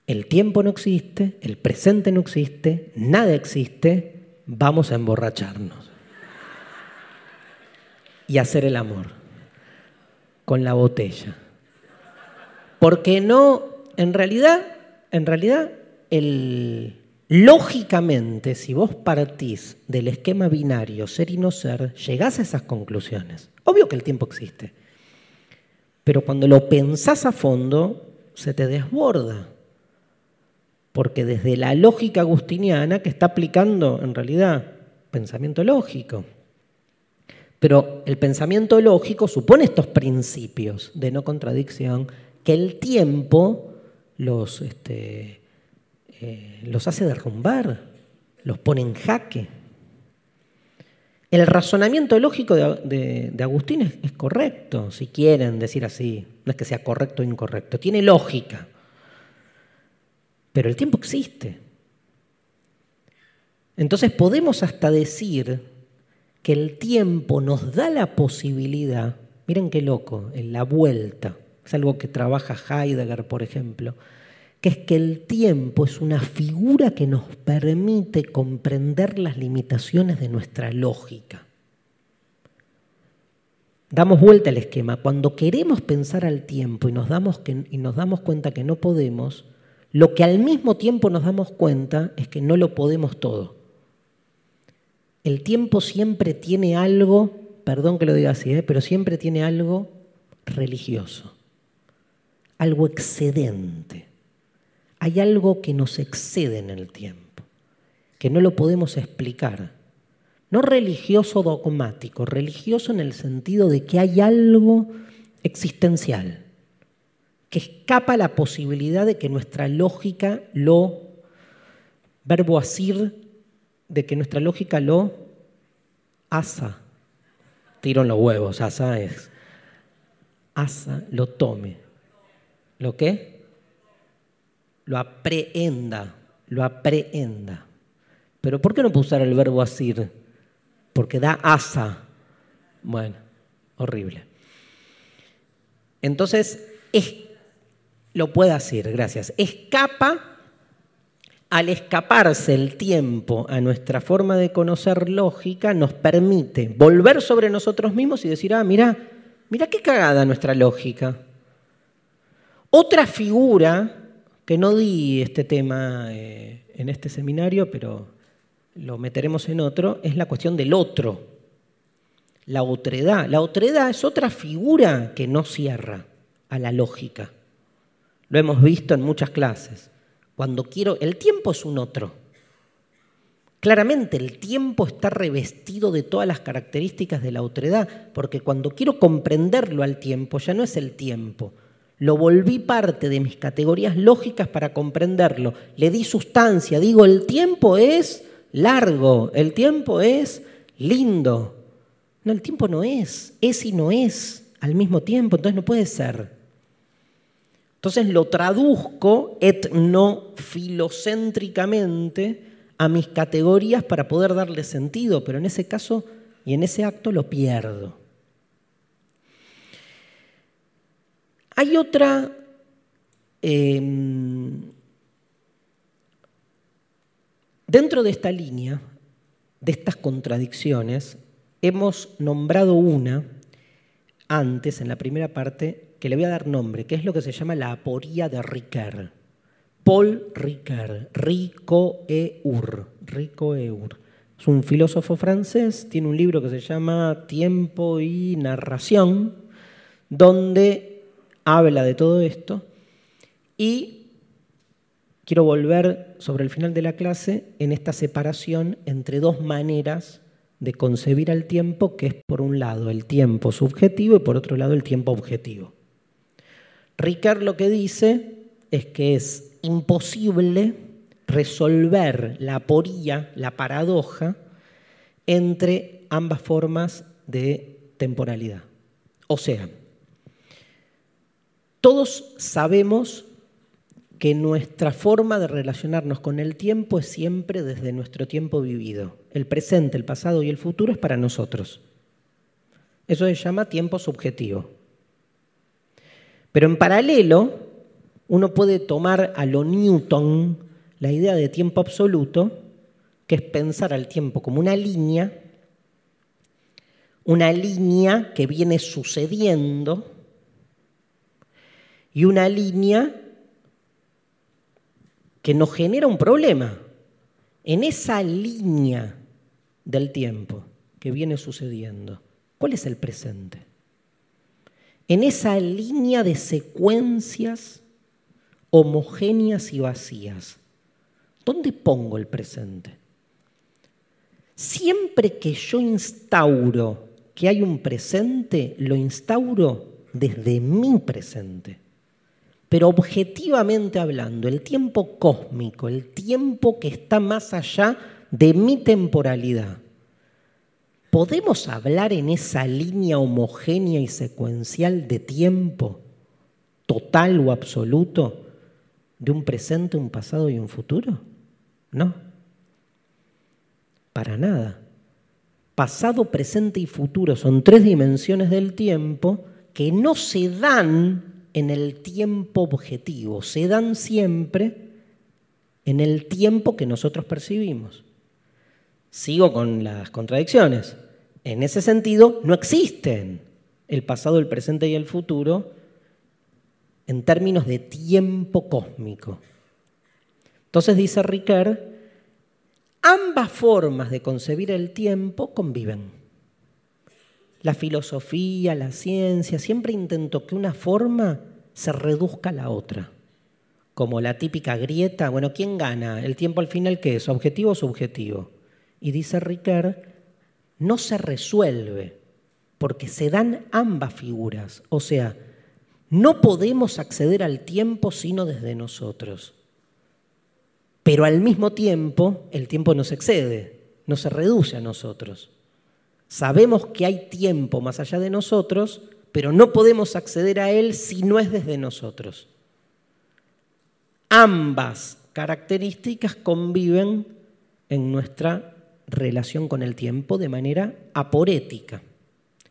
[SPEAKER 1] el tiempo no existe, el presente no existe, nada existe, vamos a emborracharnos y hacer el amor con la botella. Porque no, en realidad, en realidad, lógicamente, si vos partís del esquema binario ser y no ser, llegás a esas conclusiones. Obvio que el tiempo existe, pero cuando lo pensás a fondo, se te desborda. Porque desde la lógica agustiniana, que está aplicando en realidad pensamiento lógico, pero el pensamiento lógico supone estos principios de no contradicción que el tiempo los, este, eh, los hace derrumbar, los pone en jaque. El razonamiento lógico de, Agustín es, es, correcto, si quieren decir así, no es que sea correcto o incorrecto, tiene lógica, pero el tiempo existe. Entonces podemos hasta decir que el tiempo nos da la posibilidad, miren qué loco, en la vuelta, es algo que trabaja Heidegger, por ejemplo, que es que el tiempo es una figura que nos permite comprender las limitaciones de nuestra lógica. Damos vuelta al esquema. Cuando queremos pensar al tiempo y nos damos, y nos damos cuenta que no podemos, lo que al mismo tiempo nos damos cuenta es que no lo podemos todo. El tiempo siempre tiene algo, perdón que lo diga así, ¿eh? pero siempre tiene algo religioso, algo excedente. Hay algo que nos excede en el tiempo, que no lo podemos explicar. No religioso dogmático, religioso en el sentido de que hay algo existencial, que escapa la posibilidad de que nuestra lógica lo, verbo asir, de que nuestra lógica lo asa. Tiro en los huevos, asa es. Asa, lo tome. ¿Lo qué? Lo aprehenda, lo aprehenda. Pero ¿por qué no puedo usar el verbo asir? Porque da asa. Bueno, horrible. Entonces, es, lo puede hacer, gracias. Escapa al escaparse el tiempo a nuestra forma de conocer lógica, nos permite volver sobre nosotros mismos y decir, ah, mira, mira qué cagada nuestra lógica. Otra figura, que no di este tema eh, en este seminario, pero lo meteremos en otro, es la cuestión del otro, la otredad. La otredad es otra figura que no cierra a la lógica. Lo hemos visto en muchas clases. Cuando quiero, el tiempo es un otro. Claramente el tiempo está revestido de todas las características de la otredad, porque cuando quiero comprenderlo al tiempo, ya no es el tiempo. Lo volví parte de mis categorías lógicas para comprenderlo. Le di sustancia, digo, el tiempo es largo, el tiempo es lindo. No, el tiempo no es, es y no es al mismo tiempo, entonces no puede ser. Entonces lo traduzco etnofilocéntricamente a mis categorías para poder darle sentido, pero en ese caso y en ese acto lo pierdo. Hay otra em, dentro de esta línea, de estas contradicciones, hemos nombrado una antes, en la primera parte, que le voy a dar nombre, que es lo que se llama la aporía de Ricard. Paul Ricard, Rico Eur, Rico Eur. Es un filósofo francés, tiene un libro que se llama Tiempo y Narración, donde habla de todo esto y quiero volver sobre el final de la clase en esta separación entre dos maneras de concebir al tiempo, que es por un lado el tiempo subjetivo y por otro lado el tiempo objetivo. Ricard lo que dice es que es imposible resolver la aporía, la paradoja, entre ambas formas de temporalidad. O sea, todos sabemos que nuestra forma de relacionarnos con el tiempo es siempre desde nuestro tiempo vivido. el presente, el pasado y el futuro es para nosotros. Eso se llama tiempo subjetivo. Pero en paralelo, uno puede tomar a lo Newton la idea de tiempo absoluto, que es pensar al tiempo como una línea, una línea que viene sucediendo y una línea que nos genera un problema. En esa línea del tiempo que viene sucediendo, ¿cuál es el presente? En esa línea de secuencias homogéneas y vacías, ¿dónde pongo el presente? Siempre que yo instauro que hay un presente, lo instauro desde mi presente. Pero objetivamente hablando, el tiempo cósmico, el tiempo que está más allá de mi temporalidad, ¿podemos hablar en esa línea homogénea y secuencial de tiempo, total o absoluto, de un presente, un pasado y un futuro? No, para nada. Pasado, presente y futuro son tres dimensiones del tiempo que no se dan en el tiempo objetivo, se dan siempre en el tiempo que nosotros percibimos. Sigo con las contradicciones. En ese sentido, no existen el pasado, el presente y el futuro en términos de tiempo cósmico. Entonces dice Ricard, ambas formas de concebir el tiempo conviven la filosofía, la ciencia, siempre intentó que una forma se reduzca a la otra. Como la típica grieta, bueno, ¿quién gana? ¿El tiempo al final qué es? ¿Objetivo o subjetivo? Y dice Ricard, no se resuelve porque se dan ambas figuras. O sea, no podemos acceder al tiempo sino desde nosotros. Pero al mismo tiempo, el tiempo no se excede, no se reduce a nosotros. Sabemos que hay tiempo más allá de nosotros, pero no podemos acceder a él si no es desde nosotros. Ambas características conviven en nuestra relación con el tiempo de manera aporética.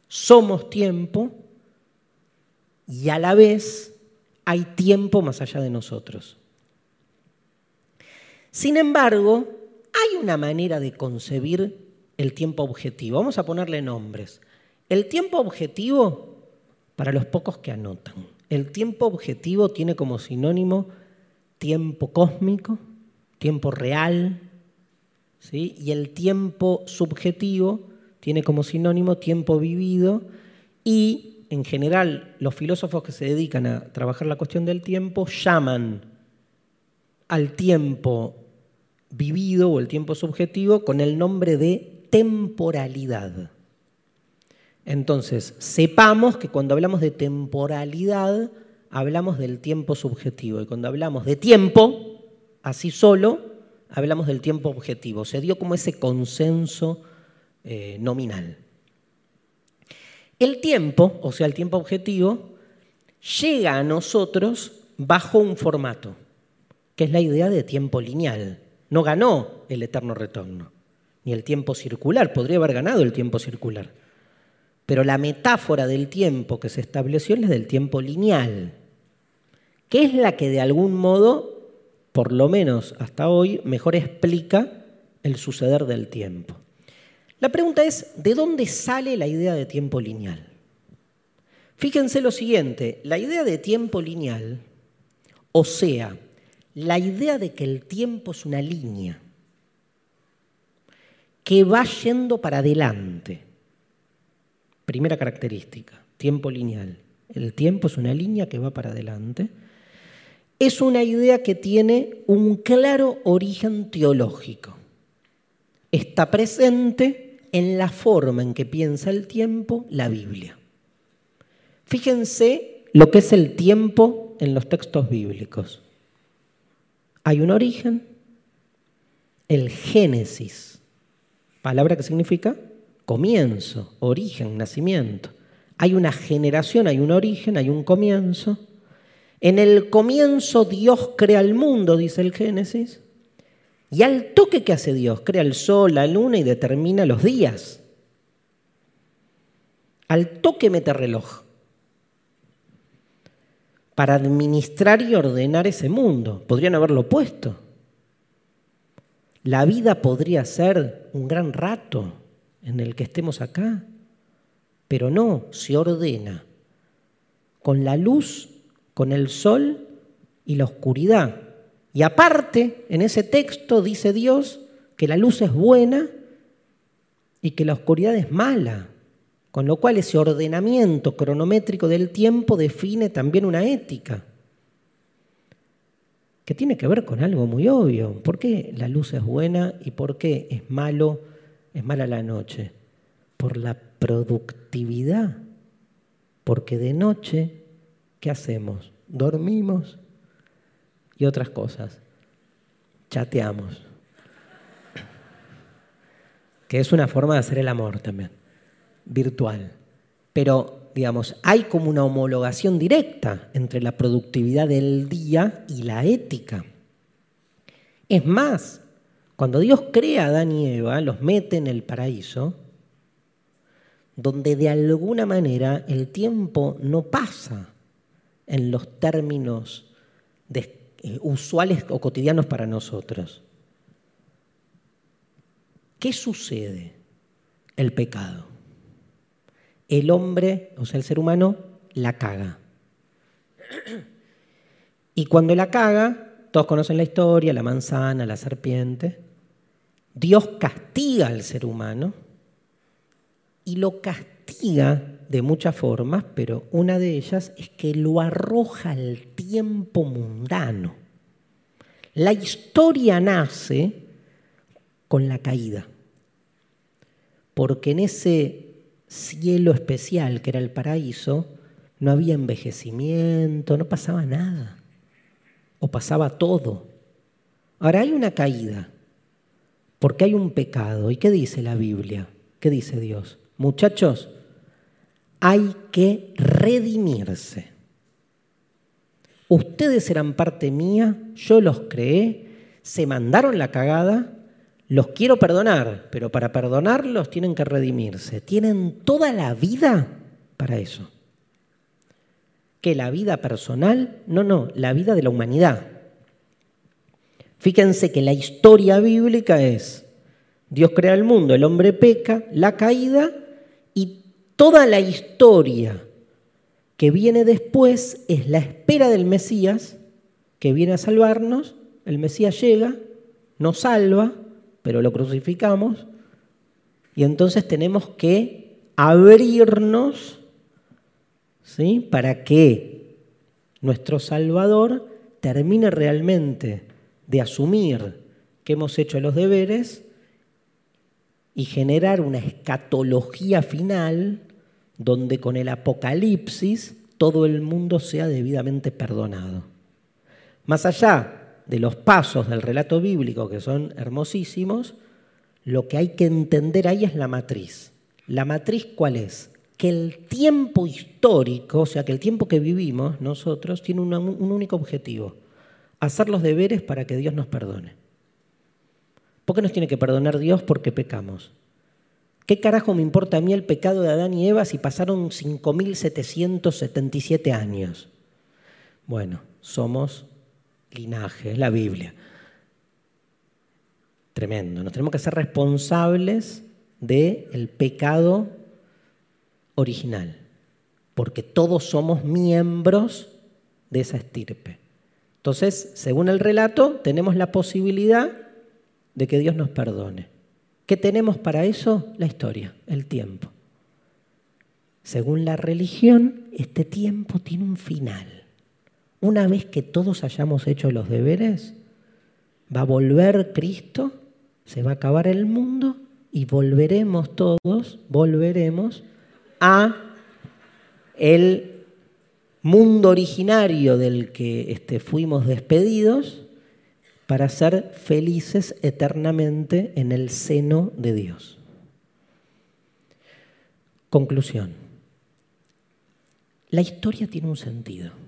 [SPEAKER 1] Somos tiempo y a la vez hay tiempo más allá de nosotros. Sin embargo, hay una manera de concebir el tiempo objetivo. Vamos a ponerle nombres. El tiempo objetivo, para los pocos que anotan, el tiempo objetivo tiene como sinónimo tiempo cósmico, tiempo real, ¿sí? y el tiempo subjetivo tiene como sinónimo tiempo vivido y en general los filósofos que se dedican a trabajar la cuestión del tiempo llaman al tiempo vivido o el tiempo subjetivo con el nombre de temporalidad. Entonces, sepamos que cuando hablamos de temporalidad, hablamos del tiempo subjetivo. Y cuando hablamos de tiempo, así solo, hablamos del tiempo objetivo. Se dio como ese consenso eh, nominal. El tiempo, o sea, el tiempo objetivo, llega a nosotros bajo un formato, que es la idea de tiempo lineal. No ganó el eterno retorno ni el tiempo circular, podría haber ganado el tiempo circular. Pero la metáfora del tiempo que se estableció es del tiempo lineal, que es la que de algún modo, por lo menos hasta hoy, mejor explica el suceder del tiempo. La pregunta es, ¿de dónde sale la idea de tiempo lineal? Fíjense lo siguiente, la idea de tiempo lineal, o sea, la idea de que el tiempo es una línea, que va yendo para adelante. Primera característica, tiempo lineal. El tiempo es una línea que va para adelante. Es una idea que tiene un claro origen teológico. Está presente en la forma en que piensa el tiempo la Biblia. Fíjense lo que es el tiempo en los textos bíblicos. Hay un origen, el Génesis Palabra que significa comienzo, origen, nacimiento. Hay una generación, hay un origen, hay un comienzo. En el comienzo Dios crea el mundo, dice el Génesis, Y al toque que hace Dios, crea el sol, la luna y determina los días. Al toque mete reloj para administrar y ordenar ese mundo. Podrían haberlo puesto. La vida podría ser un gran rato en el que estemos acá, pero no, se ordena con la luz, con el sol y la oscuridad. Y aparte, en ese texto dice Dios que la luz es buena y que la oscuridad es mala. Con lo cual ese ordenamiento cronométrico del tiempo define también una ética, que tiene que ver con algo muy obvio. ¿Por qué la luz es buena y por qué es malo, es mala la noche? Por la productividad. Porque de noche, ¿qué hacemos? Dormimos y otras cosas. Chateamos. Que es una forma de hacer el amor también virtual. Pero, digamos, hay como una homologación directa entre la productividad del día y la ética. Es más, cuando Dios crea a Adán y Eva, los mete en el paraíso, donde de alguna manera el tiempo no pasa en los términos eh, usuales o cotidianos para nosotros. ¿Qué sucede? El pecado el hombre, o sea, el ser humano, la caga. Y cuando la caga, todos conocen la historia, la manzana, la serpiente, Dios castiga al ser humano y lo castiga de muchas formas, pero una de ellas es que lo arroja al tiempo mundano. La historia nace con la caída, porque en ese cielo especial que era el paraíso, no había envejecimiento, no pasaba nada. O pasaba todo. Ahora hay una caída, porque hay un pecado. ¿Y qué dice la Biblia? ¿Qué dice Dios? Muchachos, hay que redimirse. Ustedes eran parte mía, yo los creé, se mandaron la cagada, los quiero perdonar, pero para perdonarlos tienen que redimirse. Tienen toda la vida para eso. ¿Que la vida personal? No, no, la vida de la humanidad. Fíjense que la historia bíblica es, Dios crea el mundo, el hombre peca, la caída y toda la historia que viene después es la espera del Mesías que viene a salvarnos, el Mesías llega, nos salva, pero lo crucificamos y entonces tenemos que abrirnos ¿sí? para que nuestro Salvador termine realmente de asumir que hemos hecho los deberes y generar una escatología final donde con el apocalipsis todo el mundo sea debidamente perdonado. Más allá de los pasos del relato bíblico, que son hermosísimos, lo que hay que entender ahí es la matriz. ¿La matriz cuál es? Que el tiempo histórico, o sea, que el tiempo que vivimos nosotros, tiene un, único objetivo, hacer los deberes para que Dios nos perdone. ¿Por qué nos tiene que perdonar Dios? Porque pecamos. ¿Qué carajo me importa a mí el pecado de Adán y Eva si pasaron 5.777 años? Bueno, somos linaje, es la Biblia. Tremendo. Nos tenemos que ser responsables del pecado original, porque todos somos miembros de esa estirpe. Entonces, según el relato, tenemos la posibilidad de que Dios nos perdone. ¿Qué tenemos para eso? La historia, el tiempo. Según la religión, este tiempo tiene un final. Una vez que todos hayamos hecho los deberes, va a volver Cristo, se va a acabar el mundo y volveremos todos, volveremos a el mundo originario del que este, fuimos despedidos para ser felices eternamente en el seno de Dios. Conclusión. La historia tiene un sentido.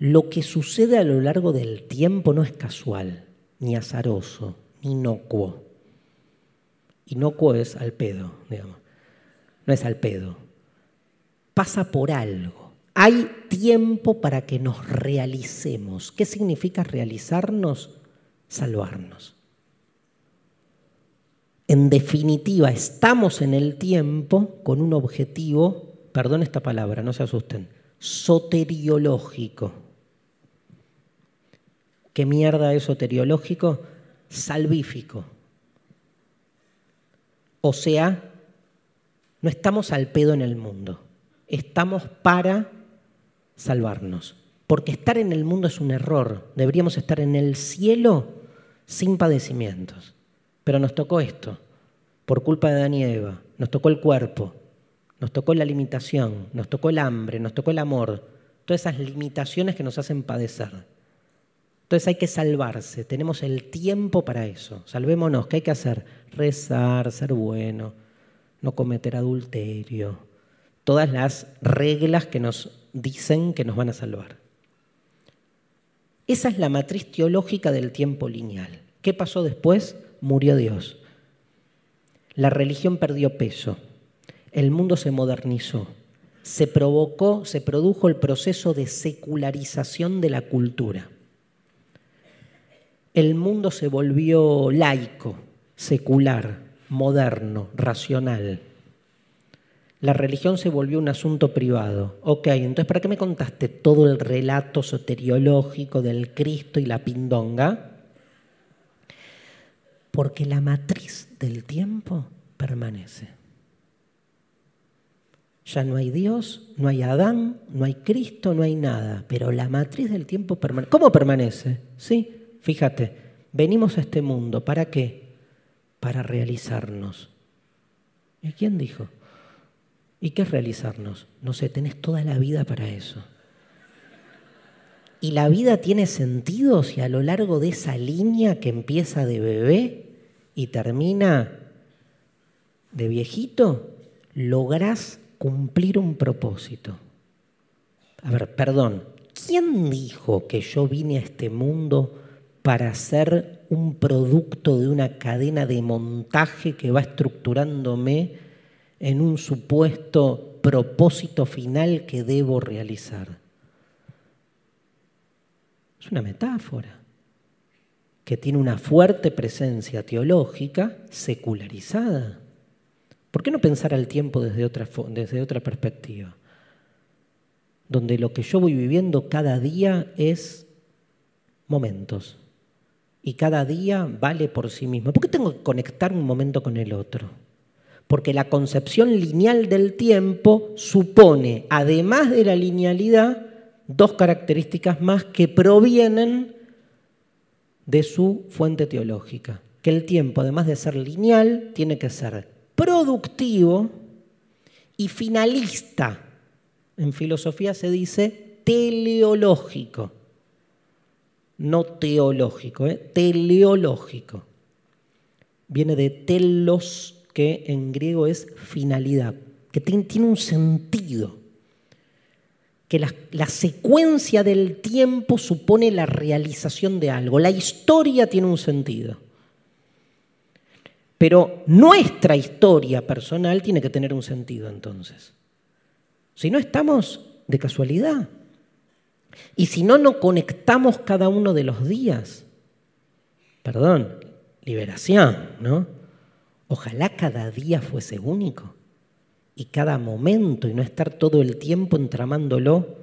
[SPEAKER 1] Lo que sucede a lo largo del tiempo no es casual, ni azaroso, ni inocuo. Inocuo es al pedo, digamos. No es al pedo. Pasa por algo. Hay tiempo para que nos realicemos. ¿Qué significa realizarnos? Salvarnos. En definitiva, estamos en el tiempo con un objetivo, perdón esta palabra, no se asusten, soteriológico. ¿Qué mierda es soteriológico? Salvífico. O sea, no estamos al pedo en el mundo, estamos para salvarnos. Porque estar en el mundo es un error, deberíamos estar en el cielo sin padecimientos. Pero nos tocó esto, por culpa de Adán y Eva. Nos tocó el cuerpo, nos tocó la limitación, nos tocó el hambre, nos tocó el amor. Todas esas limitaciones que nos hacen padecer. Entonces hay que salvarse, tenemos el tiempo para eso. Salvémonos, ¿qué hay que hacer? Rezar, ser bueno, no cometer adulterio. Todas las reglas que nos dicen que nos van a salvar. Esa es la matriz teológica del tiempo lineal. ¿Qué pasó después? murió Dios. La religión perdió peso, el mundo se modernizó, se provocó, se produjo el proceso de secularización de la cultura. El mundo se volvió laico, secular, moderno, racional. La religión se volvió un asunto privado. Ok, entonces ¿para qué me contaste todo el relato soteriológico del Cristo y la pindonga? porque la matriz del tiempo permanece. Ya no hay Dios, no hay Adán, no hay Cristo, no hay nada, pero la matriz del tiempo permanece. ¿Cómo permanece? Sí, fíjate, venimos a este mundo, ¿para qué? Para realizarnos. ¿Y quién dijo? ¿Y qué es realizarnos? No sé, tenés toda la vida para eso. Y la vida tiene sentido si a lo largo de esa línea que empieza de bebé y termina de viejito, lográs cumplir un propósito. A ver, perdón, ¿quién dijo que yo vine a este mundo para ser un producto de una cadena de montaje que va estructurándome en un supuesto propósito final que debo realizar? Es una metáfora que tiene una fuerte presencia teológica secularizada. ¿Por qué no pensar al tiempo desde otra, desde otra perspectiva? Donde lo que yo voy viviendo cada día es momentos. Y cada día vale por sí mismo. ¿Por qué tengo que conectar un momento con el otro? Porque la concepción lineal del tiempo supone, además de la linealidad, dos características más que provienen de su fuente teológica. Que el tiempo, además de ser lineal, tiene que ser productivo y finalista. En filosofía se dice teleológico, no teológico, ¿eh? teleológico. Viene de telos, que en griego es finalidad, que tiene un sentido que la, secuencia del tiempo supone la realización de algo. La historia tiene un sentido. Pero nuestra historia personal tiene que tener un sentido entonces. Si no estamos de casualidad. Y si no nos conectamos cada uno de los días. Perdón, liberación, ¿no? Ojalá cada día fuese único y cada momento y no estar todo el tiempo entramándolo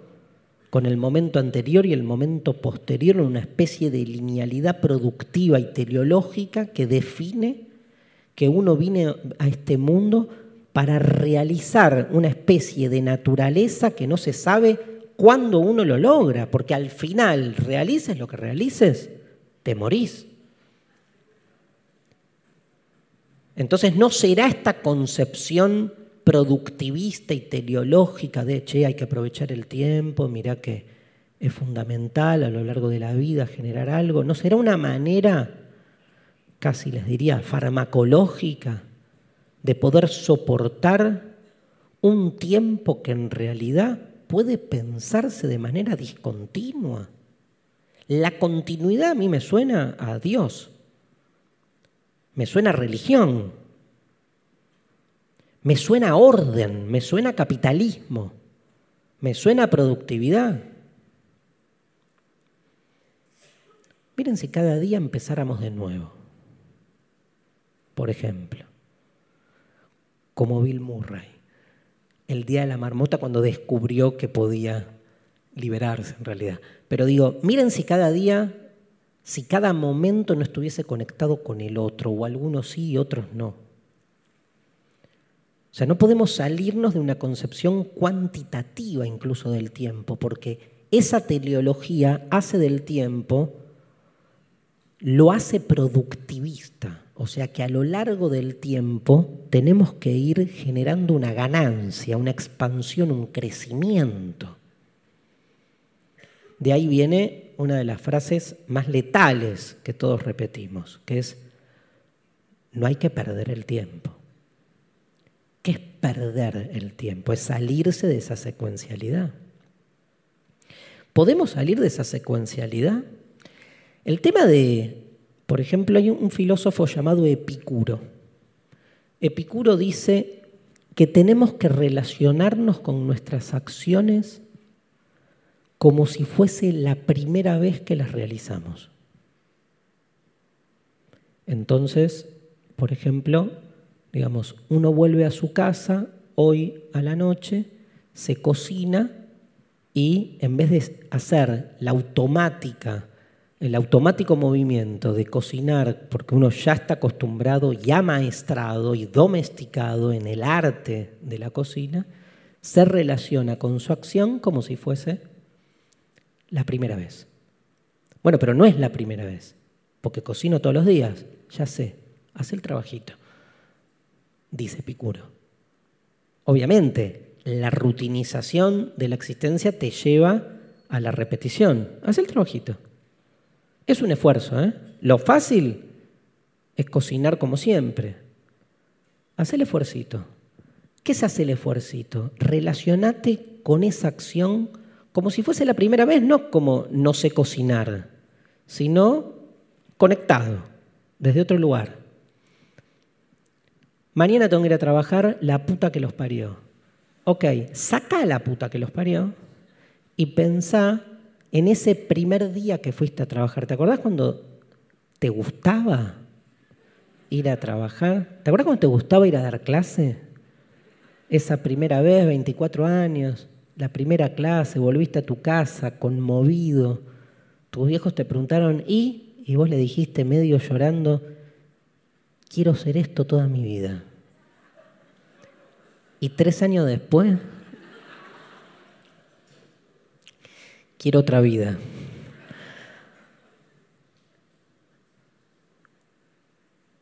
[SPEAKER 1] con el momento anterior y el momento posterior en una especie de linealidad productiva y teleológica que define que uno viene a este mundo para realizar una especie de naturaleza que no se sabe cuándo uno lo logra, porque al final, realices lo que realices, te morís. Entonces no será esta concepción productivista y teleológica de, che, hay que aprovechar el tiempo, mira que es fundamental a lo largo de la vida generar algo, ¿no será una manera, casi les diría, farmacológica de poder soportar un tiempo que en realidad puede pensarse de manera discontinua? La continuidad a mí me suena a Dios, me suena a religión, me suena a orden, me suena a capitalismo, me suena a productividad. Miren si cada día empezáramos de nuevo. Por ejemplo, como Bill Murray, el día de la marmota cuando descubrió que podía liberarse en realidad. Pero digo, miren si cada día, si cada momento no estuviese conectado con el otro, o algunos sí y otros no. O sea, no podemos salirnos de una concepción cuantitativa incluso del tiempo, porque esa teleología hace del tiempo, lo hace productivista. O sea que a lo largo del tiempo tenemos que ir generando una ganancia, una expansión, un crecimiento. De ahí viene una de las frases más letales que todos repetimos, que es, no hay que perder el tiempo. ¿Qué es perder el tiempo? Es salirse de esa secuencialidad. ¿Podemos salir de esa secuencialidad? El tema de, por ejemplo, hay un filósofo llamado Epicuro. Epicuro dice que tenemos que relacionarnos con nuestras acciones como si fuese la primera vez que las realizamos. Entonces, por ejemplo, digamos, uno vuelve a su casa hoy a la noche, se cocina y en vez de hacer la automática, el automático movimiento de cocinar, porque uno ya está acostumbrado y amaestrado y domesticado en el arte de la cocina, se relaciona con su acción como si fuese la primera vez. Bueno, pero no es la primera vez, porque cocino todos los días, ya sé, hace el trabajito, dice Picuro. Obviamente, la rutinización de la existencia te lleva a la repetición, hace el trabajito. Es un esfuerzo, ¿eh? Lo fácil es cocinar como siempre. Haz el esfuercito. ¿Qué se hace el esfuercito? Relacionate con esa acción como si fuese la primera vez, no como no sé cocinar, sino conectado, desde otro lugar. Mañana tengo que ir a trabajar la puta que los parió. Ok, saca la puta que los parió y pensá en ese primer día que fuiste a trabajar. ¿Te acordás cuando te gustaba ir a trabajar? ¿Te acordás cuando te gustaba ir a dar clase? Esa primera vez, 24 años la primera clase, volviste a tu casa conmovido, tus viejos te preguntaron, ¿y? Y vos le dijiste medio llorando, quiero ser esto toda mi vida. Y tres años después, quiero otra vida.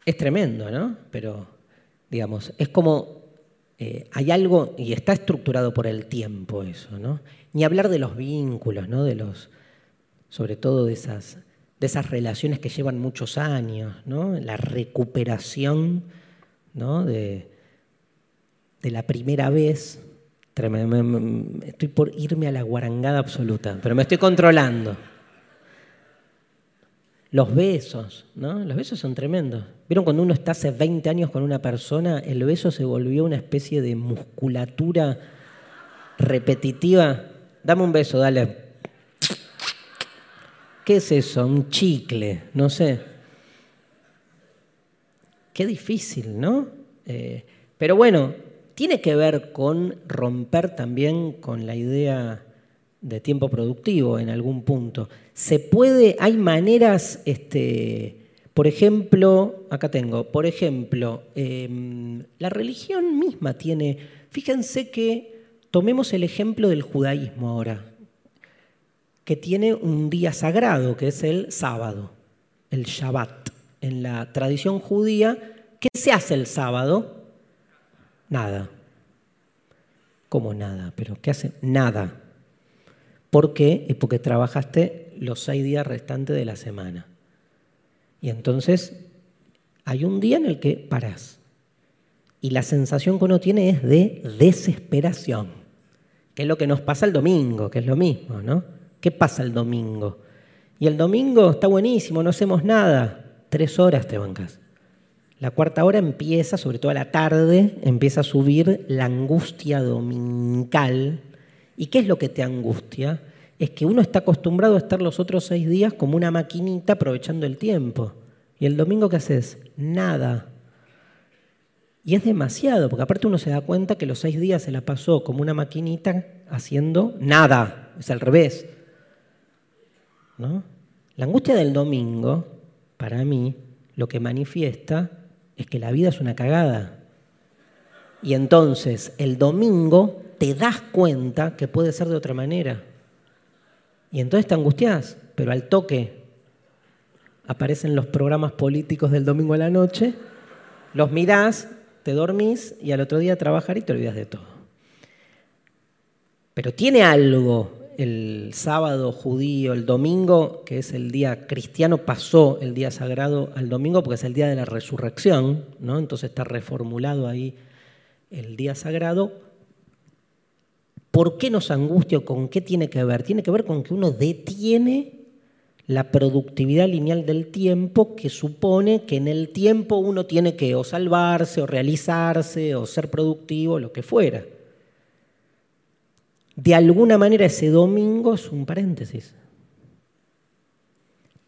[SPEAKER 1] Es tremendo, ¿no? Pero, digamos, es como eh, hay algo, y está estructurado por el tiempo eso, ¿no? Ni hablar de los vínculos, ¿no? De los, sobre todo de esas, de esas relaciones que llevan muchos años, ¿no? La recuperación, ¿no? De, de la primera vez. Estoy por irme a la guarangada absoluta, pero me estoy controlando. Los besos, ¿no? Los besos son tremendos. ¿Vieron cuando uno está hace 20 años con una persona, el beso se volvió una especie de musculatura repetitiva? Dame un beso, dale. ¿Qué es eso? Un chicle, no sé. Qué difícil, ¿no? Eh, pero bueno, tiene que ver con romper también con la idea de tiempo productivo en algún punto. Se puede, hay maneras, este, por ejemplo, acá tengo, por ejemplo, em, la religión misma tiene, fíjense que tomemos el ejemplo del judaísmo ahora, que tiene un día sagrado, que es el sábado, el Shabbat. En la tradición judía, ¿qué se hace el sábado? Nada. ¿Cómo nada? ¿Pero qué hace? Nada. ¿Por qué? Es porque trabajaste los seis días restantes de la semana. Y entonces hay un día en el que parás. Y la sensación que uno tiene es de desesperación, que es lo que nos pasa el domingo, que es lo mismo, ¿no? ¿Qué pasa el domingo? Y el domingo está buenísimo, no hacemos nada. Tres horas te bancas. La cuarta hora empieza, sobre todo a la tarde, empieza a subir la angustia dominical. ¿Y qué es lo que te angustia? Es que uno está acostumbrado a estar los otros seis días como una maquinita aprovechando el tiempo. ¿Y el domingo qué haces? Nada. Y es demasiado, porque aparte uno se da cuenta que los seis días se la pasó como una maquinita haciendo nada. Es al revés. ¿No? La angustia del domingo, para mí, lo que manifiesta es que la vida es una cagada. Y entonces el domingo te das cuenta que puede ser de otra manera. Y entonces te angustias, pero al toque aparecen los programas políticos del domingo a la noche, los mirás, te dormís y al otro día trabajar y te olvidas de todo. Pero tiene algo el sábado judío, el domingo, que es el día cristiano, pasó el día sagrado al domingo porque es el día de la resurrección, ¿no? Entonces está reformulado ahí el día sagrado. ¿Por qué nos angustia con qué tiene que ver? Tiene que ver con que uno detiene la productividad lineal del tiempo que supone que en el tiempo uno tiene que o salvarse o realizarse o ser productivo, lo que fuera. De alguna manera ese domingo es un paréntesis.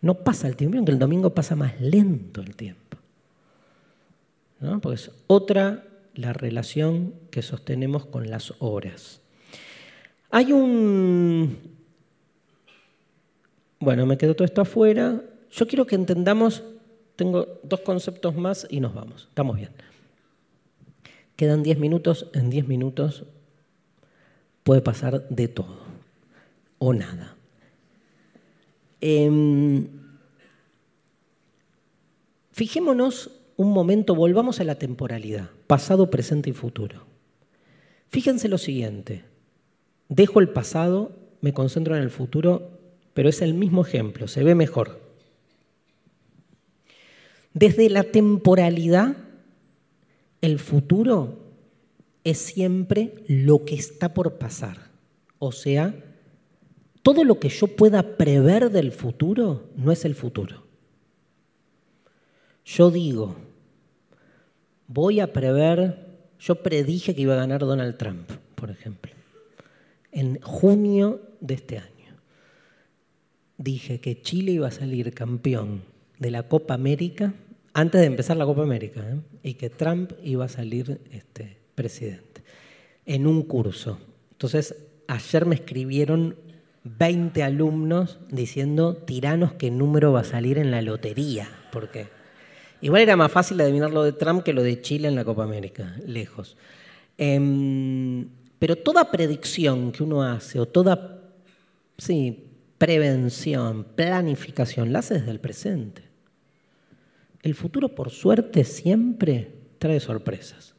[SPEAKER 1] No pasa el tiempo, aunque el domingo pasa más lento el tiempo. ¿no? Porque es otra la relación que sostenemos con las horas. Hay un... Bueno, me quedo todo esto afuera. Yo quiero que entendamos, tengo dos conceptos más y nos vamos. Estamos bien. Quedan 10 minutos, en 10 minutos puede pasar de todo o nada. Em, fijémonos un momento, volvamos a la temporalidad, pasado, presente y futuro. Fíjense lo siguiente, dejo el pasado, me concentro en el futuro, pero es el mismo ejemplo, se ve mejor. Desde la temporalidad, el futuro es siempre lo que está por pasar. O sea, todo lo que yo pueda prever del futuro no es el futuro. Yo digo, voy a prever, yo predije que iba a ganar Donald Trump, por ejemplo, en junio de este año. Dije que Chile iba a salir campeón de la Copa América antes de empezar la Copa América ¿eh? y que Trump iba a salir este, presidente, en un curso. Entonces, ayer me escribieron 20 alumnos diciendo, tiranos qué número va a salir en la lotería, porque igual era más fácil adivinar lo de Trump que lo de Chile en la Copa América, lejos. Em, pero toda predicción que uno hace o toda sí, prevención, planificación, la hace desde el presente. El futuro, por suerte, siempre trae sorpresas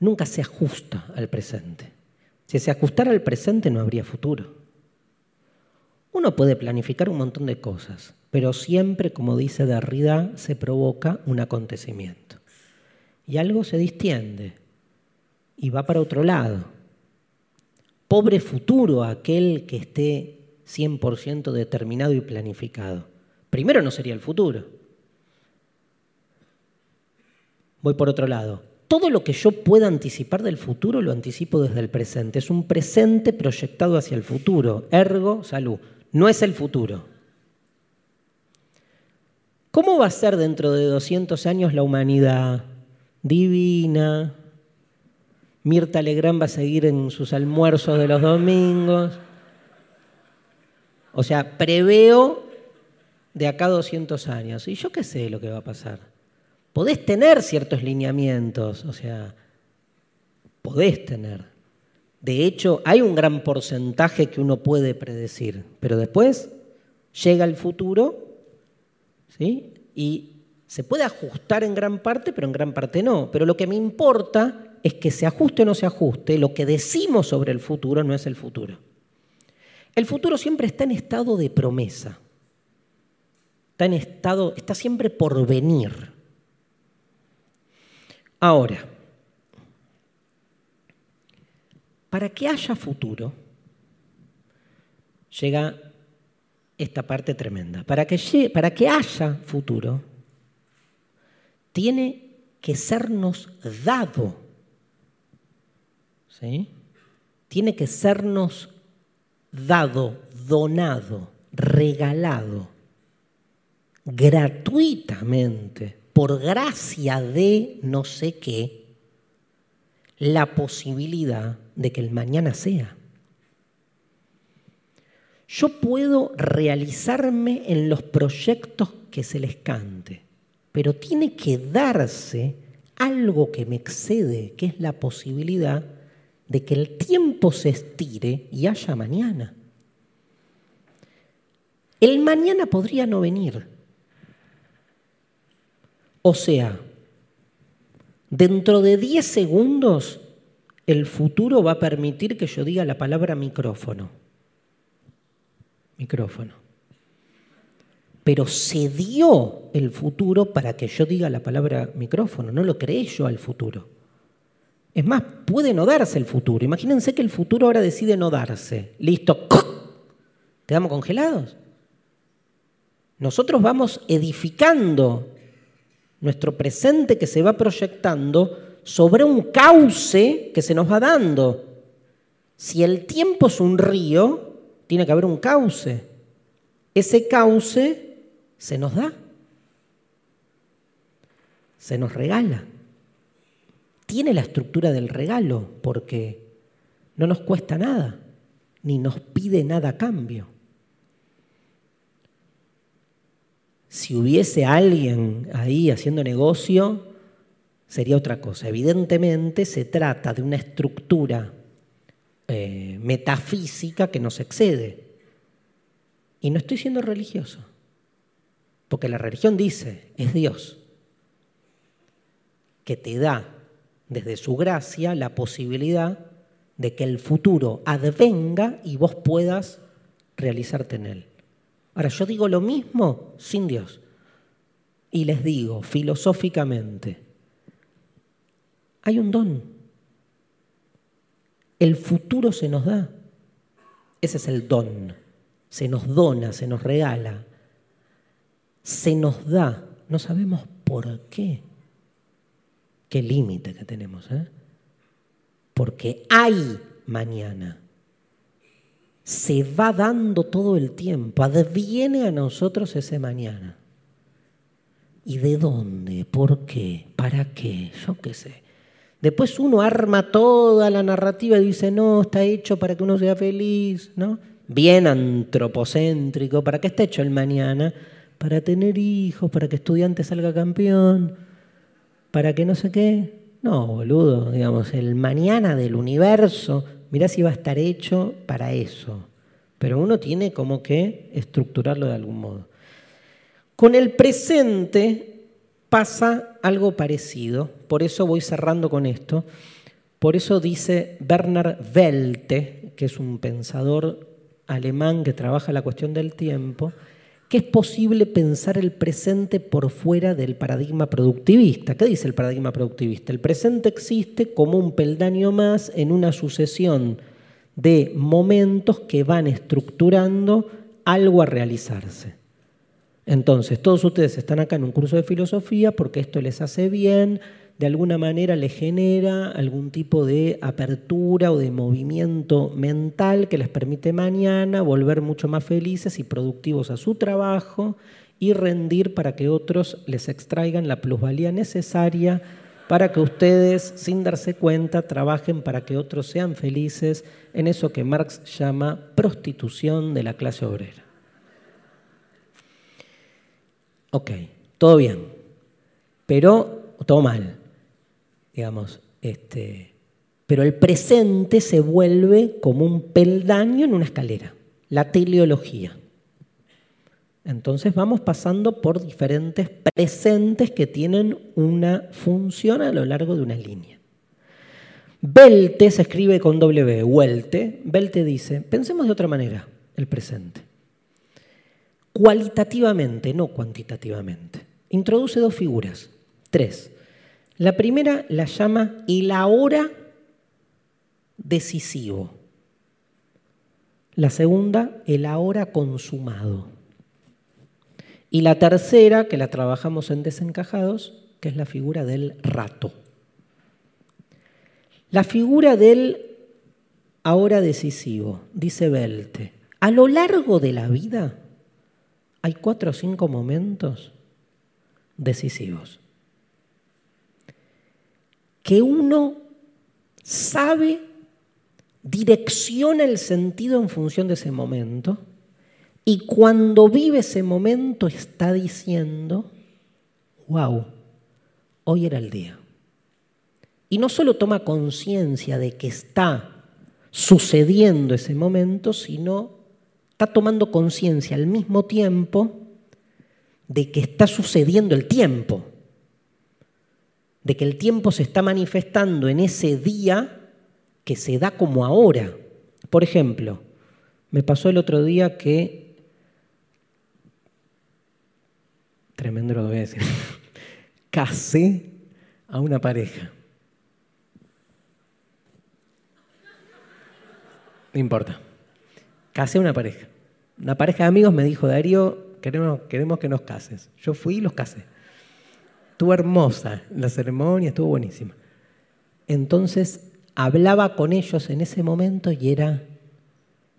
[SPEAKER 1] nunca se ajusta al presente. Si se ajustara al presente no habría futuro. Uno puede planificar un montón de cosas, pero siempre, como dice Derrida, se provoca un acontecimiento. Y algo se distiende y va para otro lado. Pobre futuro aquel que esté 100% determinado y planificado. Primero no sería el futuro. Voy por otro lado todo lo que yo pueda anticipar del futuro lo anticipo desde el presente. Es un presente proyectado hacia el futuro. Ergo, salud. No es el futuro. ¿Cómo va a ser dentro de 200 años la humanidad? Divina. Mirta Legrand va a seguir en sus almuerzos de los domingos. O sea, preveo de acá a 200 años. Y yo qué sé lo que va a pasar podés tener ciertos lineamientos, o sea, podés tener. De hecho, hay un gran porcentaje que uno puede predecir, pero después llega el futuro, ¿sí? Y se puede ajustar en gran parte, pero en gran parte no. Pero lo que me importa es que se ajuste o no se ajuste, lo que decimos sobre el futuro no es el futuro. El futuro siempre está en estado de promesa. Está en estado, está siempre por venir. Ahora, para que haya futuro, llega esta parte tremenda. Para que, para que haya futuro, tiene que sernos dado. ¿Sí? Tiene que sernos dado, donado, regalado, gratuitamente, por gracia de no sé qué, la posibilidad de que el mañana sea. Yo puedo realizarme en los proyectos que se les cante, pero tiene que darse algo que me excede, que es la posibilidad de que el tiempo se estire y haya mañana. El mañana podría no venir. O sea, dentro de 10 segundos el futuro va a permitir que yo diga la palabra micrófono micrófono. Pero se dio el futuro para que yo diga la palabra micrófono, no lo creé yo al futuro. Es más, puede no darse el futuro. Imagínense que el futuro ahora decide no darse. Listo. ¿Quedamos congelados? Nosotros vamos edificando nuestro presente que se va proyectando sobre un cauce que se nos va dando. Si el tiempo es un río, tiene que haber un cauce. Ese cauce se nos da, se nos regala. Tiene la estructura del regalo porque no nos cuesta nada, ni nos pide nada a cambio. Si hubiese alguien ahí haciendo negocio, sería otra cosa. Evidentemente se trata de una estructura eh, metafísica que nos excede. Y no estoy siendo religioso, porque la religión dice, es Dios, que te da desde su gracia la posibilidad de que el futuro advenga y vos puedas realizarte en él. Ahora, yo digo lo mismo sin Dios. Y les digo filosóficamente, hay un don el futuro se nos da. Ese es el don. Se nos dona, se nos regala. Se nos da. No sabemos por qué. Qué límite que tenemos. ¿eh? Porque hay mañana. Se va dando todo el tiempo. Adviene a nosotros ese mañana. ¿Y de dónde? ¿Por qué? ¿Para qué? Yo qué sé. Después uno arma toda la narrativa y dice, no, está hecho para que uno sea feliz, ¿no? Bien antropocéntrico, ¿para qué está hecho el mañana? Para tener hijos, para que estudiante salga campeón, para que no sé qué. No, boludo, digamos, el mañana del universo, mirá si va a estar hecho para eso. Pero uno tiene como que estructurarlo de algún modo. Con el presente pasa algo parecido, por eso voy cerrando con esto, por eso dice Bernard Welte, que es un pensador alemán que trabaja la cuestión del tiempo, que es posible pensar el presente por fuera del paradigma productivista. ¿Qué dice el paradigma productivista? El presente existe como un peldaño más en una sucesión de momentos que van estructurando algo a realizarse. Entonces, todos ustedes están acá en un curso de filosofía porque esto les hace bien, de alguna manera les genera algún tipo de apertura o de movimiento mental que les permite mañana volver mucho más felices y productivos a su trabajo y rendir para que otros les extraigan la plusvalía necesaria para que ustedes, sin darse cuenta, trabajen para que otros sean felices en eso que Marx llama prostitución de la clase obrera. Ok, todo bien, pero todo mal, digamos. Este, pero el presente se vuelve como un peldaño en una escalera, la teleología. Entonces vamos pasando por diferentes presentes que tienen una función a lo largo de una línea. Belte se escribe con W, Welte. Belte dice, pensemos de otra manera el presente cualitativamente, no cuantitativamente. Introduce dos figuras, tres. La primera la llama el ahora decisivo. La segunda, el ahora consumado. Y la tercera, que la trabajamos en desencajados, que es la figura del rato. La figura del ahora decisivo, dice Belte. A lo largo de la vida hay cuatro o cinco momentos decisivos. Que uno sabe, direcciona el sentido en función de ese momento y cuando vive ese momento está diciendo, wow, hoy era el día. Y no solo toma conciencia de que está sucediendo ese momento, sino está tomando conciencia al mismo tiempo de que está sucediendo el tiempo, de que el tiempo se está manifestando en ese día que se da como ahora. Por ejemplo, me pasó el otro día que... Tremendo lo voy a decir. A una pareja. No importa. Casé a una pareja. Una pareja de amigos me dijo, Darío, queremos, queremos que nos cases. Yo fui y los casé. Estuvo hermosa la ceremonia, estuvo buenísima. Entonces hablaba con ellos en ese momento y era,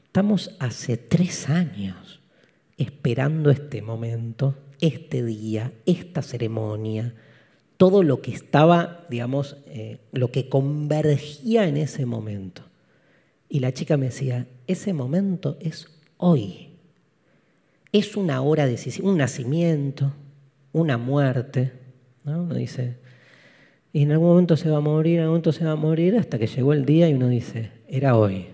[SPEAKER 1] estamos hace tres años esperando este momento, este día, esta ceremonia, todo lo que estaba, digamos, eh, lo que convergía en ese momento. Y la chica me decía, ese momento es hoy. Es una hora decisiva, un nacimiento, una muerte. ¿No? Uno dice, y en algún momento se va a morir, en algún momento se va a morir, hasta que llegó el día y uno dice, era hoy.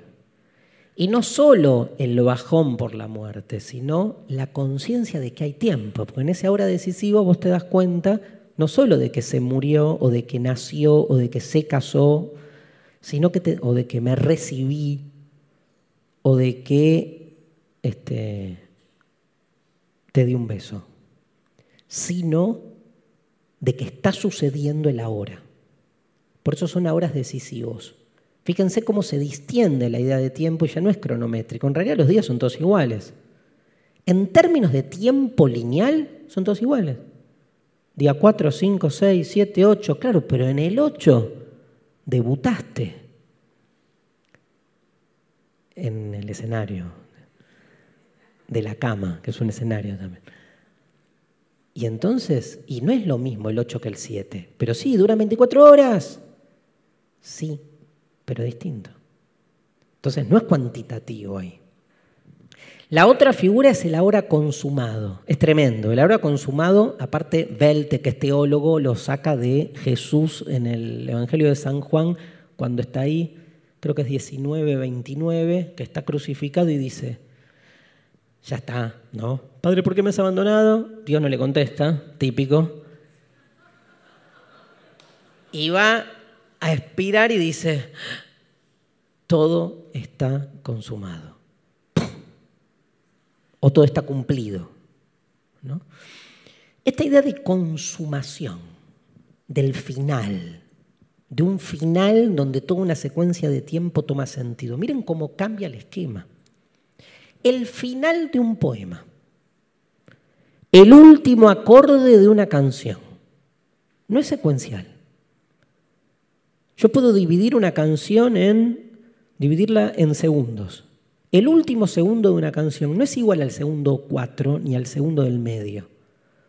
[SPEAKER 1] Y no solo el bajón por la muerte, sino la conciencia de que hay tiempo, porque en esa hora decisiva vos te das cuenta no solo de que se murió o de que nació o de que se casó, sino que o de que me recibí o de que este, te di un beso, sino de que está sucediendo el ahora. Por eso son horas decisivos. Fíjense cómo se distiende la idea de tiempo y ya no es cronométrico. En realidad los días son todos iguales. En términos de tiempo lineal, son todos iguales. Día 4, 5, 6, 7, 8, claro, pero en el 8 debutaste en el escenario de la cama, que es un escenario también. Y entonces, y no es lo mismo el 8 que el 7, pero sí, dura 24 horas. Sí, pero distinto. Entonces, no es cuantitativo ahí. La otra figura es el ahora consumado. Es tremendo. El ahora consumado, aparte, Belte, que es teólogo, lo saca de Jesús en el Evangelio de San Juan, cuando está ahí, creo que es 19, 29, que está crucificado y dice, ya está, ¿no? Padre, ¿por qué me has abandonado? Dios no le contesta, típico. Y va a expirar y dice, todo está consumado. O todo está cumplido. ¿no? Esta idea de consumación, del final, de un final donde toda una secuencia de tiempo toma sentido. Miren cómo cambia el esquema el final de un poema, el último acorde de una canción. No es secuencial. Yo puedo dividir una canción en, dividirla en segundos. El último segundo de una canción no es igual al segundo cuatro ni al segundo del medio,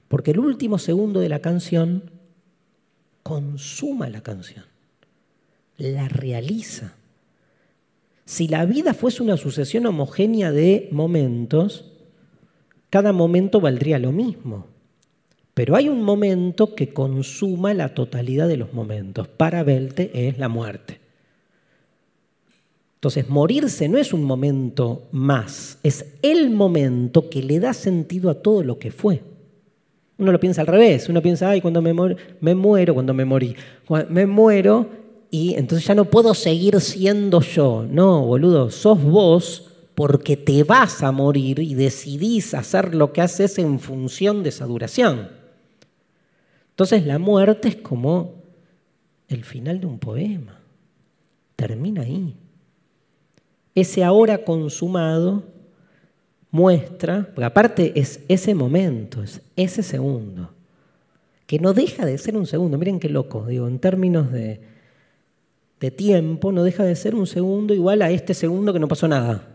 [SPEAKER 1] porque el último segundo de la canción consuma la canción, la realiza. Si la vida fuese una sucesión homogénea de momentos, cada momento valdría lo mismo. Pero hay un momento que consuma la totalidad de los momentos. Para Belte es la muerte. Entonces, morirse no es un momento más, es el momento que le da sentido a todo lo que fue. Uno lo piensa al revés, uno piensa, ay, cuando me, me muero, cuando me morí, me muero y entonces ya no puedo seguir siendo yo. No, boludo, sos vos porque te vas a morir y decidís hacer lo que haces en función de esa duración. Entonces la muerte es como el final de un poema. Termina ahí. ese ahora consumado muestra, porque aparte es ese momento, es ese segundo, que no deja de ser un segundo. Miren qué loco, digo, en términos de, de tiempo, no deja de ser un segundo igual a este segundo que no pasó nada.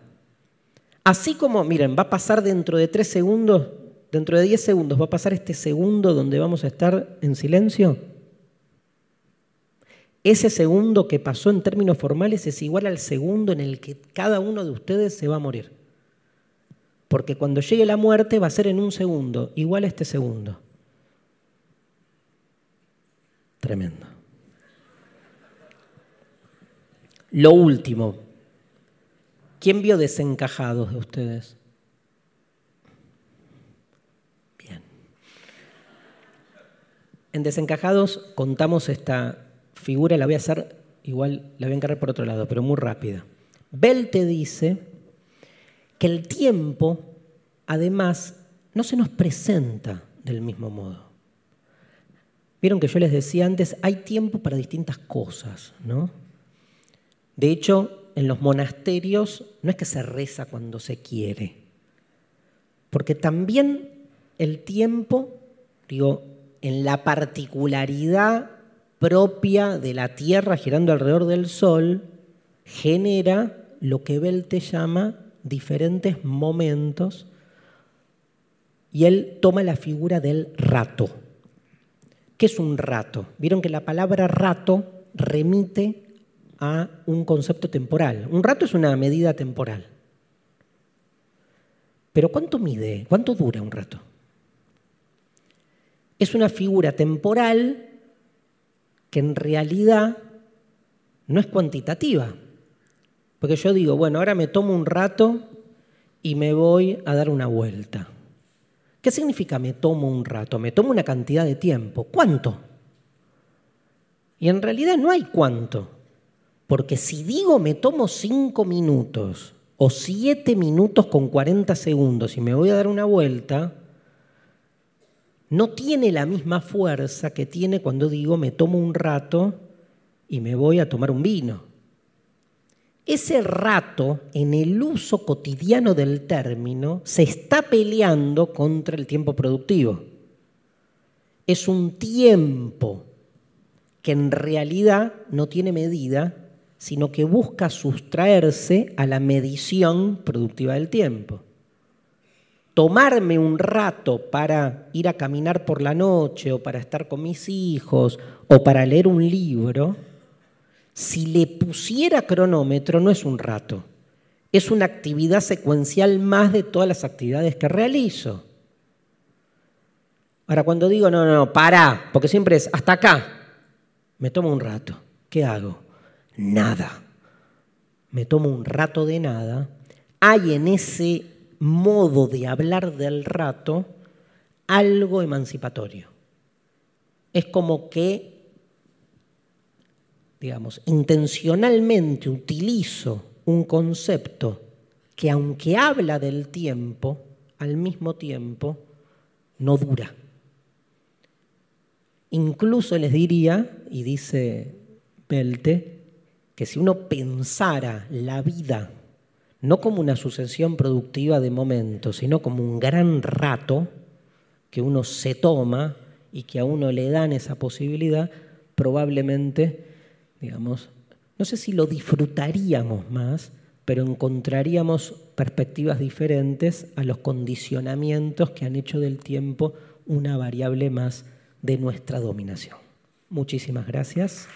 [SPEAKER 1] Así como, miren, va a pasar dentro de tres segundos, dentro de diez segundos, va a pasar este segundo donde vamos a estar en silencio. Ese segundo que pasó en términos formales es igual al segundo en el que cada uno de ustedes se va a morir. Porque cuando llegue la muerte va a ser en un segundo, igual a este segundo. Tremendo. Lo último, ¿quién vio desencajados de ustedes? Bien. En desencajados contamos esta figura, la voy a hacer igual, la voy a encargar por otro lado, pero muy rápida. Bell te dice que el tiempo, además, no se nos presenta del mismo modo. Vieron que yo les decía antes, hay tiempo para distintas cosas, ¿no? De hecho, en los monasterios no es que se reza cuando se quiere, porque también el tiempo, digo, en la particularidad propia de la Tierra girando alrededor del Sol genera lo que Bell te llama diferentes momentos y él toma la figura del rato. ¿Qué es un rato? Vieron que la palabra rato remite a un concepto temporal. Un rato es una medida temporal. Pero ¿cuánto mide? ¿Cuánto dura un rato? Es una figura temporal que en realidad no es cuantitativa. Porque yo digo, bueno, ahora me tomo un rato y me voy a dar una vuelta. ¿Qué significa me tomo un rato? Me tomo una cantidad de tiempo. ¿Cuánto? Y en realidad no hay cuánto. Porque si digo me tomo cinco minutos o siete minutos con 40 segundos y me voy a dar una vuelta, no tiene la misma fuerza que tiene cuando digo me tomo un rato y me voy a tomar un vino. Ese rato, en el uso cotidiano del término, se está peleando contra el tiempo productivo. Es un tiempo que en realidad no tiene medida, sino que busca sustraerse a la medición productiva del tiempo tomarme un rato para ir a caminar por la noche o para estar con mis hijos o para leer un libro, si le pusiera cronómetro no es un rato, es una actividad secuencial más de todas las actividades que realizo. Ahora, cuando digo, no, no, no, para, porque siempre es hasta acá, me tomo un rato. ¿Qué hago? Nada. Me tomo un rato de nada. Hay en ese modo de hablar del rato algo emancipatorio. Es como que, digamos, intencionalmente utilizo un concepto que aunque habla del tiempo, al mismo tiempo no dura. Incluso les diría, y dice Belte, que si uno pensara la vida no como una sucesión productiva de momentos, sino como un gran rato que uno se toma y que a uno le dan esa posibilidad, probablemente, digamos, no sé si lo disfrutaríamos más, pero encontraríamos perspectivas diferentes a los condicionamientos que han hecho del tiempo una variable más de nuestra dominación. Muchísimas gracias.